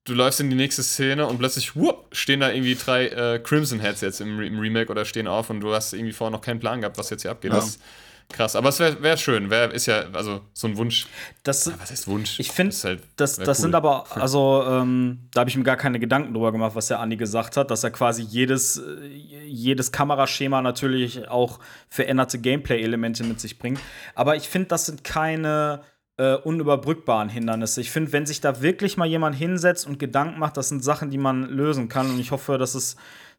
du läufst in die nächste Szene und plötzlich, whoop, stehen da irgendwie drei äh, Crimson Heads jetzt im, im Remake oder stehen auf und du hast irgendwie vorher noch keinen Plan gehabt, was jetzt hier abgeht. Ja. Das ist krass. Aber es wäre wär schön, wär, ist ja, also so ein Wunsch. Das, Was heißt Wunsch? Ich finde, Das ist halt- das, das cool. sind aber, also, ähm, da habe ich mir gar keine Gedanken drüber gemacht, was der Andi gesagt hat, dass er quasi jedes, äh, jedes Kameraschema natürlich auch veränderte Gameplay-Elemente mit sich bringt. Aber ich finde, das sind keine äh, unüberbrückbaren Hindernisse. Ich finde, wenn sich da wirklich mal jemand hinsetzt und Gedanken macht, das sind Sachen, die man lösen kann. Und ich hoffe, dass es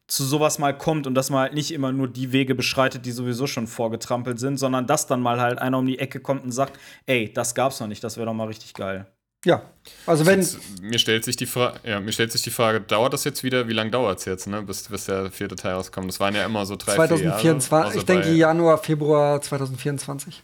zu sowas mal kommt und dass man halt nicht immer nur die Wege beschreitet, die sowieso schon vorgetrampelt sind, sondern dass dann mal halt einer um die Ecke kommt und sagt, ey, das gab's noch nicht, das wäre doch mal richtig geil. Ja. Also wenn. Jetzt, mir, stellt sich die Fra ja, mir stellt sich die Frage, dauert das jetzt wieder? Wie lange dauert es jetzt, ne? bis, bis der vierte Teil rauskommt? Das waren ja immer so drei, vier Jahre. 2024, außer ich denke Januar, Februar 2024.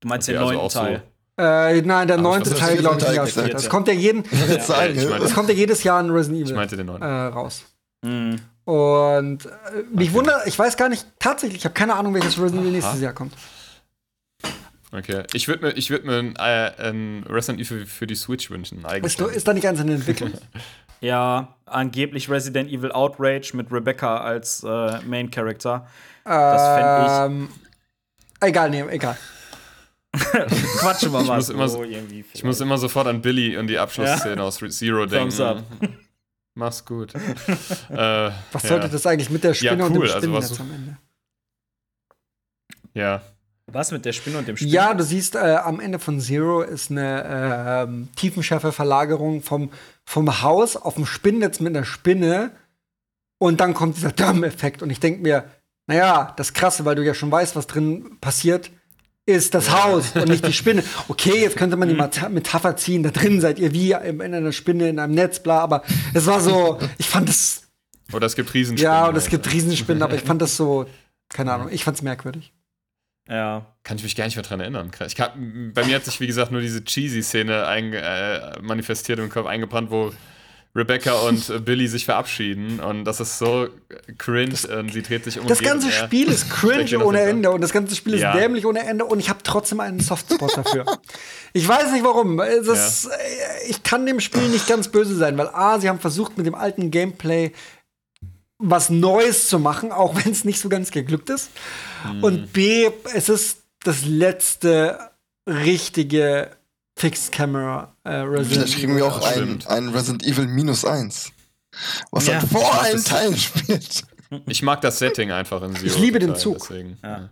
Du meinst Okay, den also neunten auch so- Teil. Äh, nein, der neunte das Teil, glaube ich. Es ja. kommt ja jeden, Ich Ja, ich es kommt ja jedes Jahr ein Resident Ich Evil meinte den neunten. äh, raus. Mhm. Und äh, mich wundert, ich weiß gar nicht, tatsächlich, ich habe keine Ahnung, welches Resident Evil nächstes Jahr kommt. Okay. Ich würde mir, ich würd mir ein, äh, ein Resident Evil für die Switch wünschen. Ist, Eigentlich. ist da nicht ganz in der Entwicklung? Ja, angeblich Resident Evil Outrage mit Rebecca als äh, Main Character. Das ähm, Egal, nee, egal. Quatschen wir mal muss so immer so- irgendwie. Ich muss immer sofort an Billy und die Abschlussszene aus Re- Zero denken. Thumbs up. Mach's gut. äh, Was ja. sollte das eigentlich mit der Spinne Ja, und dem cool, also Spinnennetz was- am Ende? Ja. Was mit der Spinne und dem Spiel? Ja, du siehst, äh, am Ende von Zero ist eine ähm, Tiefenschärfe-Verlagerung vom, vom Haus auf dem Spinnennetz mit einer Spinne. Und dann kommt dieser Damm-Effekt. Und ich denke mir, naja, das Krasse, weil du ja schon weißt, was drin passiert, ist das Haus und nicht die Spinne. Okay, jetzt könnte man die Meta- Metapher ziehen, da drin seid ihr wie Ende einer Spinne in einem Netz, bla, aber es war so, ich fand das, Oder es gibt Riesenspinnen. ja, und es halt. gibt Riesenspinnen, aber ich fand das so, keine Ahnung, ich fand's merkwürdig. Ja. Kann ich mich gar nicht mehr dran erinnern. Ich kann, bei mir hat sich, wie gesagt, nur diese Cheesy-Szene ein, äh, manifestiert im Kopf eingebrannt, wo Rebecca und äh, Billy sich verabschieden. Und das ist so cringe. und sie dreht sich um. Das ganze Spiel ist cringe ohne. Ende und das ganze Spiel ist Ja. dämlich ohne Ende und ich habe trotzdem einen Softspot dafür. ich weiß nicht warum. Es ist, äh, Ich kann dem Spiel nicht ganz böse sein, weil A, sie haben versucht mit dem alten Gameplay was Neues zu machen, auch wenn es nicht so ganz geglückt ist. Hm. Und B, es ist das letzte richtige Fixed Camera äh, Resident Vielleicht kriegen wir auch ein, stimmt. ein Resident Evil minus eins. Was Ja. halt vor allen Teilen spielt. Ich mag das Setting einfach in Zero. Ich liebe den Zug. Deswegen. Ja.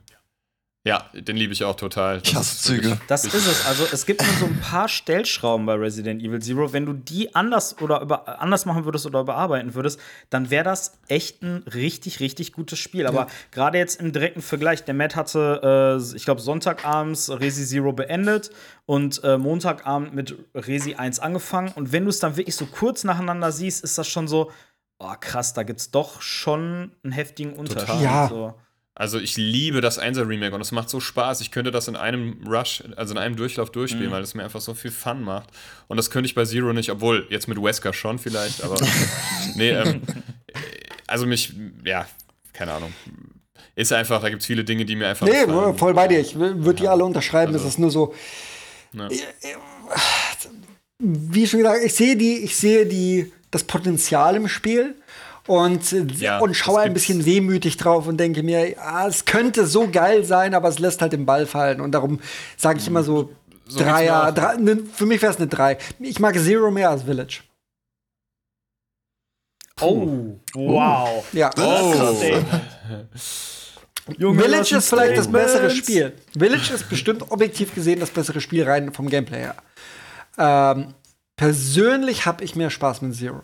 Ja. ja, den liebe ich auch total. Das Ich hasse ist Züge. wirklich- Das ist es. Also es gibt nur so ein paar Stellschrauben bei Resident Evil Zero. Wenn du die anders oder über, anders machen würdest oder überarbeiten würdest, dann wäre das echt ein richtig, richtig gutes Spiel. Aber gerade jetzt im direkten Vergleich, der Matt hatte, äh, ich glaube, Sonntagabends Resi Zero beendet und äh, Montagabend mit Resi 1 angefangen. Und wenn du es dann wirklich so kurz nacheinander siehst, ist das schon so, oh krass, da gibt's doch schon einen heftigen Unterschied. Total. Ja. So. Also ich liebe das 1er Remake und es macht so Spaß. Ich könnte das in einem Rush, also in einem Durchlauf durchspielen, weil es mir einfach so viel Fun macht. Und das könnte ich bei Zero nicht, obwohl jetzt mit Wesker schon vielleicht, aber nee, ähm, also mich, ja, keine Ahnung. Ist einfach, da gibt es viele Dinge, die mir einfach. Nee, gefallen. voll bei dir. Ich würde die alle unterschreiben. Also- es ist nur so. Ja. Wie schon gesagt, ich sehe die, ich sehe die, das Potenzial im Spiel und, äh, Ja, und schaue ein bisschen wehmütig drauf und denke mir, ah, es könnte so geil sein, aber es lässt halt den Ball fallen. Und darum sage ich immer so, So geht's mir Dreier, drei, ne, für mich wäre es eine Drei. Ich mag Zero mehr als Village. Oh, wow. Ja. Oh, Junge, Village ist vielleicht das bessere. Spiel. Village ist bestimmt objektiv gesehen das bessere Spiel rein vom Gameplay her. Ähm, persönlich habe ich mehr Spaß mit Zero.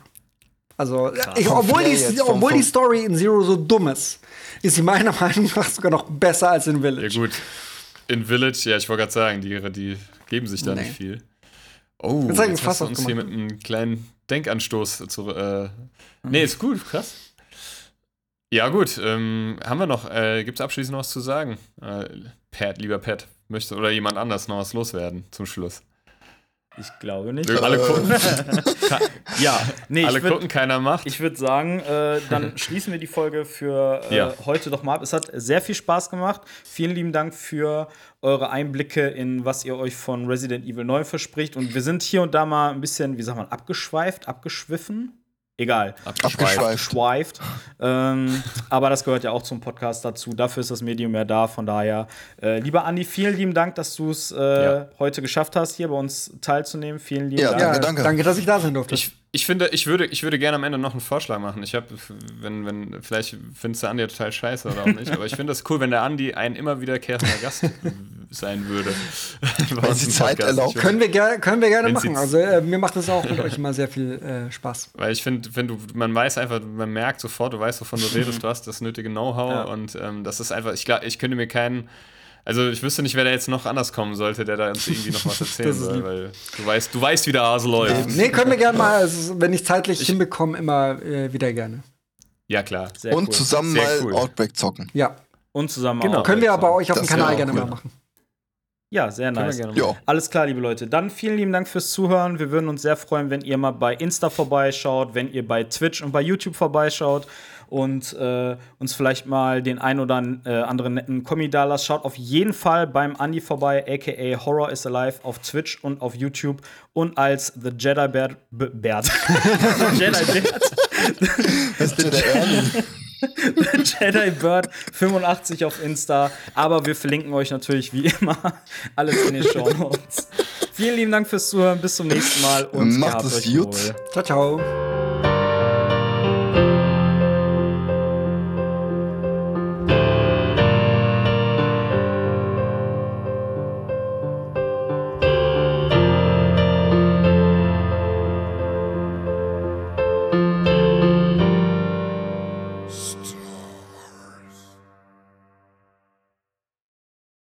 Also, ich, Vom obwohl, die, obwohl die Story in Zero so dumm ist, ist sie meiner Meinung nach sogar noch besser als in ja Village. gut. In Village, ja, ich wollte gerade sagen, die, die geben sich da Nee. nicht viel. Oh, Jetzt ich jetzt fast hast du uns hier mit einem kleinen Denkanstoß zu. Äh, nee, ist gut, krass. Ja, gut. Ähm, haben wir noch, äh, gibt es abschließend noch was zu sagen? Äh, Pat, lieber Pat, möchte oder jemand anders noch was loswerden zum Schluss? Ich glaube nicht. Alle gucken, Ja, nee, alle ich würd- gucken, keiner macht. Ich würde sagen, äh, dann schließen wir die Folge für äh, Ja. heute doch mal ab. Es hat sehr viel Spaß gemacht. Vielen lieben Dank für eure Einblicke in was ihr euch von Resident Evil 9 verspricht. Und wir sind hier und da mal ein bisschen, wie sagt man, abgeschweift, abgeschwiffen. Egal. Abgeschweift. Abgeschweift. ähm, aber das gehört ja auch zum Podcast dazu. Dafür ist das Medium ja da. Von daher, äh, lieber Andi, vielen lieben Dank, dass du es äh, Ja. heute geschafft hast, hier bei uns teilzunehmen. Vielen lieben Ja, Dank. Danke, danke. Danke, dass ich da sein durfte. Ich, ich finde, ich würde, ich würde gerne am Ende noch einen Vorschlag machen. Ich habe, wenn, wenn, vielleicht findest du Andi total scheiße oder auch nicht, aber ich finde es cool, wenn der Andi ein immer wiederkehrender Gast sein würde. Uns die Zeit erlaubt. Können wir, ger können wir gerne Wenn machen. Also äh, mir macht es auch mit euch immer sehr viel äh, Spaß. Weil ich finde, wenn du, man weiß einfach, man merkt sofort, du weißt, wovon du redest, du hast das nötige Know-how Ja. und ähm, das ist einfach, ich glaube, ich könnte mir keinen, also ich wüsste nicht, wer da jetzt noch anders kommen sollte, der da uns irgendwie noch was erzählen soll, weil du weißt, du weißt, wie der Hase läuft. Nee, können wir gerne mal, also, wenn ich zeitlich hinbekomme, immer äh, wieder gerne. Ja, klar. Sehr Und cool. zusammen Sehr mal cool. Outbreak zocken. Ja, Und zusammen Genau. können wir aber euch auf dem Kanal gerne cool. mal machen. Ja, sehr nice. gerne. Alles klar, liebe Leute. Dann vielen lieben Dank fürs Zuhören. Wir würden uns sehr freuen, wenn ihr mal bei Insta vorbeischaut, wenn ihr bei Twitch und bei YouTube vorbeischaut und äh, uns vielleicht mal den ein oder äh, anderen netten Kommi da lasst. Schaut auf jeden Fall beim Andi vorbei, aka Horror is Alive auf Twitch und auf YouTube und als The Jedi Beard. B Beard. Jedi Beard. Das ist der. Jedi Bird 85 auf Insta. Aber wir verlinken euch natürlich wie immer alles in den Show Notes. Vielen lieben Dank fürs Zuhören. Bis zum nächsten Mal und Macht es gut. wohl. Ciao, ciao.